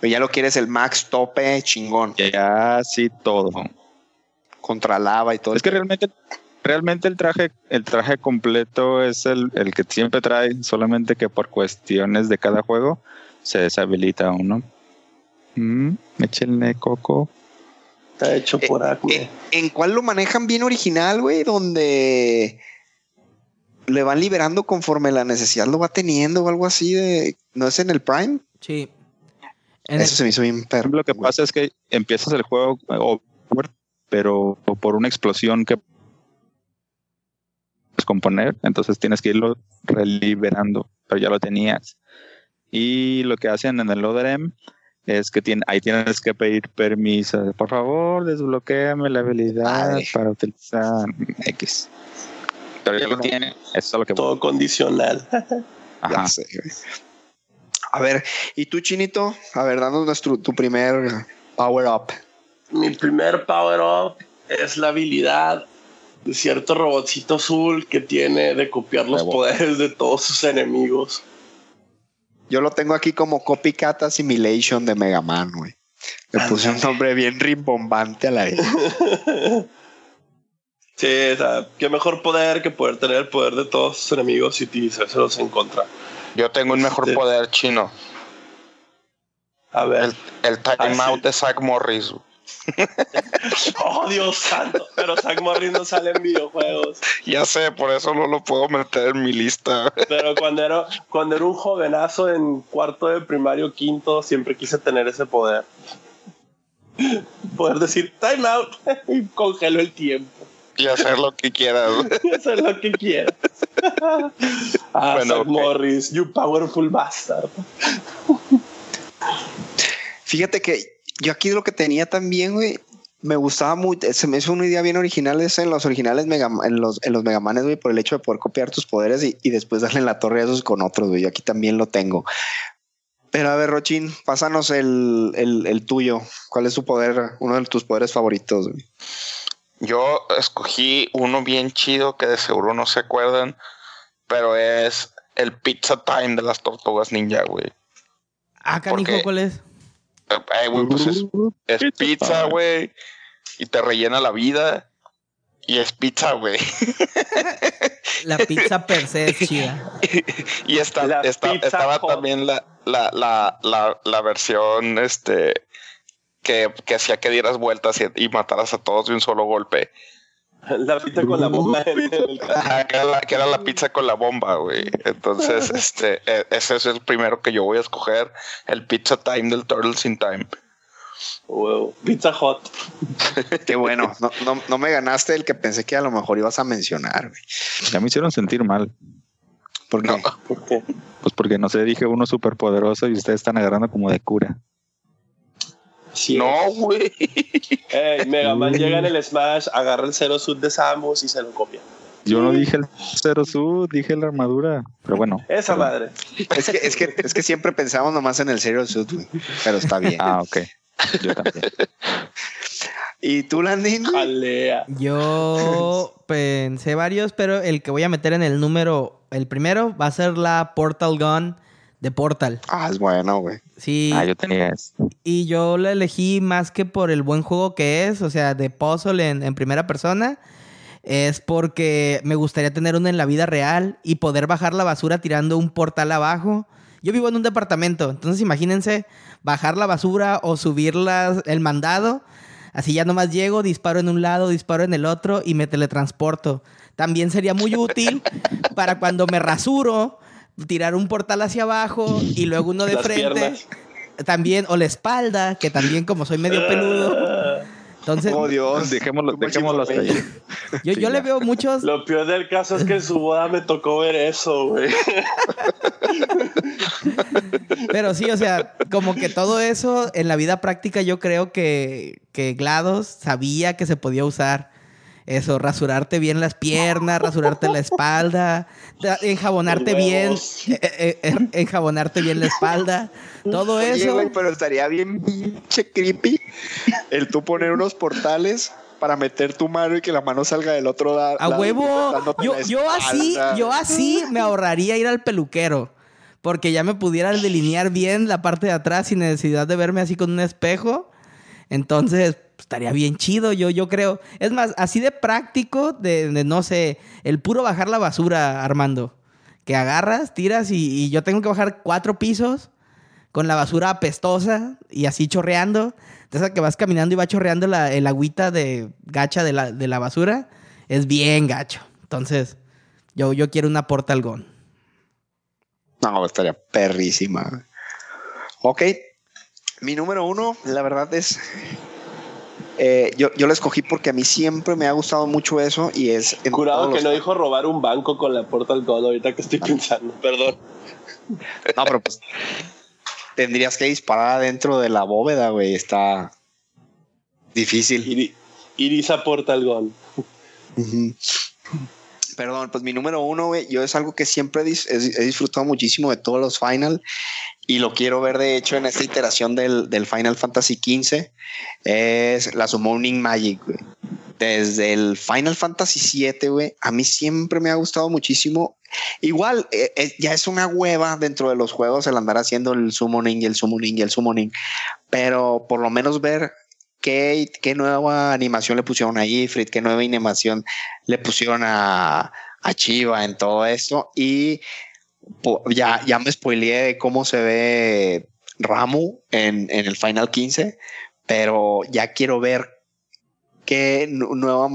S1: Pero ya lo quieres el max tope chingón
S2: ya sí todo.
S1: contra lava y todo.
S2: Es que realmente realmente el traje, el traje completo es el, el que siempre trae, solamente que por cuestiones de cada juego se deshabilita uno. Mm, échenle coco.
S3: Está hecho por
S1: Eh,
S3: Acme.
S1: eh, ¿En cuál lo manejan bien original, güey? Donde le van liberando conforme la necesidad lo va teniendo o algo así de... ¿No es en el Prime?
S5: Sí. En
S1: Eso se me hizo bien perro.
S2: Lo que pasa es que empiezas el juego eh, over, pero por una explosión que descomponer, entonces tienes que irlo reliberando, pero ya lo tenías. Y lo que hacen en el ODRM es que tiene, ahí tienes que pedir permiso. Por favor, desbloqueame la habilidad para utilizar X. Pero ya lo tiene. Eso es lo que
S3: Todo condicional.
S2: Ajá.
S1: Ya sé, güey. A ver, ¿y tú, Chinito? A ver, danos nuestro, tu primer power up.
S3: Mi primer power up es la habilidad de cierto robotcito azul que tiene de copiar los poderes de todos sus enemigos.
S1: Yo lo tengo aquí como Copycat Assimilation de Mega Man, güey. Le puse un nombre bien rimbombante a la vez.
S3: Sí, o sea, qué mejor poder que poder tener el poder de todos sus enemigos y utilizárselos en contra.
S4: Yo tengo un mejor
S3: Sí.
S4: poder chino.
S3: A ver.
S4: El, el timeout
S3: Ah, sí.
S4: de Zack Morris.
S3: Oh, Dios santo. Pero Zack Morris no sale en videojuegos.
S4: Ya sé, por eso no lo puedo meter en mi lista.
S3: Pero cuando era, cuando era un jovenazo en cuarto de primario, quinto, siempre quise tener ese poder. Poder decir time out y congelo el tiempo.
S4: Y hacer lo que quieras.
S3: Y hacer lo que quieras. Ah,
S4: Bueno,
S3: Zack. Morris, you powerful bastard.
S1: Fíjate que yo aquí lo que tenía también, güey, me gustaba mucho, se me hizo una idea bien original esa en los originales Mega, en los, en los Megamanes, güey, por el hecho de poder copiar tus poderes y, y después darle en la torre a esos con otros, güey. Yo aquí también lo tengo. Pero a ver, Rochín, pásanos el, el, el tuyo. ¿Cuál es tu poder, uno de tus poderes favoritos, güey?
S4: Yo escogí uno bien chido que de seguro no se acuerdan, pero es el Pizza Time de las Tortugas Ninja, güey.
S5: Ah,
S4: ¿Por
S5: canijo? ¿cuál es?
S4: Güey, pues es, es
S2: Pizza
S4: güey, y te rellena la vida. Y es pizza, güey.
S5: La pizza per se es chida.
S4: Y está,
S3: La
S4: está-
S3: Pizza
S4: estaba también la, la, la, la, la versión este que, que hacía que dieras vueltas y, y mataras a todos de un solo golpe.
S3: La pita con la bomba en el
S4: Ajá, que, era la, que era la pizza con la bomba, güey. Entonces, este, e- ese es el primero que yo voy a escoger, el Pizza Time del Turtles in Time.
S3: Wow, Pizza Hot.
S1: Qué bueno. No, no, no me ganaste el que pensé que a lo mejor ibas a mencionar, güey.
S2: Ya me hicieron sentir mal.
S1: ¿Por qué?
S4: No.
S3: ¿Por qué?
S2: Pues porque no sé, dije uno súper poderoso y ustedes están agarrando como de cura.
S4: No, güey.
S3: Ey, Mega Man llega en el Smash, agarra el Zero Suit de Samus y se lo copia.
S2: Yo no dije el Zero Suit, dije la armadura. Pero bueno.
S3: Esa madre.
S1: Es que, es que, es que siempre pensamos nomás en el Serial Suit, güey. Pero está bien.
S2: Ah, ok. Yo también.
S1: ¿Y tú, Landin?
S3: Jalea.
S5: Yo pensé varios, pero el que voy a meter en el número, el primero, va a ser la Portal Gun de Portal.
S1: Ah, es bueno, güey.
S5: Sí,
S2: Ah, yo tenía esto.
S5: y yo la elegí más que por el buen juego que es, o sea, de puzzle en, en primera persona. Es porque me gustaría tener uno en la vida real y poder bajar la basura tirando un portal abajo. Yo vivo en un departamento, entonces imagínense bajar la basura o subir las- el mandado. Así ya nomás llego, disparo en un lado, disparo en el otro y me teletransporto. También sería muy útil para cuando me rasuro, tirar un portal hacia abajo y luego uno de
S3: Las
S5: frente.
S3: piernas.
S5: También, o la espalda, que también como soy medio peludo. Entonces,
S1: Oh, Dios.
S2: Dejémoslo, dejémoslo hasta ahí.
S5: yo,
S2: sí,
S5: yo le veo muchos...
S3: Lo peor del caso es que en su boda me tocó ver eso, güey.
S5: Pero sí, o sea, como que todo eso en la vida práctica yo creo que, que GLaDOS sabía que se podía usar. Eso, rasurarte bien las piernas, rasurarte la espalda, da- enjabonarte bien, eh, eh, eh, enjabonarte bien la espalda, todo eso.
S1: güey, pero estaría bien pinche creepy el tú poner unos portales para meter tu mano y que la mano salga del otro la-
S5: A
S1: lado.
S5: huevo. Yo, yo así, yo así me ahorraría ir al peluquero. Porque ya me pudiera delinear bien la parte de atrás sin necesidad de verme así con un espejo. Entonces, pues, estaría bien chido, yo, yo creo. Es más, así de práctico, de, no sé, el puro bajar la basura, Armando. Que agarras, tiras y, yo tengo que bajar cuatro pisos con la basura apestosa y así chorreando. Entonces, que vas caminando y va chorreando la, el agüita de gacha de la, de la basura, es bien gacho. Entonces, yo, yo quiero una Portal Gun.
S1: No, estaría perrísima. Ok. Mi número uno, la verdad es. Eh, yo, yo lo escogí porque a mí siempre me ha gustado mucho eso y es.
S3: Curado que no dijo robar un banco con la Portal Gun ahorita que estoy pensando, perdón.
S1: No, pero pues. tendrías que disparar adentro de la bóveda, güey. Está difícil.
S3: Iri- Irisa Portal Gun.
S1: Ujú. Perdón, pues mi número uno, güey, yo es algo que siempre dis- he disfrutado muchísimo de todos los Final y lo quiero ver de hecho en esta iteración del, del Final Fantasy XV, es la Summoning Magic, güey. Desde el Final Fantasy VII, güey, a mí siempre me ha gustado muchísimo. Igual, eh, eh, ya es una hueva dentro de los juegos el andar haciendo el summoning y el summoning y el summoning, pero por lo menos ver qué, qué nueva animación le pusieron a Ifrit, qué nueva animación le pusieron a, a Chiva en todo esto y ya, ya me spoileé de cómo se ve Ramu en, en el Final 15, pero ya quiero ver qué nu- nueva,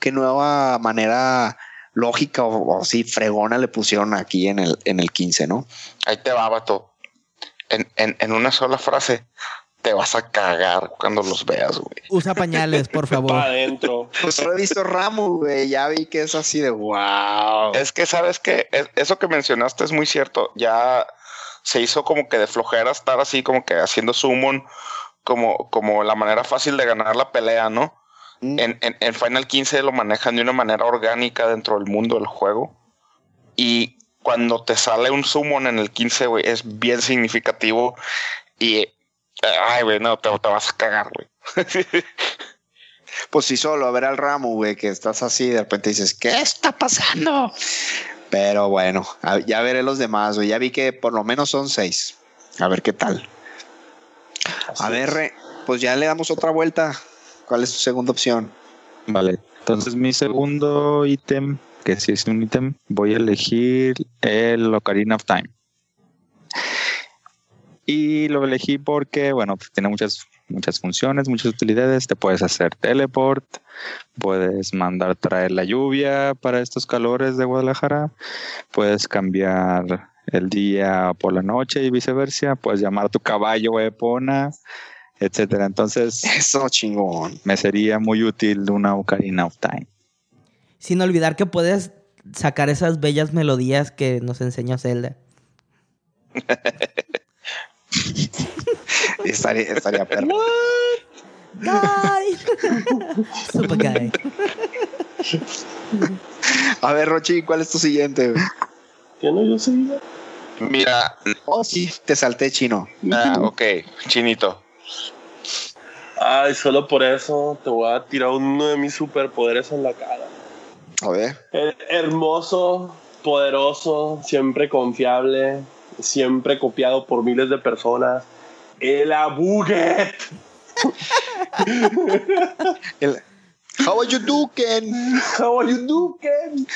S1: qué nueva manera lógica o, o así fregona le pusieron aquí en el, en el 15, ¿no?
S4: Ahí te va, vato. En, en, en una sola frase, te vas a cagar cuando los veas, güey.
S5: Usa pañales, por
S3: Para
S5: favor.
S3: adentro.
S1: Pues he visto Ramu, güey, ya vi que es así de wow.
S4: Es que sabes que eso que mencionaste es muy cierto. Ya se hizo como que de flojera estar así como que haciendo summon como, como la manera fácil de ganar la pelea, ¿no?
S1: Mm.
S4: En, en, en Final 15 lo manejan de una manera orgánica dentro del mundo del juego. Y cuando te sale un summon en el 15, güey, es bien significativo. Y, ay, güey, no, te, te vas a cagar, güey.
S1: Pues sí, solo a ver al ramo, güey, que estás así, de repente dices, ¿qué está pasando? Pero bueno, ya veré los demás, güey. Ya vi que por lo menos son seis. A ver qué tal. A ver, Re, pues ya le damos otra vuelta. ¿Cuál es tu segunda opción?
S2: Vale, entonces mi segundo ítem, que sí es un ítem, voy a elegir el Ocarina of Time. Y lo elegí porque, bueno, pues tiene muchas, muchas funciones, muchas utilidades. Te puedes hacer teleport, puedes mandar traer la lluvia para estos calores de Guadalajara, puedes cambiar el día por la noche y viceversa, puedes llamar a tu caballo Epona, etcétera. Entonces,
S1: Eso, chingón.
S2: me sería muy útil una Ocarina of Time.
S5: Sin olvidar que puedes sacar esas bellas melodías que nos enseñó Zelda.
S1: Estaría, estaría perro.
S5: Guy. Super guy.
S1: A ver, Rochi, ¿cuál es tu siguiente?
S3: ¿Qué no yo sé?
S4: Mira,
S1: Oh, sí, te salté chino.
S4: ah, ok, chinito.
S3: Ay, solo por eso te voy a tirar uno de mis superpoderes en la cara.
S1: A ver.
S3: El hermoso, poderoso, siempre confiable, siempre copiado por miles de personas. El Abuget.
S1: El, How are you doing?
S3: How are you doing?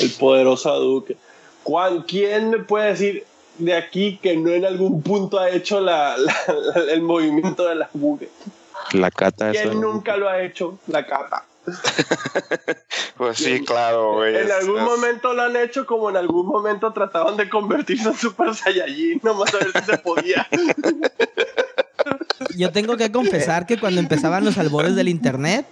S3: El poderoso Duque. Juan, ¿quién me puede decir de aquí que no en algún punto ha hecho la, la- la- el movimiento del Abuget?
S2: La cata
S3: ¿Quién nunca lo ha hecho? La cata.
S4: Pues sí, claro, güey.
S3: En algún
S4: es-
S3: momento lo han hecho como en algún momento trataban de convertirse en Super Saiyajin, nomás a ver si se podía.
S5: Yo tengo que confesar que cuando empezaban los albores del internet,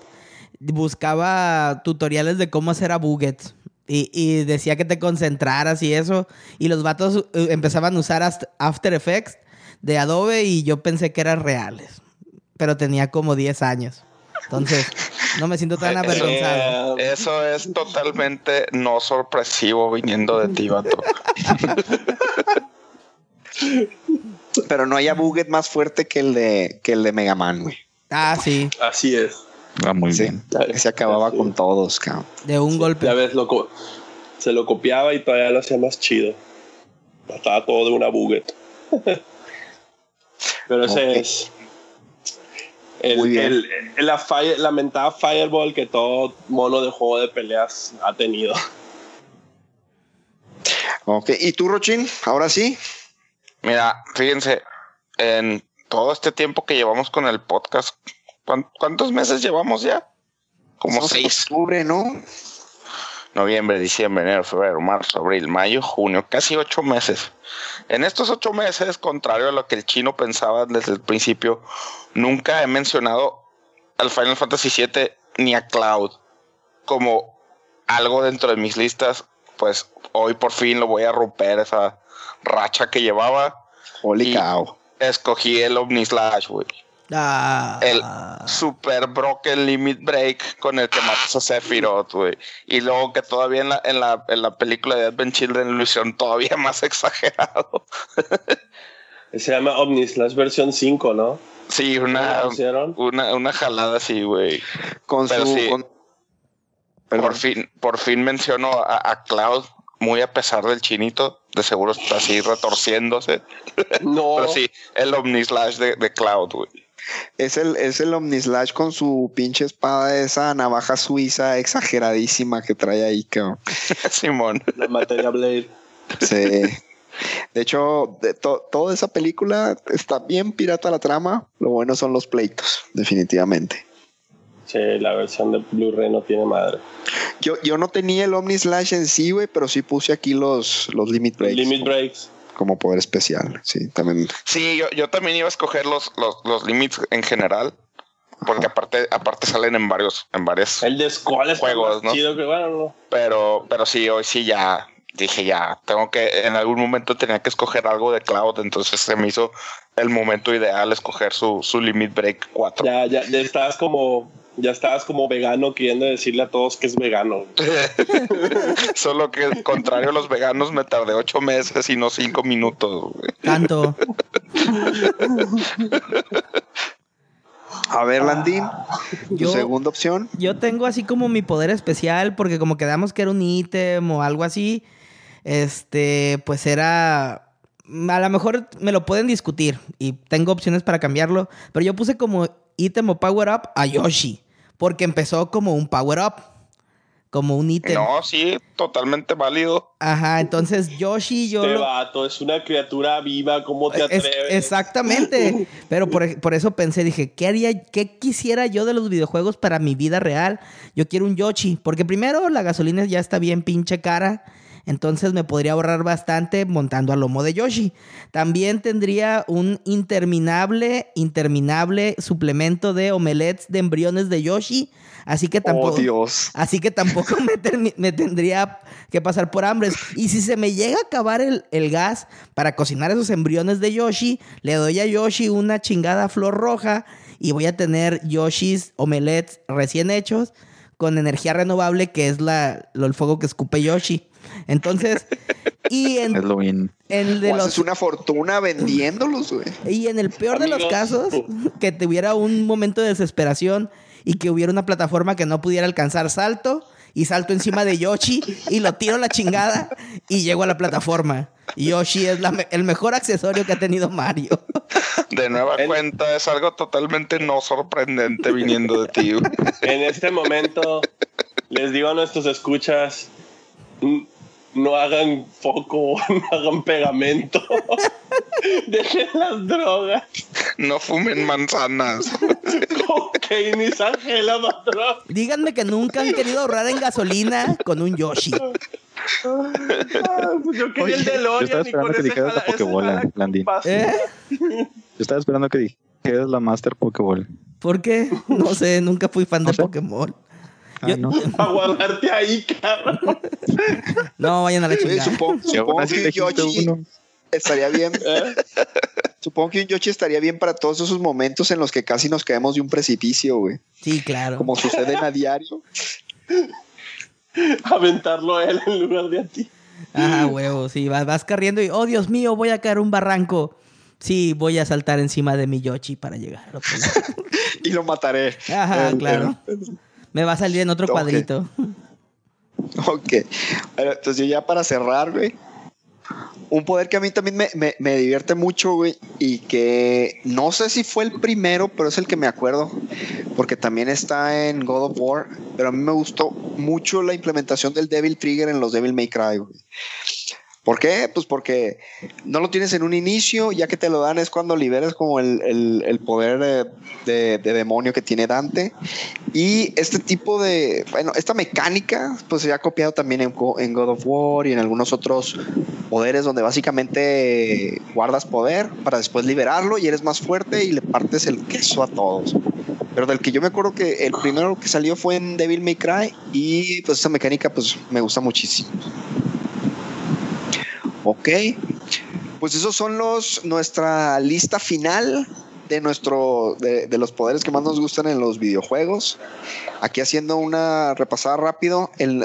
S5: buscaba tutoriales de cómo hacer a buggets. Y, y decía que te concentraras y eso. Y los vatos eh, empezaban a usar Ast- After Effects de Adobe y yo pensé que eran reales. Pero tenía como 10 años. Entonces, no me siento tan
S4: Eh,
S5: avergonzado.
S3: Eh,
S4: Eso es totalmente no sorpresivo viniendo de ti, vato.
S1: Pero no haya buget más fuerte que el de, que el de Mega Man, güey.
S5: Ah, sí.
S3: así es.
S2: Va muy
S1: Sí,
S2: bien.
S1: se acababa con todos, cabrón.
S5: De un golpe.
S3: Ya ves, lo co- se lo copiaba y todavía lo hacía más chido. Estaba todo de una buget. Pero ese es El,
S1: Muy bien.
S3: el- el- la fire- lamentada Fireball que todo mono de juego de peleas ha tenido.
S1: Ok, ¿y tú, Rochin? Ahora sí.
S4: Mira, fíjense, en todo este tiempo que llevamos con el podcast, ¿cuán- ¿cuántos meses llevamos ya? Como seis.
S1: octubre, ¿no?
S4: Noviembre, diciembre, enero, febrero, marzo, abril, mayo, junio, casi ocho meses. En estos ocho meses, contrario a lo que el chino pensaba desde el principio, nunca he mencionado al Final Fantasy VII ni a Cloud como algo dentro de mis listas. Pues hoy por fin lo voy a romper esa racha que llevaba.
S1: Holy cow.
S4: Escogí el Omnislash, güey.
S5: Ah,
S4: El Super Broken Limit Break con el que matas a Sephiroth, güey. Y luego que todavía en la, en la, en la película de Advent Children lo hicieron todavía más exagerado.
S3: Se llama Omnislash versión 5, ¿no?
S4: Sí,
S3: ¿Cómo
S4: una, una, una jalada así, güey.
S1: Con
S4: Pero
S1: su.
S4: sí.
S1: con- Perdón.
S4: Por fin, por fin menciono a, a Cloud, muy a pesar del chinito. De seguro está así retorciéndose.
S3: No.
S4: Pero sí, el Omnislash de, de Cloud, güey.
S1: Es el, es el Omnislash con su pinche espada, esa navaja suiza exageradísima que trae ahí, cabrón.
S4: Simón.
S3: La materia Blade.
S1: Sí. De hecho, de to- toda esa película está bien pirata la trama. Lo bueno son los pleitos, definitivamente.
S3: Sí, la versión de Blu-ray no tiene madre.
S1: Yo, yo no tenía el Omnislash en sí, güey, pero sí puse aquí los, los Limit Breaks
S3: Limit Breaks.
S1: como poder especial. Sí, también.
S4: Sí, yo, yo también iba a escoger los, los, los limits en general. Porque aparte, aparte salen en varios, en varias.
S3: El de es
S4: Juegos,
S3: chido que bueno, no.
S4: Pero, pero sí, hoy sí ya dije ya, tengo que, en algún momento tenía que escoger algo de Cloud, entonces se me hizo el momento ideal escoger su, su Limit Break 4.
S3: Ya, ya, ya estabas como, ya estabas como vegano queriendo decirle a todos que es vegano.
S4: Solo que, contrario a los veganos, me tardé ocho meses y no cinco minutos.
S5: tanto.
S1: A ver, Landín, tu
S5: Yo-
S1: segunda opción.
S5: Yo tengo así como mi poder especial, porque como quedamos que era un ítem o algo así, este, pues era... A lo mejor me lo pueden discutir y tengo opciones para cambiarlo, pero yo puse como ítem o power up a Yoshi, porque empezó como un power up, como un ítem.
S4: No, sí, totalmente válido.
S5: Ajá, entonces Yoshi yo...
S3: Este
S5: lo-
S3: vato es una criatura viva, ¿cómo te
S5: Es-
S3: atreves?
S5: exactamente. Pero por, por eso pensé, dije, ¿qué haría, qué quisiera yo de los videojuegos para mi vida real? Yo quiero un Yoshi, porque primero la gasolina ya está bien pinche cara. Entonces me podría ahorrar bastante montando a lomo de Yoshi. También tendría un interminable, interminable suplemento de omelets de embriones de Yoshi. Así que tampoco.
S1: Oh, Dios.
S5: Así que tampoco me, tendría que pasar por hambre. Y si se me llega a acabar el, el gas para cocinar esos embriones de Yoshi, le doy a Yoshi una chingada flor roja y voy a tener Yoshis omelets recién hechos con energía renovable, que es la, lo- el fuego que escupe Yoshi. Entonces, y en,
S2: Es lo bien.
S5: en de
S1: O
S5: los
S1: haces una fortuna vendiéndolos, güey.
S5: y en el peor de los casos, que tuviera un momento de desesperación y que hubiera una plataforma que no pudiera alcanzar salto y salto encima de Yoshi y lo tiro a la chingada y llego a la plataforma. Yoshi es la me- el mejor accesorio que ha tenido Mario.
S4: De nueva
S3: En-
S4: cuenta, es algo totalmente no sorprendente viniendo de ti.
S3: En este momento les digo a nuestros escuchas, no hagan foco, no hagan pegamento. Dejen las drogas.
S4: No fumen manzanas.
S3: Cocaine y Sangela.
S5: Díganme que nunca han querido ahorrar en gasolina con un Yoshi.
S3: Ah, pues yo quería el
S1: Oye,
S3: de
S2: yo estaba esperando que dijeras la Pokébola, Landín.
S3: paso.
S5: ¿Eh?
S2: Yo estaba esperando que dijeras la Master Pokéball.
S5: ¿Por qué? No sé, nunca fui fan de
S2: sé.
S5: Pokémon.
S2: Ah,
S5: Yo-
S2: no.
S3: Aguardarte ahí, cabrón.
S5: No, vayan a la chingada.
S1: supongo, supongo que Yoshi estaría bien.
S3: ¿Eh?
S1: Supongo que un Yoshi estaría bien para todos esos momentos en los que casi nos caemos de un precipicio, güey.
S5: Sí, claro.
S1: Como suceden a diario.
S3: Aventarlo a él en lugar de a ti.
S5: Ajá, huevo, sí, vas, vas corriendo y, oh Dios mío, voy a caer un barranco. Sí, voy a saltar encima de mi Yoshi para llegar.
S1: Y lo mataré.
S5: Ajá,
S1: El-
S5: claro. Me va a salir en otro cuadrito.
S1: Ok. Bueno, entonces yo ya para cerrar, güey. Un poder que a mí también me, me, me, divierte mucho, güey, y que no sé si fue el primero, pero es el que me acuerdo, porque también está en God of War, pero a mí me gustó mucho la implementación del Devil Trigger en los Devil May Cry, güey. ¿Por qué? Pues porque no lo tienes en un inicio, ya que te lo dan es cuando liberas como el, el, el poder de, de, demonio que tiene Dante. Y este tipo de, bueno, esta mecánica pues se ha copiado también en, en, God of War y en algunos otros poderes donde básicamente guardas poder para después liberarlo y eres más fuerte y le partes el queso a todos. Pero del que yo me acuerdo que el primero que salió fue en Devil May Cry y pues esta mecánica pues me gusta muchísimo. Ok, pues esos son los nuestra lista final de nuestro de, de, los poderes que más nos gustan en los videojuegos. Aquí haciendo una repasada rápido, el,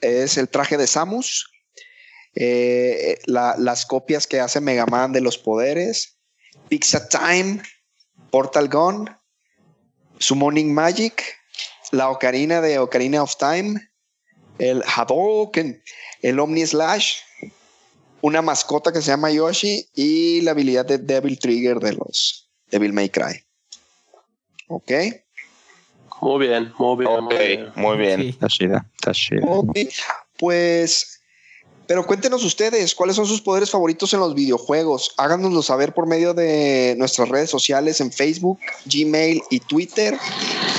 S1: es el traje de Samus, eh, la, las copias que hace Mega Man de los poderes, Pizza Time, Portal Gun, Summoning Magic, la Ocarina de Ocarina of Time, el Hadouken, el Omni Slash, una mascota que se llama Yoshi y la habilidad de Devil Trigger de los Devil May Cry. ¿Ok?
S3: Muy bien, muy bien.
S4: Ok, muy bien. Muy bien.
S2: Sí. Está chida, está chida.
S1: Okay. Pues, pero cuéntenos ustedes, ¿cuáles son sus poderes favoritos en los videojuegos? Háganoslo saber por medio de nuestras redes sociales en Facebook, Gmail y Twitter.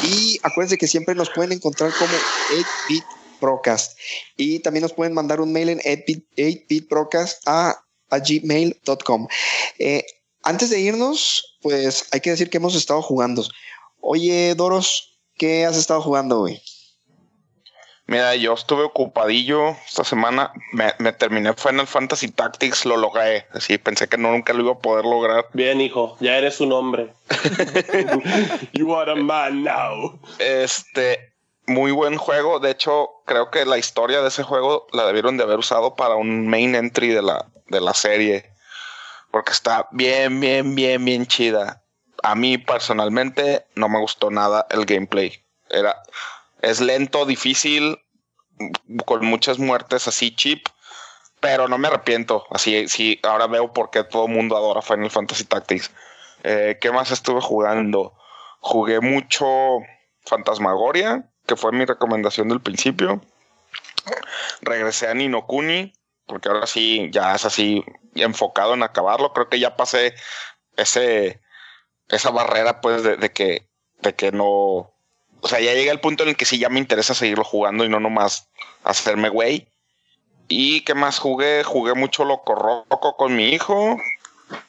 S1: Y acuérdense que siempre nos pueden encontrar como 8-Bit Procast. Y también nos pueden mandar un mail en 8bitprocast a, a gmail.com. Eh, antes de irnos, pues hay que decir que hemos estado jugando. Oye, Doros, ¿qué has estado jugando, güey?
S4: Mira, yo estuve ocupadillo esta semana. Me, me, terminé Final Fantasy Tactics, lo logré. Así pensé que no, nunca lo iba a poder lograr.
S3: Bien, hijo, ya eres un hombre. you are a man now.
S4: Este, muy buen juego. De hecho, creo que la historia de ese juego la debieron de haber usado para un main entry de la, de la serie. Porque está bien, bien, bien, bien chida. A mí personalmente no me gustó nada el gameplay. Era, es lento, difícil, con muchas muertes así cheap. Pero no me arrepiento. Así, sí, ahora veo por qué todo el mundo adora Final Fantasy Tactics. Eh, ¿Qué más estuve jugando? Jugué mucho Fantasmagoria que fue mi recomendación del principio. Regresé a Ninokuni, porque ahora sí ya es así enfocado en acabarlo. Creo que ya pasé ese esa barrera pues de, que de que no o sea, ya llega el punto en el que sí ya me interesa seguirlo jugando y no nomás hacerme güey. ¿Y qué más jugué? Jugué mucho Loco Roco con mi hijo.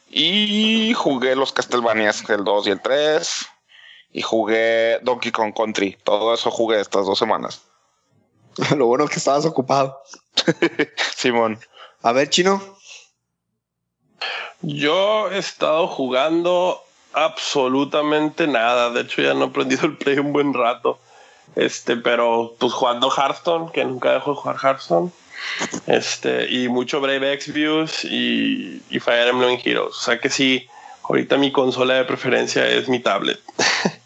S4: Y jugué los Castlevanias, el 2 y el 3 y jugué Donkey Kong Country. Todo eso jugué estas dos semanas.
S1: Lo bueno es que estabas ocupado.
S4: Simón.
S1: A ver, Chino.
S3: Yo he estado jugando absolutamente nada. De hecho, ya no he aprendido el play un buen rato. Este, pero pues jugando Hearthstone, que nunca dejo de jugar Hearthstone. Este, y mucho Brave Exvius y, y Fire Emblem Heroes. O sea que sí, ahorita mi consola de preferencia es mi tablet.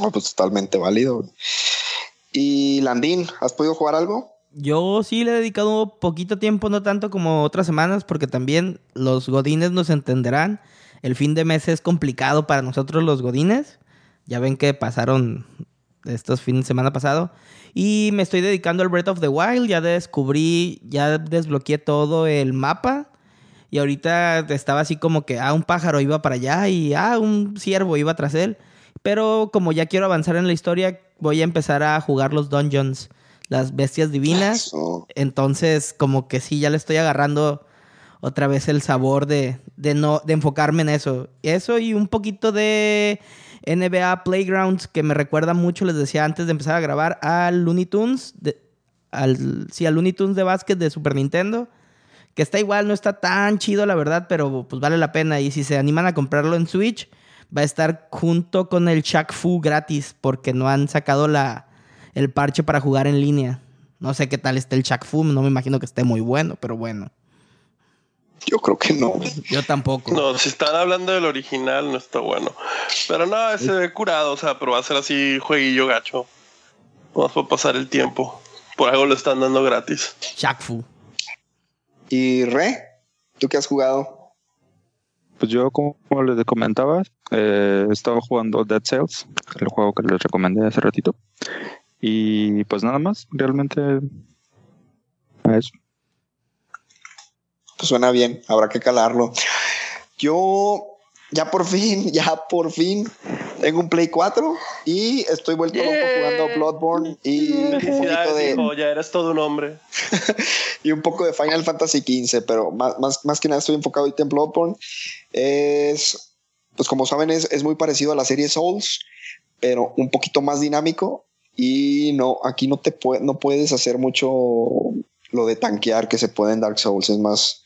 S1: No, pues totalmente válido. Y Landín, ¿has podido jugar algo?
S5: Yo sí le he dedicado poquito tiempo, no tanto como otras semanas, porque también los godines nos entenderán. El fin de mes es complicado para nosotros los godines. Ya ven que pasaron estos fines de semana pasado. Y me estoy dedicando al Breath of the Wild. Ya descubrí, ya desbloqueé todo el mapa. Y ahorita estaba así como que, ah, un pájaro iba para allá y, ah, un ciervo iba tras él. Pero como ya quiero avanzar en la historia, voy a empezar a jugar los dungeons, las bestias divinas.
S1: Eso.
S5: Entonces, como que sí, ya le estoy agarrando otra vez el sabor de, de, no, de enfocarme en eso. Eso y un poquito de NBA Playgrounds, que me recuerda mucho, les decía antes de empezar a grabar, al Looney Tunes, de, al, sí, al Looney Tunes de básquet de Super Nintendo. Que está igual, no está tan chido, la verdad, pero pues vale la pena. Y si se animan a comprarlo en Switch, va a estar junto con el Shaq Fu gratis porque no han sacado la, el parche para jugar en línea. No sé qué tal está el Shaq Fu, no me imagino que esté muy bueno, pero bueno.
S1: Yo creo que no.
S5: Yo tampoco.
S3: No, si están hablando del original, no está bueno. Pero no, se ve curado, o sea, pero va a ser así jueguillo gacho. Vamos a pasar el tiempo. Por algo lo están dando gratis.
S5: Shaq Fu.
S1: ¿Y Re? ¿Tú qué has jugado?
S2: Pues yo, como les comentaba, eh, estaba jugando Dead Cells, el juego que les recomendé hace ratito. Y pues nada más, realmente eso.
S1: Pues suena bien, habrá que calarlo. Yo ya por fin, ya por fin tengo un Play 4 y estoy vuelto loco jugando Bloodborne y un poquito de.
S3: ya eres todo un hombre.
S1: y un poco de Final Fantasy XV, pero más, más, más que nada estoy enfocado ahorita en Bloodborne. Es, pues como saben, es, es muy parecido a la serie Souls, pero un poquito más dinámico. Y no, aquí no te puede, no puedes hacer mucho lo de tanquear que se puede en Dark Souls. Es más,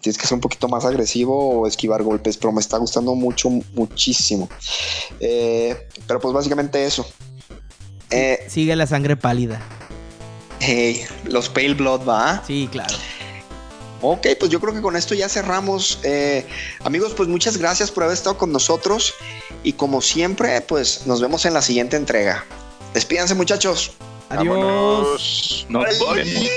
S1: tienes que ser un poquito más agresivo o esquivar golpes, pero me está gustando mucho, muchísimo. Eh, pero pues básicamente eso.
S5: Eh, Sigue la sangre pálida.
S1: Hey, los Pale Blood, ¿va?
S5: Sí, claro.
S1: Ok, pues yo creo que con esto ya cerramos. Eh, amigos, pues muchas gracias por haber estado con nosotros. Y como siempre, pues nos vemos en la siguiente entrega. Despídanse, muchachos.
S5: Adiós.
S2: Nos vemos.